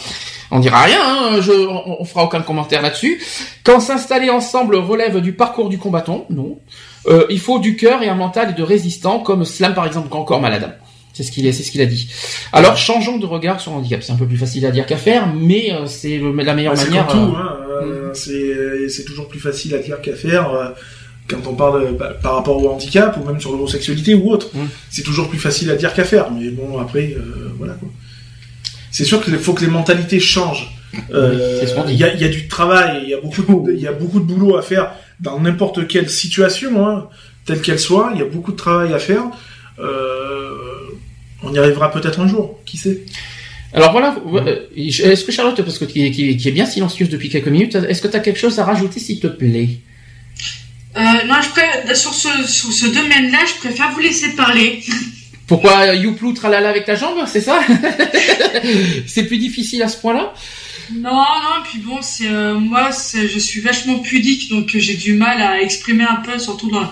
On dira rien, hein, je, on, on fera aucun commentaire là-dessus. Quand s'installer ensemble relève du parcours du combattant, non. Euh, il faut du cœur et un mental de résistant, comme Slam par exemple, encore malade. C'est ce qu'il est, c'est ce qu'il a dit. Alors, changeons de regard sur le handicap. C'est un peu plus facile à dire qu'à faire, mais euh, c'est la meilleure c'est manière. tout, euh, hein, euh, c'est c'est toujours plus facile à dire qu'à faire. quand on parle bah, par rapport au handicap ou même sur l'homosexualité ou autre, Mm. c'est toujours plus facile à dire qu'à faire. Mais bon, après, voilà quoi. C'est sûr qu'il faut que les mentalités changent. C'est. Il y, y a du travail, il y a beaucoup, de, il y a beaucoup de boulot à faire dans n'importe quelle situation, hein, telle qu'elle soit. Il y a beaucoup de travail à faire. Euh, on y arrivera peut-être un jour, qui sait. Alors voilà, euh, est-ce que Charlotte, parce que qui est, qui qui est bien silencieuse depuis quelques minutes, est-ce que tu as quelque chose à rajouter s'il te plaît? Euh, non, je sur ce, sur ce domaine-là, je préfère vous laisser parler. Pourquoi youplou tralala avec ta jambe, c'est ça? C'est plus difficile à ce point-là? Non, non, puis bon, c'est euh, moi, je suis vachement pudique, donc euh, j'ai du mal à exprimer un peu, surtout dans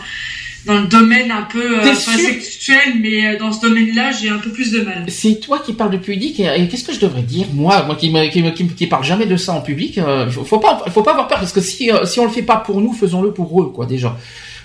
dans le domaine un peu euh, sexuel, mais euh, dans ce domaine-là, j'ai un peu plus de mal. C'est toi qui parles de pudique et, et qu'est-ce que je devrais dire moi, moi qui, qui, qui, parle jamais de ça en public, euh, faut, faut pas, faut pas avoir peur parce que si si on le fait pas pour nous, faisons-le pour eux quoi déjà.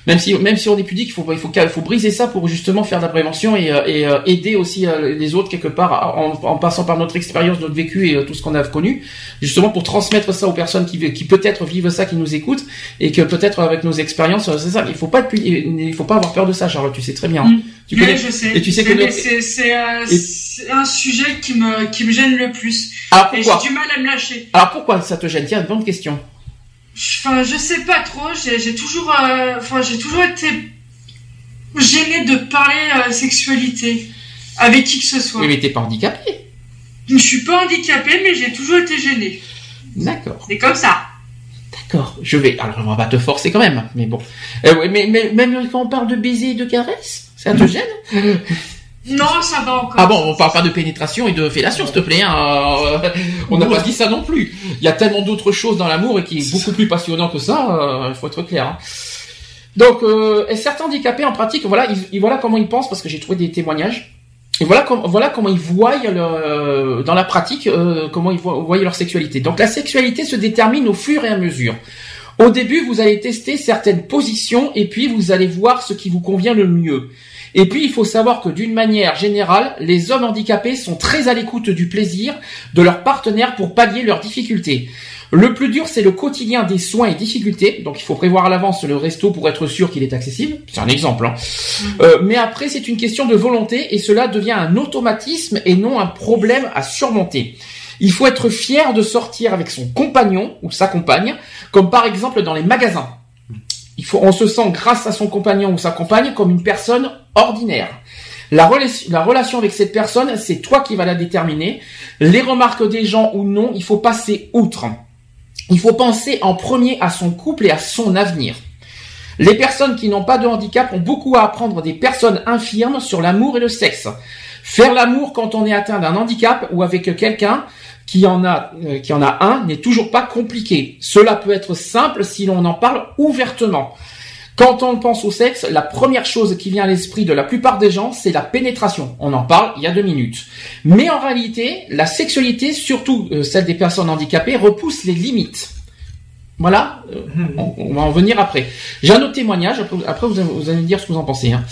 Même si même si on est pudique, il faut il faut il faut briser ça pour justement faire de la prévention et, euh, et euh, aider aussi euh, les autres quelque part en, en passant par notre expérience, notre vécu et tout ce qu'on a connu, justement pour transmettre ça aux personnes qui qui peut-être vivent ça, qui nous écoutent et que peut-être avec nos expériences, c'est ça. Il faut pas être pudi- il faut pas avoir peur de ça, Charlotte. Tu sais très bien. Mm. Tu connais- je sais. et tu sais que c'est euh, un sujet qui me qui me gêne le plus. Alors Et pourquoi j'ai du mal à me lâcher. Alors pourquoi ça te gêne? Tiens, une bonne question. Enfin, je sais pas trop. J'ai euh, enfin, j'ai toujours été gênée de parler euh, sexualité avec qui que ce soit. Oui, mais t'es pas handicapé. Je suis pas handicapée, mais j'ai toujours été gênée. D'accord, C'est comme ça. d'accord. Je vais. Alors on va pas te forcer quand même, mais bon. Euh, mais, mais même quand on parle de baiser et de caresse, ça te gêne? Non, ça va encore. Ah bon, on parle pas de pénétration et de fellation, s'il te plaît. Hein. euh, on n'a pas dit ça non plus. Il y a tellement d'autres choses dans l'amour et qui est beaucoup plus passionnant que ça. Il faut être clair. hein. Donc, euh, et certains handicapés en pratique, voilà, ils, ils- voilà comment ils pensent parce que j'ai trouvé des témoignages. Et voilà, com- voilà comment ils voient le- dans la pratique euh, comment ils voient, voient leur sexualité. Donc la sexualité se détermine au fur et à mesure. Au début, vous allez tester certaines positions et puis vous allez voir ce qui vous convient le mieux. Et puis, il faut savoir que d'une manière générale, les hommes handicapés sont très à l'écoute du plaisir de leur partenaire pour pallier leurs difficultés. Le plus dur, c'est le quotidien des soins et difficultés. Donc, il faut prévoir à l'avance le resto pour être sûr qu'il est accessible. C'est un exemple. hein. Euh, mais après, c'est une question de volonté et cela devient un automatisme et non un problème à surmonter. Il faut être fier de sortir avec son compagnon ou sa compagne, comme par exemple dans les magasins. On se sent grâce à son compagnon ou sa compagne comme une personne ordinaire. La, la relation avec cette personne, c'est toi qui vas la déterminer. Les remarques des gens ou non, il faut passer outre. Il faut penser en premier à son couple et à son avenir. Les personnes qui n'ont pas de handicap ont beaucoup à apprendre des personnes infirmes sur l'amour et le sexe. Faire l'amour quand on est atteint d'un handicap ou avec quelqu'un qui en a euh, qui en a un n'est toujours pas compliqué. Cela peut être simple si l'on en parle ouvertement. Quand on pense au sexe, la première chose qui vient à l'esprit de la plupart des gens, c'est la pénétration. On en parle il y a deux minutes. Mais en réalité, la sexualité, surtout euh, celle des personnes handicapées, repousse les limites. Voilà, euh, on, va en venir après. J'ai un autre témoignage, après, après vous, allez- vous allez me dire ce que vous en pensez. Hein.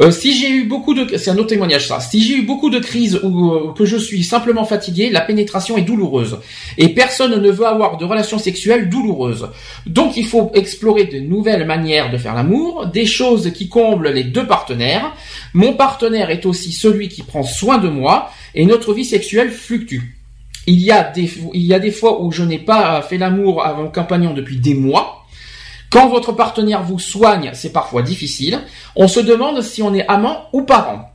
Euh, si j'ai eu beaucoup de... C'est un autre témoignage ça. Si j'ai eu beaucoup de crises ou euh, que je suis simplement fatigué, la pénétration est douloureuse. Et personne ne veut avoir de relations sexuelles douloureuses. Donc il faut explorer de nouvelles manières de faire l'amour, des choses qui comblent les deux partenaires. Mon partenaire est aussi celui qui prend soin de moi et notre vie sexuelle fluctue. Il y a des, il y a des fois où je n'ai pas fait l'amour à mon compagnon depuis des mois. Quand votre partenaire vous soigne, c'est parfois difficile. On se demande si on est amant ou parent.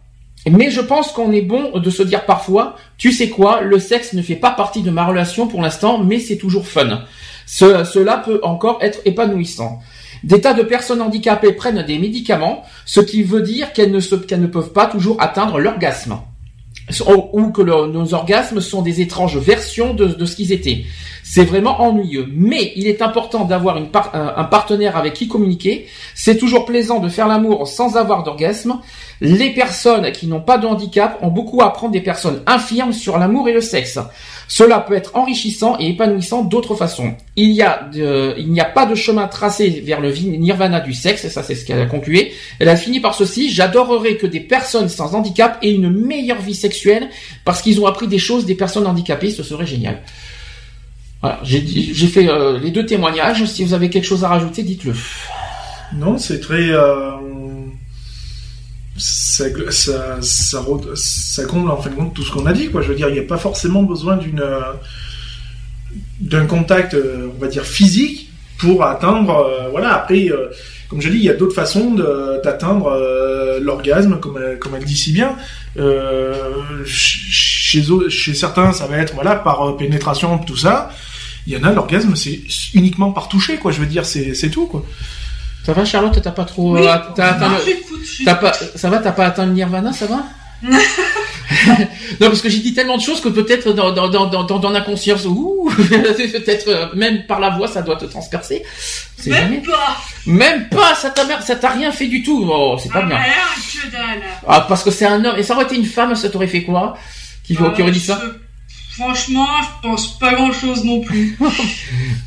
Mais je pense qu'on est bon de se dire parfois, tu sais quoi, le sexe ne fait pas partie de ma relation pour l'instant, mais c'est toujours fun. Ce- cela peut encore être épanouissant. Des tas de personnes handicapées prennent des médicaments, ce qui veut dire qu'elles ne peuvent pas toujours atteindre l'orgasme. Ou- que nos orgasmes sont des étranges versions de, ce qu'ils étaient. C'est vraiment ennuyeux. Mais il est important d'avoir un partenaire avec qui communiquer. C'est toujours plaisant de faire l'amour sans avoir d'orgasme. Les personnes qui n'ont pas de handicap ont beaucoup à apprendre des personnes infirmes sur l'amour et le sexe. Cela peut être enrichissant et épanouissant d'autres façons. Il y a n'y a pas de chemin tracé vers le nirvana du sexe, et ça c'est ce qu'elle a conclué. Elle a fini par ceci, j'adorerais que des personnes sans handicap aient une meilleure vie sexuelle parce qu'ils ont appris des choses des personnes handicapées, ce serait génial. Voilà, j'ai fait euh, les deux témoignages, si vous avez quelque chose à rajouter, dites-le. Non, c'est très. euh, ça, comble en fin de compte tout ce qu'on a dit, quoi. Je veux dire, il n'y a pas forcément besoin euh, d'un contact, euh, on va dire physique, pour atteindre. euh, voilà. Après, comme je dis, il y a d'autres façons d'atteindre l'orgasme, comme elle, dit si bien. Ch- chez chez certains, ça va être voilà par pénétration, tout ça. Il y en a l'orgasme, c'est uniquement par toucher, quoi. Je veux dire, c'est tout, quoi. Ça va Charlotte, t'as pas trop... Oui. euh, t'as atteint Non, le- pas, ça va, t'as pas atteint le nirvana, ça va? Non, parce que j'ai dit tellement de choses que peut-être dans, dans, dans, dans, dans la conscience, ouh, peut-être euh, même par la voix, ça doit te transpercer. Même jamais. pas. Même pas, ça t'a ça t'a rien fait du tout. Oh, c'est pas Ah, bien. rien que dalle. Ah, parce que c'est un homme. Et ça aurait été une femme, ça t'aurait fait quoi? Qui, qui aurait dit ça? je- Franchement, je pense pas grand chose non plus.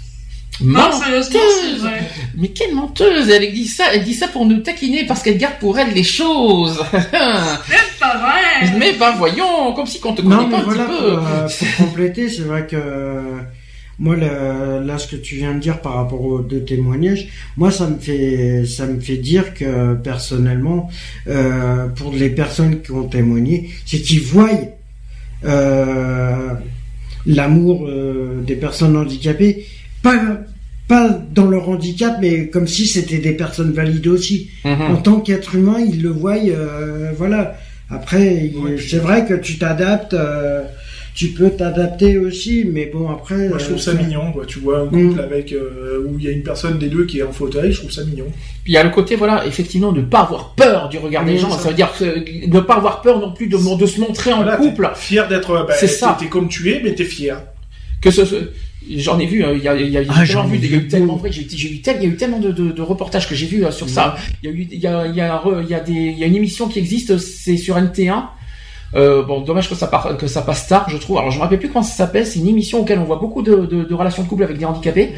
Non, Menteuse. c'est. Mais quelle menteuse Elle dit ça, elle dit ça pour nous taquiner parce qu'elle garde pour elle les choses. Même pas vrai. mais ben voyons, comme si qu'on te connaît Non, pas un voilà, petit pour, peu. euh, pour compléter, c'est vrai que euh, moi, là, ce que tu viens de dire par rapport aux deux témoignages, moi, ça me fait, ça me fait dire que personnellement, euh, pour les personnes qui ont témoigné, c'est qu'ils voient euh, l'amour euh, des personnes handicapées, pas pas dans leur handicap, mais comme si c'était des personnes valides aussi. Mhm. En tant qu'être humain, ils le voient, euh, voilà. Après, Ouais. c'est vrai que tu t'adaptes, euh, tu peux t'adapter aussi, mais bon, après. Moi, je trouve euh, ça mignon, quoi. Tu vois un Mm. couple avec euh, où il y a une personne des deux qui est en fauteuil, je trouve ça mignon. Puis il y a le côté, voilà, effectivement, de ne pas avoir peur du regard des Oui, gens. ça. Ça veut dire que, ne pas avoir peur non plus de, de se montrer en Voilà, couple. fier d'être. Bah, C'est ça. T'es comme tu es, mais t'es fier. Que ce, ce- j'en ai vu, hein, il y a, il y a, Ah, j'en vu, ai il y a eu vu tellement vrai, j'ai j'ai eu tel- il y a eu tellement de, de, de reportages que j'ai vu euh, sur ça. Il y a eu, il y a, il y a, il y a des, il y a une émission qui existe, c'est sur NT1. Euh, bon, dommage que ça, par- que ça passe tard, je trouve. Alors, je me rappelle plus comment ça s'appelle. C'est une émission auquel on voit beaucoup de, de, de relations de couple avec des handicapés.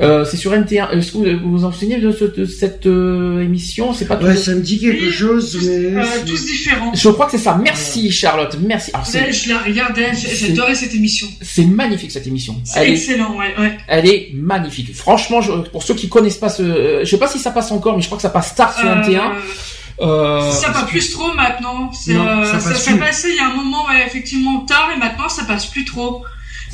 Euh, c'est sur NT1. Est-ce que vous vous en souvenez de, ce- de cette euh, émission? C'est pas Ouais, toujours- ça me dit quelque Oui, chose, tous, mais. euh, tous différents. Je crois que c'est ça. Merci Charlotte. Merci. Alors, Ouais, Je la regardais, j'adorais cette émission. c'est magnifique cette émission. C'est Elle est, excellent, ouais, ouais. elle est magnifique. Franchement, je- pour ceux qui connaissent pas ce, euh, je sais pas si ça passe encore, mais je crois que ça passe tard sur Euh, NT1. Euh, Ça passe plus trop maintenant. C'est, Non, euh, ça ça, passe ça plus. passait il y a un moment, ouais, effectivement tard, et maintenant ça passe plus trop.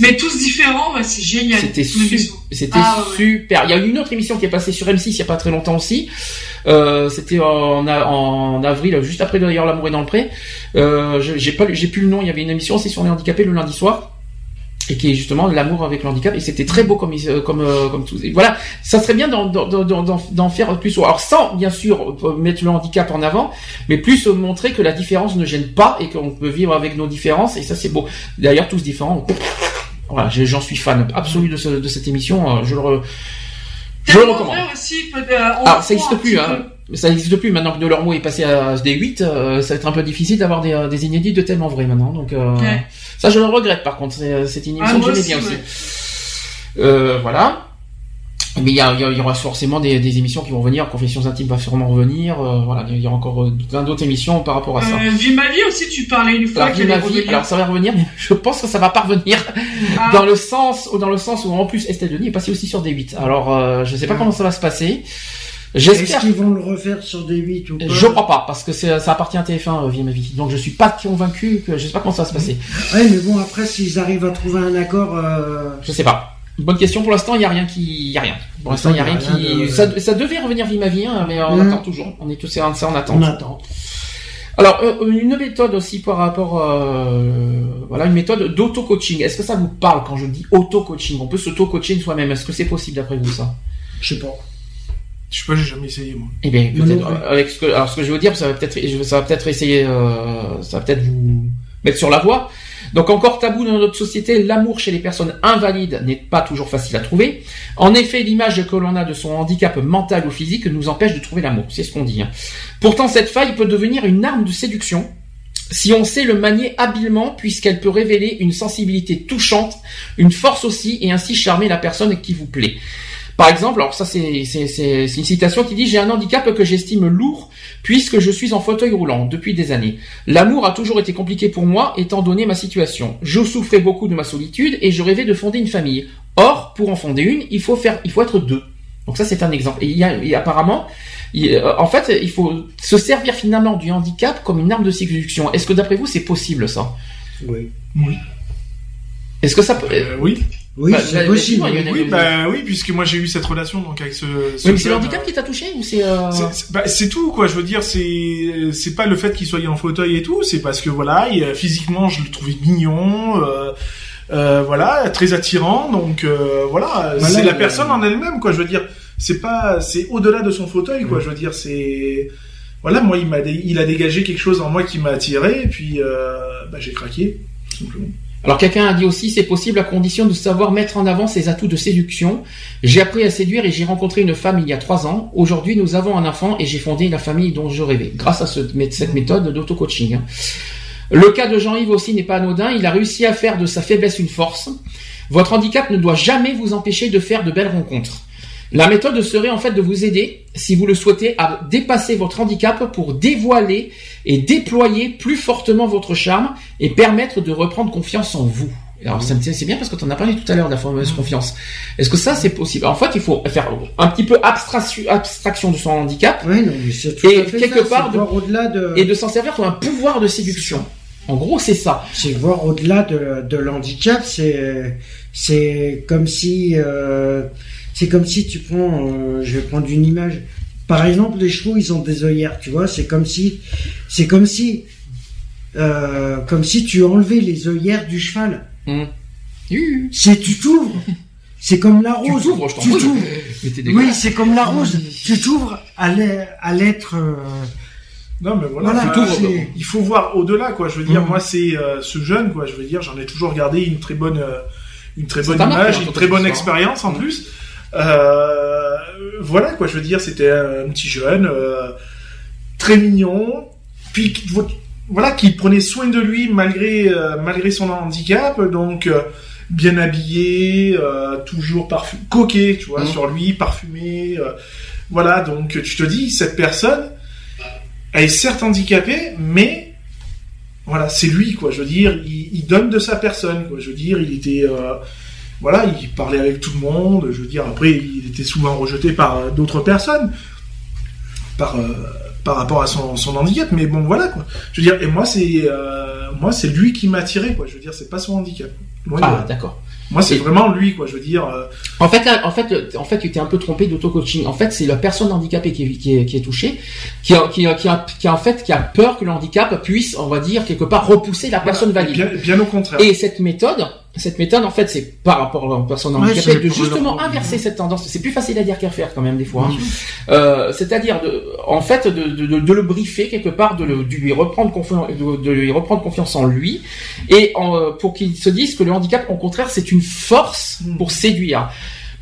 Mais tous différents, ouais, c'est génial. C'était su- Ah, ouais. super. Il y a eu une autre émission qui est passée sur M6 il y a pas très longtemps aussi. Euh, c'était en, en avril, juste après d'ailleurs l'amour est dans le pré. Euh, j'ai pas, j'ai plus le nom. Il y avait une émission aussi sur les handicapés le lundi soir. Et qui est justement l'amour avec le handicap et c'était très beau comme comme euh, comme tout. Voilà, ça serait bien d'en faire plus. Alors sans bien sûr euh, mettre le handicap en avant, mais plus montrer que la différence ne gêne pas et qu'on peut vivre avec nos différences et ça c'est beau. D'ailleurs tous différents. Voilà, j'en suis fan absolu de, ce- de cette émission. euh, Je le, re- je le recommande. aussi, peut- euh, Alors ça voit n'existe plus, hein. Ça n'existe plus maintenant que de est passé à D8. euh, ça va être un peu difficile d'avoir des, euh, des inédits de tellement vrai maintenant. Donc euh, Ouais. ça je le regrette par contre. C'est euh, une Ah, émission moi que j'aimais bien aussi, aussi. Euh, voilà. Mais il y, a- il y aura forcément des, des émissions qui vont venir. Confessions intimes va sûrement revenir. euh, voilà, il y aura encore plein d'autres émissions par rapport à ça. Vie ma vie aussi, tu parlais une fois Alors, Vie ma vie, alors ça va revenir, mais je pense que ça va pas revenir Ah. dans le sens, dans le sens où en plus Estelle Denis est passée aussi sur D8. Alors euh, je sais pas comment ça va se passer. Est-ce J'espère. qu'ils vont le refaire sur des 8 ou pas Je crois pas parce que ça appartient à TF1 euh, Vie ma vie. Donc je suis pas convaincu que je sais pas comment ça va se passer. Ouais, mais bon, après, s'ils arrivent à trouver un accord, euh, Je sais pas. Bonne question. Pour l'instant, il y a rien qui, il y a rien. Pour l'instant, il y a rien qui. de- Ça, ça devait revenir Vie ma vie, hein, mais on Mhm. attend toujours. On est tous c'est en attente. on attend. Alors euh, une méthode aussi par rapport, euh, voilà, une méthode d'auto-coaching. Est-ce que ça vous parle quand je dis auto-coaching? On peut s'auto-coacher soi-même. Est-ce que c'est possible d'après vous ça? Je sais pas. Je sais pas, j'ai jamais essayé, moi. Eh bien, peut-être, avec ce que, alors ce que je veux dire, ça va peut-être, ça va peut-être essayer, euh, ça va peut-être vous mettre sur la voie. Donc encore tabou dans notre société, l'amour chez les personnes invalides n'est pas toujours facile à trouver. En effet, l'image que l'on a de son handicap mental ou physique nous empêche de trouver l'amour. C'est ce qu'on dit. hein. Pourtant, cette faille peut devenir une arme de séduction si on sait le manier habilement, puisqu'elle peut révéler une sensibilité touchante, une force aussi, et ainsi charmer la personne qui vous plaît. Par exemple, alors ça c'est c'est- c'est- c'est une citation qui dit j'ai un handicap que j'estime lourd puisque je suis en fauteuil roulant depuis des années. L'amour a toujours été compliqué pour moi étant donné ma situation. Je souffrais beaucoup de ma solitude et je rêvais de fonder une famille. Or, pour en fonder une, il faut faire il faut être deux. Donc ça c'est un exemple. Et, il y a, et apparemment, il- euh, en fait, il faut se servir finalement du handicap comme une arme de séduction. Est-ce que d'après vous c'est possible ça? Oui. Est-ce que ça peut Euh, oui. Oui, Bah, c'est possible. il y en a- Oui, bah oui, puisque moi j'ai eu cette relation donc avec ce. ce Oui, c'est le handicap euh, qui t'a touché ou c'est euh... C'est- bah, c'est tout quoi. Je veux dire, c'est c'est pas le fait qu'il soit en fauteuil et tout. C'est parce que voilà, il, physiquement, je le trouvais mignon. Euh, euh, voilà, très attirant. Donc euh, voilà, Voilà, c'est la personne en elle-même quoi. Je veux dire, c'est pas, c'est au-delà de son fauteuil quoi. Je veux dire, c'est voilà, moi, il m'a, dé- il a dégagé quelque chose en moi qui m'a attiré, et puis euh, bah, j'ai craqué, tout simplement. Alors quelqu'un a dit aussi c'est possible à condition de savoir mettre en avant ses atouts de séduction. J'ai appris à séduire et j'ai rencontré une femme il y a trois ans. Aujourd'hui nous avons un enfant et j'ai fondé la famille dont je rêvais grâce à ce- cette méthode d'auto-coaching. hein. Le cas de Jean-Yves aussi n'est pas anodin. Il a réussi à faire de sa faiblesse une force. Votre handicap ne doit jamais vous empêcher de faire de belles rencontres. La méthode serait en fait de vous aider, si vous le souhaitez, à dépasser votre handicap pour dévoiler et déployer plus fortement votre charme et permettre de reprendre confiance en vous. Alors ça me tient- c'est bien parce que tu en as parlé tout à l'heure de la fameuse confiance. Est-ce que ça c'est possible? En fait, il faut faire un petit peu abstraction, abstraction de son handicap Ouais, non, mais c'est tout Et à fait quelque ça, part de- au-delà de, et de s'en servir comme un pouvoir de séduction. En gros, c'est ça. c'est voir au-delà de, de l'handicap. C'est, c'est comme si, euh, c'est comme si tu prends, euh, je vais prendre une image. Par exemple, les chevaux, ils ont des œillères, tu vois. C'est comme si, c'est comme si, euh, comme si tu enlevais les œillères du cheval. Yuh. C'est tu t'ouvres. C'est comme la Tu rose. t'ouvres, je t'en Tu prie. t'ouvres. Mais t'es Oui, c'est comme la rose. Tu t'ouvres à l'être. euh, Non, mais voilà, tout, il faut voir au-delà, quoi. Je veux dire, Mhm. moi, c'est euh, ce jeune, quoi. Je veux dire, j'en ai toujours gardé une très bonne, euh, une très bonne hein, image, en une très bonne expérience en Mhm. plus. Euh, voilà, quoi. Je veux dire, c'était un petit jeune, euh, très mignon, puis voilà, qui prenait soin de lui malgré euh, malgré son handicap, donc. bien habillé, toujours parfum coquet, tu vois, Mhm. sur lui, parfumé, voilà. Donc tu te dis, cette personne, elle est certes handicapée, mais voilà, c'est lui, quoi. Je veux dire, il, il donne de sa personne, quoi. Je veux dire, il était, voilà, il parlait avec tout le monde. Je veux dire, après, il était souvent rejeté par euh, d'autres personnes, par euh, par rapport à son, son handicap. Mais bon, voilà, quoi. Je veux dire, et moi, c'est euh, moi, c'est lui qui m'a attiré, quoi. Je veux dire, c'est pas son handicap. De Ah, d'accord. moi, c'est vraiment lui, quoi. Je veux dire. euh, En fait, là, en fait, en fait, tu t'es un peu trompé d'auto-coaching. En fait, c'est la personne handicapée qui est, qui est, qui est touchée, qui a, qui, a, qui, a, qui a, en fait, qui a peur que le handicap puisse, on va dire, quelque part, repousser la personne valide. Bien, bien au contraire. Et cette méthode, cette méthode, en fait, c'est par rapport aux personnes Ouais, handicapées, c'est de justement inverser cette tendance. C'est plus facile à dire qu'à faire quand même des fois. hein. Euh, C'est-à-dire, de, en fait, de, de, de, de le briefer quelque part, de, le, de lui reprendre confiance, de, de lui reprendre confiance en lui, et en, euh, pour qu'il se dise que le handicap, au contraire, c'est une force Mm. pour séduire.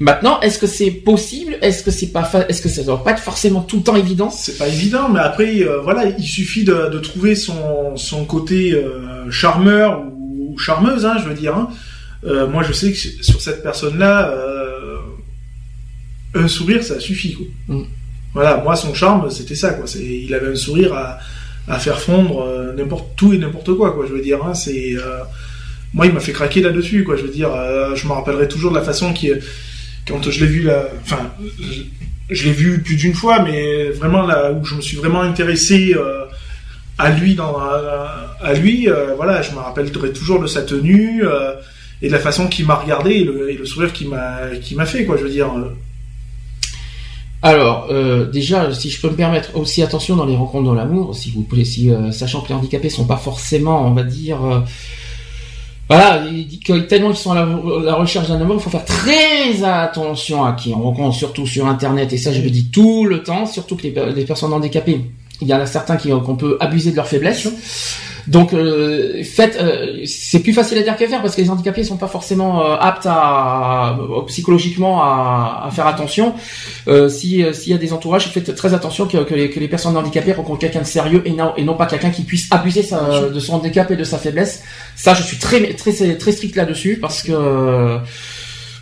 Maintenant, est-ce que c'est possible? Est-ce que c'est pas, fa- est-ce que ça doit pas être forcément tout le temps évident? C'est pas évident, mais après, euh, voilà, il suffit de, de trouver son, son côté euh, charmeur ou, ou charmeuse, hein, je veux dire. hein. Euh, moi, je sais que sur cette personne-là, euh, un sourire, ça suffit. Quoi. Mm. Voilà, moi, son charme, c'était ça. Quoi. Il avait un sourire à, à faire fondre euh, n'importe tout et n'importe quoi. Quoi, je veux dire. Hein, c'est, moi, il m'a fait craquer là-dessus. Quoi, je veux dire, je me rappellerai toujours de la façon qui, quand je l'ai vu là, enfin, je, je l'ai vu plus d'une fois, mais vraiment là où je me suis vraiment intéressé euh, à lui euh, voilà, je me rappellerai toujours de sa tenue euh, et de la façon qu'il m'a regardé et le, sourire qu'il m'a fait, quoi. Je veux dire. euh, Alors, déjà, si je peux me permettre, aussi attention dans les rencontres dans l'amour, si vous plaît, si sachant que les handicapés sont pas forcément, on va dire, voilà, tellement ils sont à la, recherche d'un amour, il faut faire très attention à qui on rencontre, surtout sur Internet, et ça je le dis tout le temps, surtout que les personnes handicapées, il y en a certains qui qu'on peut abuser de leur faiblesse. Donc, euh, faites, euh, c'est plus facile à dire qu'à faire parce que les handicapés sont pas forcément euh, aptes à, euh, psychologiquement à, à faire attention. Euh, si euh, s'il y a des entourages, faites très attention que, que, les, que les personnes handicapées rencontrent quelqu'un de sérieux et non et non pas quelqu'un qui puisse abuser sa, de son handicap et de sa faiblesse. Ça, je suis très très très strict là-dessus parce que euh,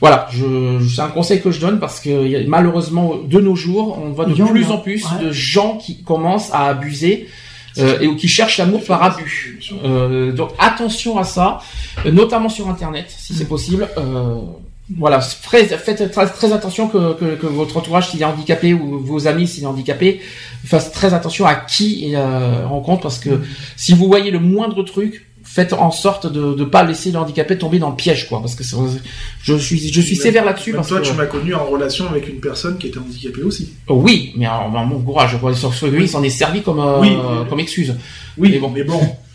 voilà, je, c'est un conseil que je donne parce que malheureusement de nos jours, on voit de plus en plus ouais. de gens qui commencent à abuser euh, et ou qui cherchent l'amour par abus. Euh, donc attention à ça, notamment sur Internet, si c'est possible. Euh, voilà, faites, faites très, très attention que, que, que votre entourage s'il est handicapé ou vos amis s'il est handicapé fassent très attention à qui il euh, rencontre parce que si vous voyez le moindre truc, faites en sorte de ne pas laisser le handicapé tomber dans le piège quoi parce que je suis je suis sévère là-dessus parce toi, que tu m'as connu en relation avec une personne qui était handicapée aussi. oui mais alors, ben, bon courage quoi sur ce lui il s'en est servi comme euh, Oui. comme excuse Oui, Mais bon. mais bon.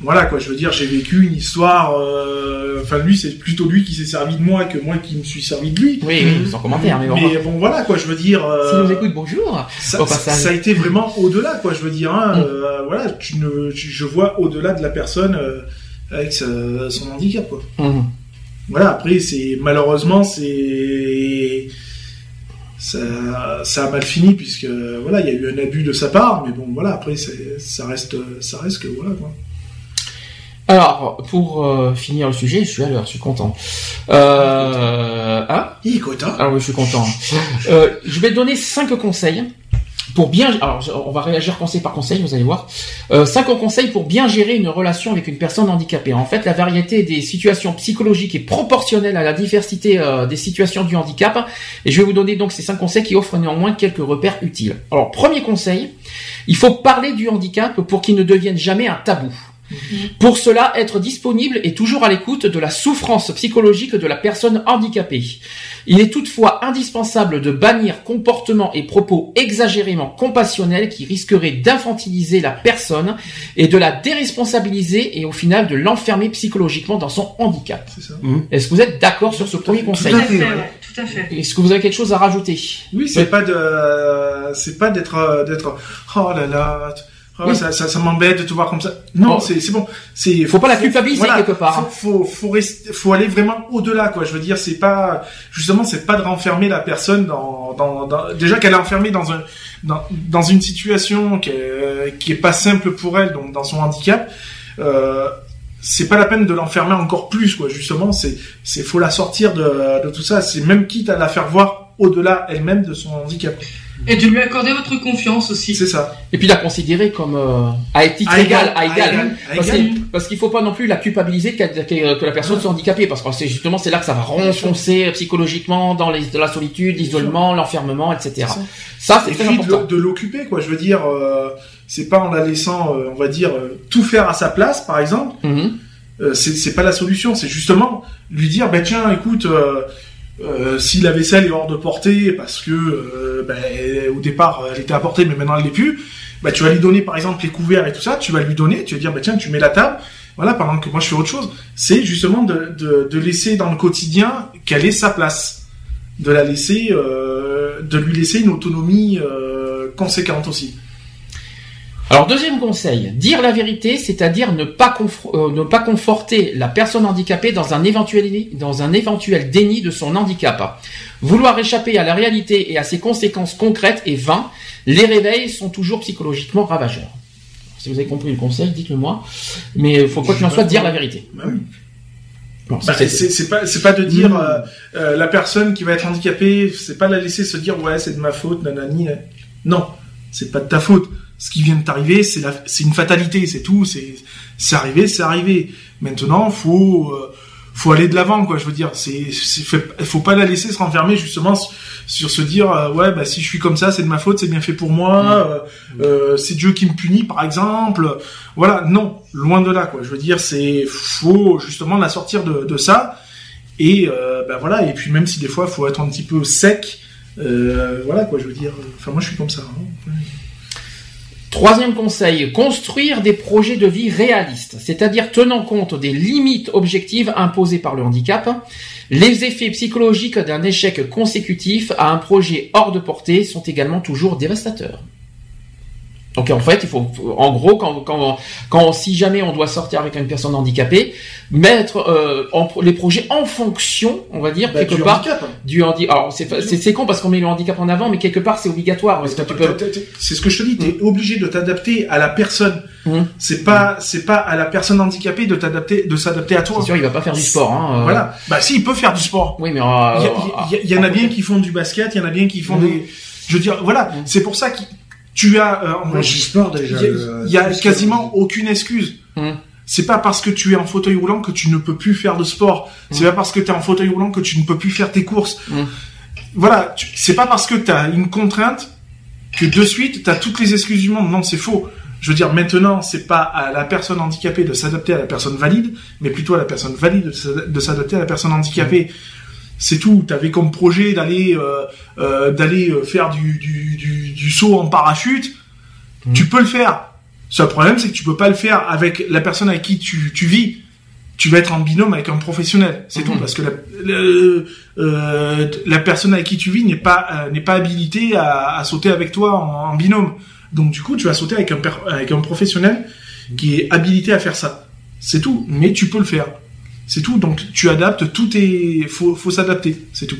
voilà quoi, je veux dire, j'ai vécu une histoire. euh, Enfin, lui, c'est plutôt lui qui s'est servi de moi que moi qui me suis servi de lui. Oui, oui, sans commentaire, mais bon. Mais bon, voilà quoi, je veux dire. euh, S'il nous écoute, bonjour. ça, a été vraiment au-delà, quoi. Je veux dire, hein, Mm. euh, voilà, tu ne, tu- je vois au-delà de la personne euh, avec son handicap, quoi. Mhm. Voilà. Après, c'est malheureusement, c'est ça, ça a mal fini puisque voilà, il y a eu un abus de sa part, mais bon, voilà. Après, ça reste, ça reste que voilà, quoi. Alors, pour euh, finir le sujet, je suis à l'heure, je suis content. Euh, hein Il est content. Ah oui, je suis content. Euh, je vais donner cinq conseils pour bien. Alors, on va réagir conseil par conseil, vous allez voir. Euh, cinq conseils pour bien gérer une relation avec une personne handicapée. En fait, la variété des situations psychologiques est proportionnelle à la diversité euh, des situations du handicap. Et je vais vous donner donc ces cinq conseils qui offrent néanmoins quelques repères utiles. Alors, premier conseil, il faut parler du handicap pour qu'il ne devienne jamais un tabou. Pour cela, être disponible et toujours à l'écoute de la souffrance psychologique de la personne handicapée. Il est toutefois indispensable de bannir comportements et propos exagérément compassionnels qui risqueraient d'infantiliser la personne et de la déresponsabiliser et au final de l'enfermer psychologiquement dans son handicap. Ça. Est-ce que vous êtes d'accord sur ce premier conseil Tout à fait, ouais. ouais, tout à fait. Est-ce que vous avez quelque chose à rajouter? Oui, c'est pas de, c'est pas d'être, euh, d'être, oh là là, oh, Oui. ça, ça, ça m'embête de te voir comme ça. Non, Oh. c'est, bon. C'est, Faut pas la culpabiliser quelque part. Faut, faut, faut rester, faut aller vraiment au-delà, quoi. Je veux dire, c'est pas, justement, c'est pas de renfermer la personne dans, dans, dans- déjà qu'elle est enfermée dans un, dans, dans une situation qui est, qui est pas simple pour elle, donc dans son handicap. Euh, c'est pas la peine de l'enfermer encore plus, quoi. Justement, c'est, c'est, faut la sortir de, de tout ça. C'est même quitte à la faire voir au-delà elle-même de son handicap. Et de lui accorder votre confiance aussi. C'est ça. Et puis la considérer comme euh, à titre À égal, à égal. à Parce, égal. parce qu'il faut pas non plus la culpabiliser que la personne soit handicapée, parce que c'est justement c'est là que ça va renfoncer psychologiquement dans, les, la solitude, l'isolement, l'enfermement, etc. Ça c'est Et très puis de important. de l'occuper, quoi. Je veux dire, euh, c'est pas en la laissant, euh, on va dire, euh, tout faire à sa place, par exemple. Mhm. Euh, c'est c'est pas la solution. C'est justement lui dire, ben tiens, écoute. Euh, si la vaisselle est hors de portée parce que euh, ben, au départ elle était à portée mais maintenant elle l'est plus, bah tu vas lui donner par exemple les couverts et tout ça, tu vas lui donner, tu vas dire bah tiens tu mets la table, voilà pendant que moi je fais autre chose. C'est justement de, de, laisser dans le quotidien qu'elle ait sa place, de la laisser, euh, de lui laisser une autonomie conséquente aussi. Alors deuxième conseil, dire la vérité, c'est-à-dire ne euh, ne pas conforter la personne handicapée dans un éventuel dans un éventuel déni de son handicap. Vouloir échapper à la réalité et à ses conséquences concrètes est vain. Les réveils sont toujours psychologiquement ravageurs. Si vous avez compris le conseil, dites-le moi. Mais il faut quoi qu'il en soit dire la vérité. Bah oui. Bon, Bah, c'est- pas c'est pas de dire Mmh. euh, euh, la personne qui va être handicapée, c'est pas la laisser se dire ouais c'est de ma faute nanani. Non, c'est pas de ta faute. Ce qui vient de t'arriver, c'est une fatalité, c'est tout. C'est c'est arrivé, c'est arrivé. Maintenant, faut euh, faut aller de l'avant quoi. Je veux dire, c'est faut pas la laisser se renfermer justement sur, se dire euh, ouais bah si je suis comme ça, c'est de ma faute, c'est bien fait pour moi. euh, euh, c'est Dieu qui me punit par exemple. Voilà, non, loin de là quoi. Je veux dire, c'est faut justement la sortir de, de ça et ben voilà. Et puis même si des fois faut être un petit peu sec, voilà quoi. Je veux dire, enfin moi je suis comme ça. hein. Troisième conseil, construire des projets de vie réalistes, c'est-à-dire tenant compte des limites objectives imposées par le handicap. Les effets psychologiques d'un échec consécutif à un projet hors de portée sont également toujours dévastateurs. Donc en fait, il faut, en gros, quand, quand, quand, si jamais on doit sortir avec une personne handicapée, mettre euh, en les projets en fonction, on va dire Bah, quelque du part handicap. du handicap. Alors c'est con parce qu'on met le handicap en avant, mais quelque part c'est obligatoire tu C'est ce que je te dis, t'es obligé de t'adapter à la personne. Mhm. C'est pas, c'est pas à la personne handicapée de t'adapter, de s'adapter à toi. C'est sûr, il va pas faire du sport. Hein, euh. Voilà. Bah si, il peut faire du sport. Oui, mais euh, Il y, y en a bien qui font du basket, il y en a bien qui font Mhm. des. Je veux dire, voilà, Mhm. c'est pour ça que tu as. euh, en- sport il déjà. y a, le- il y a quasiment aucune excuse. Mhm. C'est pas parce que tu es en fauteuil roulant que tu ne peux plus faire de sport. C'est pas parce que tu es en fauteuil roulant que tu ne peux plus faire tes courses. Mhm. Voilà, c'est pas parce que tu as une contrainte que de suite tu as toutes les excuses du monde. Non, c'est faux. Je veux dire, maintenant, c'est pas à la personne handicapée de s'adapter à la personne valide, mais plutôt à la personne valide de s'adapter à la personne handicapée. C'est tout. T'avais comme projet d'aller euh, euh, d'aller euh, faire du, du, du, du saut en parachute. Mhm. Tu peux le faire. Seul problème, c'est que tu peux pas le faire avec la personne avec qui tu, tu vis. Tu vas être en binôme avec un professionnel, c'est tout, parce que la, le- euh, la personne avec qui tu vis n'est pas euh, n'est pas habilitée à, à sauter avec toi en, en binôme. Donc du coup, tu vas sauter avec un avec un professionnel qui est habilité à faire ça. C'est tout, mais tu peux le faire. C'est tout. Donc tu adaptes, tout est faut faut s'adapter, c'est tout.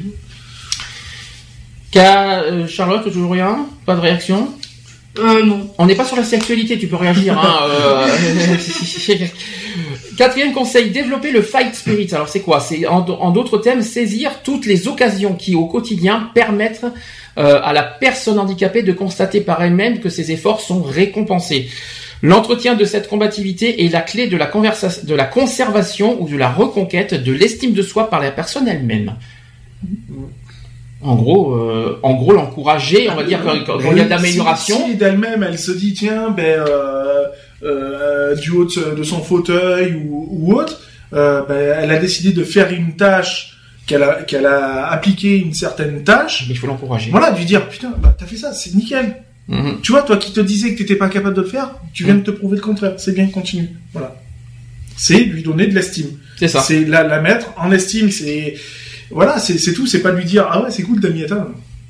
Qu'a- euh, Charlotte, toujours rien? Pas de réaction? Euh, non. On n'est pas sur la sexualité, tu peux réagir. Hein, euh. Quatrième conseil, développer le fight spirit. Alors c'est quoi? C'est en, en d'autres termes, saisir toutes les occasions qui au quotidien permettent euh, à la personne handicapée de constater par elle-même que ses efforts sont récompensés. L'entretien de cette combativité est la clé de la, de la conservation ou de la reconquête de l'estime de soi par la personne elle-même. En gros, euh, en gros, l'encourager, on va dire quand, il y a de l'amélioration. Si, si d'elle-même, elle se dit tiens, ben euh, euh, du haut de, son fauteuil ou, ou autre, ben, elle a décidé de faire une tâche qu'elle a qu'elle a appliqué une certaine tâche. Mais il faut l'encourager. Voilà, de lui dire putain, bah, t'as fait ça, c'est nickel. Mhm. Tu vois, toi qui te disais que t'étais pas capable de le faire, tu viens de te prouver le contraire. C'est bien, continue. Voilà. C'est lui donner de l'estime. C'est ça. C'est la, la mettre en estime. C'est voilà, c'est c'est tout. C'est pas lui dire ah ouais, c'est cool, t'as mis atteint.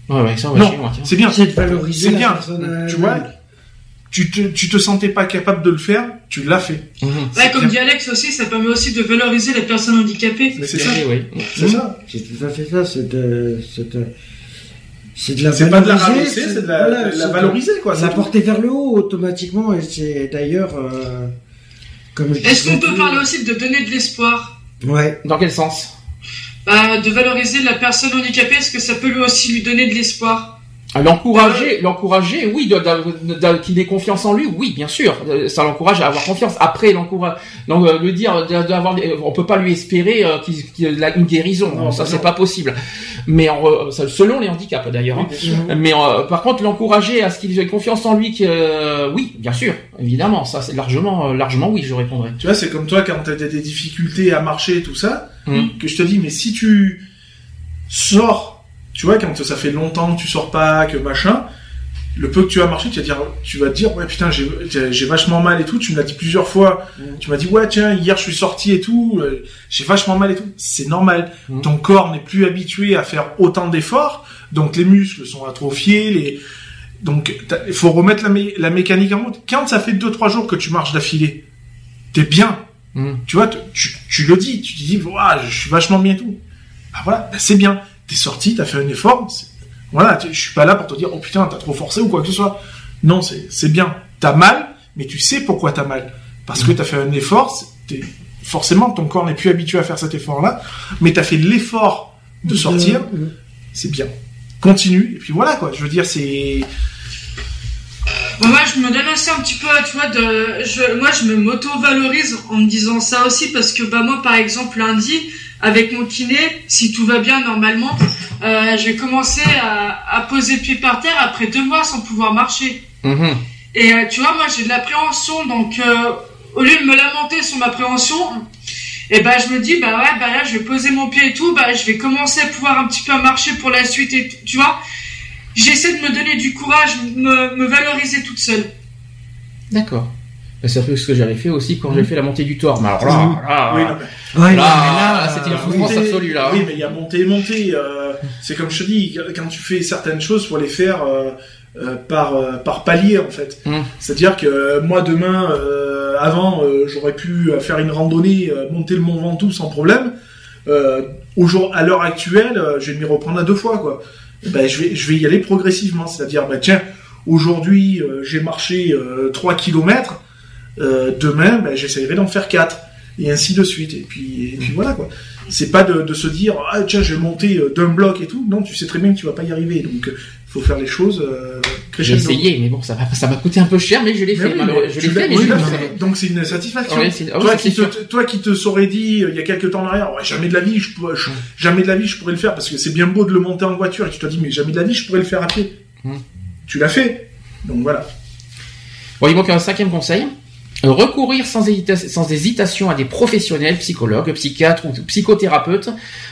Ouais, ouais, ça, ouais, Non, chez moi, tiens. c'est bien. C'est de valoriser C'est bien. personne. euh, Tu vois, tu te, tu te sentais pas capable de le faire, tu l'as fait. Mhm. Ouais, comme bien. dit Alex aussi, ça permet aussi de valoriser les personnes handicapées. Mais c'est ça. Oui. C'est ça. C'est tout à fait ça, c'est de, c'est de, c'est de la C'est pas de la valoriser, rabaisser, c'est de la, voilà, de la valoriser, quoi. la porter vers le haut automatiquement et c'est d'ailleurs, euh, comme je Est-ce qu'on peut parler aussi de donner de l'espoir? Ouais. Dans quel sens? Bah, De valoriser la personne handicapée, est-ce que ça peut lui aussi lui donner de l'espoir? Ah, L'encourager, l'encourager, oui, qu'il ait confiance en lui, oui, bien sûr, Euh, ça l'encourage à avoir confiance. Après, l'encourage, donc euh, lui dire, de- d'avoir, des- on peut pas lui espérer euh, qu'il qu'il a une guérison, Non, ça bah c'est pas possible. Mais en selon les handicaps d'ailleurs. hein. Mais euh, par contre, l'encourager à ce qu'il ait confiance en lui, que euh, oui, bien sûr, évidemment, ça c'est largement, euh, largement oui, je répondrai. Tu vois, c'est comme toi quand t'as des difficultés à marcher, tout ça, Mhm. que je te dis, mais si tu sors, tu vois, quand ça fait longtemps que tu sors pas, que machin, le peu que tu vas marcher, tu vas dire, tu vas te dire, ouais putain, j'ai vachement mal et tout. Tu me l'as dit plusieurs fois. Tu m'as dit, ouais tiens, hier je suis sorti et tout, euh, j'ai vachement mal et tout. C'est normal. Mhm. Ton corps n'est plus habitué à faire autant d'efforts, donc les muscles sont atrophiés, les donc il faut remettre la, mé- la mécanique en route. Quand ça fait deux trois jours que tu marches d'affilée, t'es bien. Mhm. Tu vois, tu, tu le dis, tu te dis, Ouah, je suis vachement bien et tout. Bah voilà, bah c'est bien. T'es sorti, t'as fait un effort. Voilà, tu- je suis pas là pour te dire, oh putain, t'as trop forcé ou quoi que ce soit. Non, c'est c'est bien. T'as mal, mais tu sais pourquoi t'as mal. Parce que t'as fait un effort. Forcément, ton corps n'est plus habitué à faire cet effort-là, mais t'as fait l'effort de sortir. Euh, C'est bien. Continue. Et puis voilà, quoi. Je veux dire, c'est. Bon, Moi, je me donne aussi un petit peu, tu vois, de, je, moi, je me m'auto-valorise en me disant ça aussi parce que, bah, moi, par exemple, lundi, avec mon kiné, si tout va bien normalement, euh, je vais commencer à, à poser le pied par terre après deux mois sans pouvoir marcher. Mhm. Et euh, tu vois, moi, j'ai de l'appréhension, donc euh, au lieu de me lamenter sur ma préhension, et ben je me dis, bah ouais, bah là, je vais poser mon pied et tout, bah je vais commencer à pouvoir un petit peu marcher pour la suite et tout, tu vois. J'essaie de me donner du courage, me, me valoriser toute seule. D'accord. C'est un peu ce que j'avais fait aussi quand j'ai fait la montée du Thor. Mais alors là, là, Oui, non, mais- Ouais, là, non, mais là, c'était une euh, souffrance Monter- absolue là. Oui, mais il y a monter et monter. euh, c'est comme je te dis, quand tu fais certaines choses, faut les faire euh, par euh, par palier en fait. Mm. C'est-à-dire que moi demain, euh, avant, euh, j'aurais pu faire une randonnée, euh, monter le Mont Ventoux sans problème. Euh, au jour, à l'heure actuelle, euh, je vais m'y reprendre à deux fois quoi. Ben, je vais je vais y aller progressivement. C'est-à-dire, ben tiens, aujourd'hui, euh, j'ai marché euh, 3 kilomètres. Euh, demain, ben, j'essaierai d'en faire 4 et ainsi de suite. Et puis, et puis voilà quoi. C'est pas de, de se dire ah tiens je vais monter euh, d'un bloc et tout. Non, tu sais très bien que tu vas pas y arriver. Donc euh, faut faire les choses euh, J'ai essayé, mais bon, ça m'a ça m'a coûté un peu cher, mais je l'ai fait. oui, Je l'ai fait, mais oui, je. Donc c'est une satisfaction. Ouais, ouais, toi, qui te, toi qui te serais dit il y a quelques temps en arrière, ouais, jamais de la vie, je, pourrais- je- jamais de la vie je pourrais le faire parce que c'est bien beau de le monter en voiture et tu te dis mais jamais de la vie je pourrais le faire à pied. Hmm. Tu l'as fait. Donc voilà. Bon, il manque un cinquième conseil. Recourir sans, sans, hésitation à des professionnels, psychologues, psychiatres ou psychothérapeutes,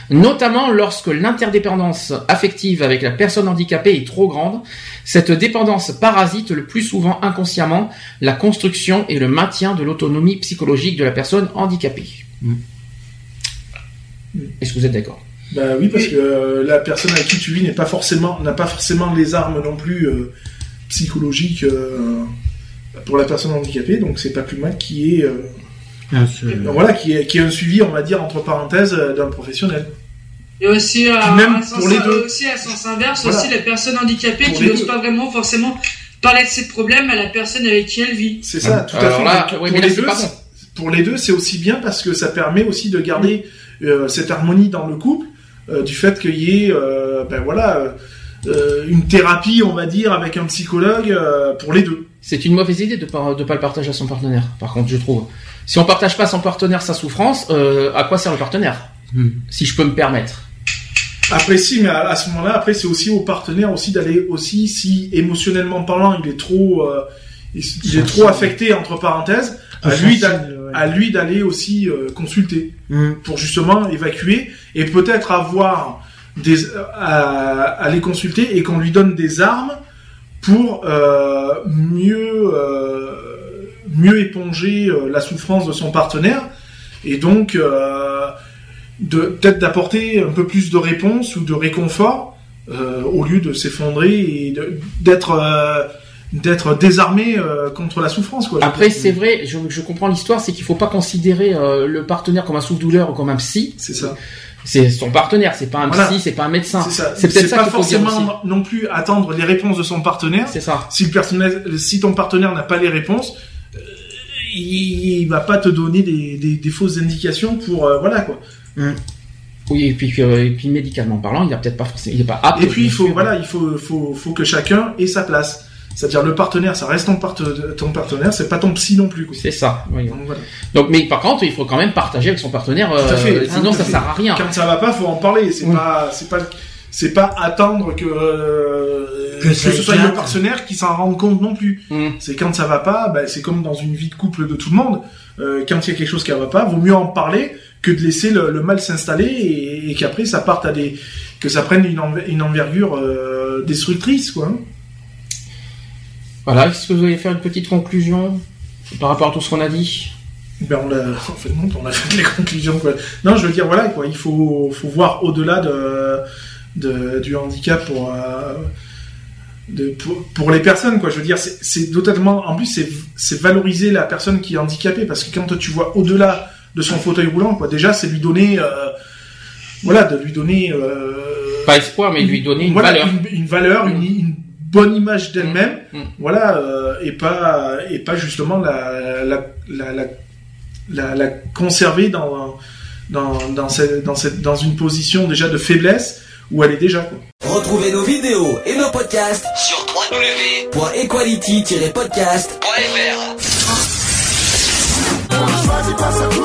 notamment lorsque l'interdépendance affective avec la personne handicapée est trop grande. Cette dépendance parasite le plus souvent inconsciemment la construction et le maintien de l'autonomie psychologique de la personne handicapée. Mm. Est-ce que vous êtes d'accord? Bah oui, parce que euh, la personne avec qui tu vis n'est pas forcément n'a pas forcément les armes non plus euh, psychologiques euh, pour la personne handicapée, donc c'est pas plus mal qui est voilà qui est qui est un suivi, on va dire entre parenthèses, d'un professionnel. Et aussi, à, même pour les deux. aussi à sens inverse, aussi les personnes handicapées qui n'osent pas vraiment forcément parler de ses problèmes à la personne avec qui elle vit. C'est ça, tout à fait. pour, les deux, pour les deux, c'est aussi bien parce que ça permet aussi de garder cette harmonie dans le couple euh, du fait qu'il y ait, euh, ben voilà, euh, une thérapie, on va dire, avec un psychologue pour les deux. C'est une mauvaise idée de pas de pas le partager à son partenaire. Par contre, je trouve. Si on partage pas à son partenaire sa souffrance, à quoi sert le partenaire hmm. Si je peux me permettre? Après si, mais à, ce moment-là, après c'est aussi au partenaire aussi d'aller aussi si émotionnellement parlant il est trop il, est trop affecté entre parenthèses, à lui à lui d'aller aussi euh, consulter mm. pour justement évacuer et peut-être avoir des à, les consulter et qu'on lui donne des armes pour euh, mieux euh, mieux éponger la souffrance de son partenaire et donc de peut-être d'apporter un peu plus de réponse ou de réconfort au lieu de s'effondrer et d'être d'être désarmé euh, contre la souffrance. Quoi, Après, c'est vrai, je, je comprends l'histoire, c'est qu'il faut pas considérer euh, le partenaire comme un souffle-douleur ou comme un psy. C'est ça. C'est son partenaire, c'est pas un psy, c'est pas un médecin. C'est peut-être ça, pas forcément non plus attendre les réponses de son partenaire. C'est ça. Si le personnel, si ton partenaire n'a pas les réponses, euh, il, il, va pas te donner des, des, des fausses indications pour voilà quoi. Mm. Oui, et puis, et puis médicalement parlant, il a peut-être pas forcément, il est pas apte. Et puis il faut, voilà, il faut, faut, faut que chacun ait sa place. C'est-à-dire le partenaire, ça reste ton, ton partenaire, c'est pas ton psy non plus. C'est ça. Oui. Donc, mais par contre, il faut quand même partager avec son partenaire. Euh, sinon, ça sert à rien. Quand ça va pas, faut en parler. C'est pas, c'est pas, c'est pas attendre que euh, que, ce soit le partenaire qui s'en rende compte non plus. Mm. C'est quand ça va pas, bah, c'est comme dans une vie de couple de tout le monde. Euh, quand il y a quelque chose qui va pas, vaut mieux en parler que de laisser le, mal s'installer et, et qu'après ça parte à des que ça prenne une, une envergure euh, destructrice quoi. Voilà, est-ce que vous allez faire une petite conclusion par rapport à tout ce qu'on a dit? Ben on a, en fait, non, on a fait les conclusions. Quoi. Non, je veux dire, voilà, quoi, il faut, faut voir au-delà de, de, du handicap pour, euh, de, pour, les personnes, quoi. Je veux dire, c'est totalement, en plus, c'est valoriser la personne qui est handicapée, parce que quand tu vois au-delà de son fauteuil roulant, quoi, déjà, c'est lui donner, euh, voilà, de lui donner, euh, pas espoir, mais lui donner une valeur, une, valeur, une, une bonne image d'elle-même, mm. Mm. voilà, euh, et pas et pas justement la la, la, la, la conserver dans dans dans cette, dans cette dans une position déjà de faiblesse où elle est déjà quoi. Retrouvez nos vidéos et nos podcasts sur www.equality-podcast.fr.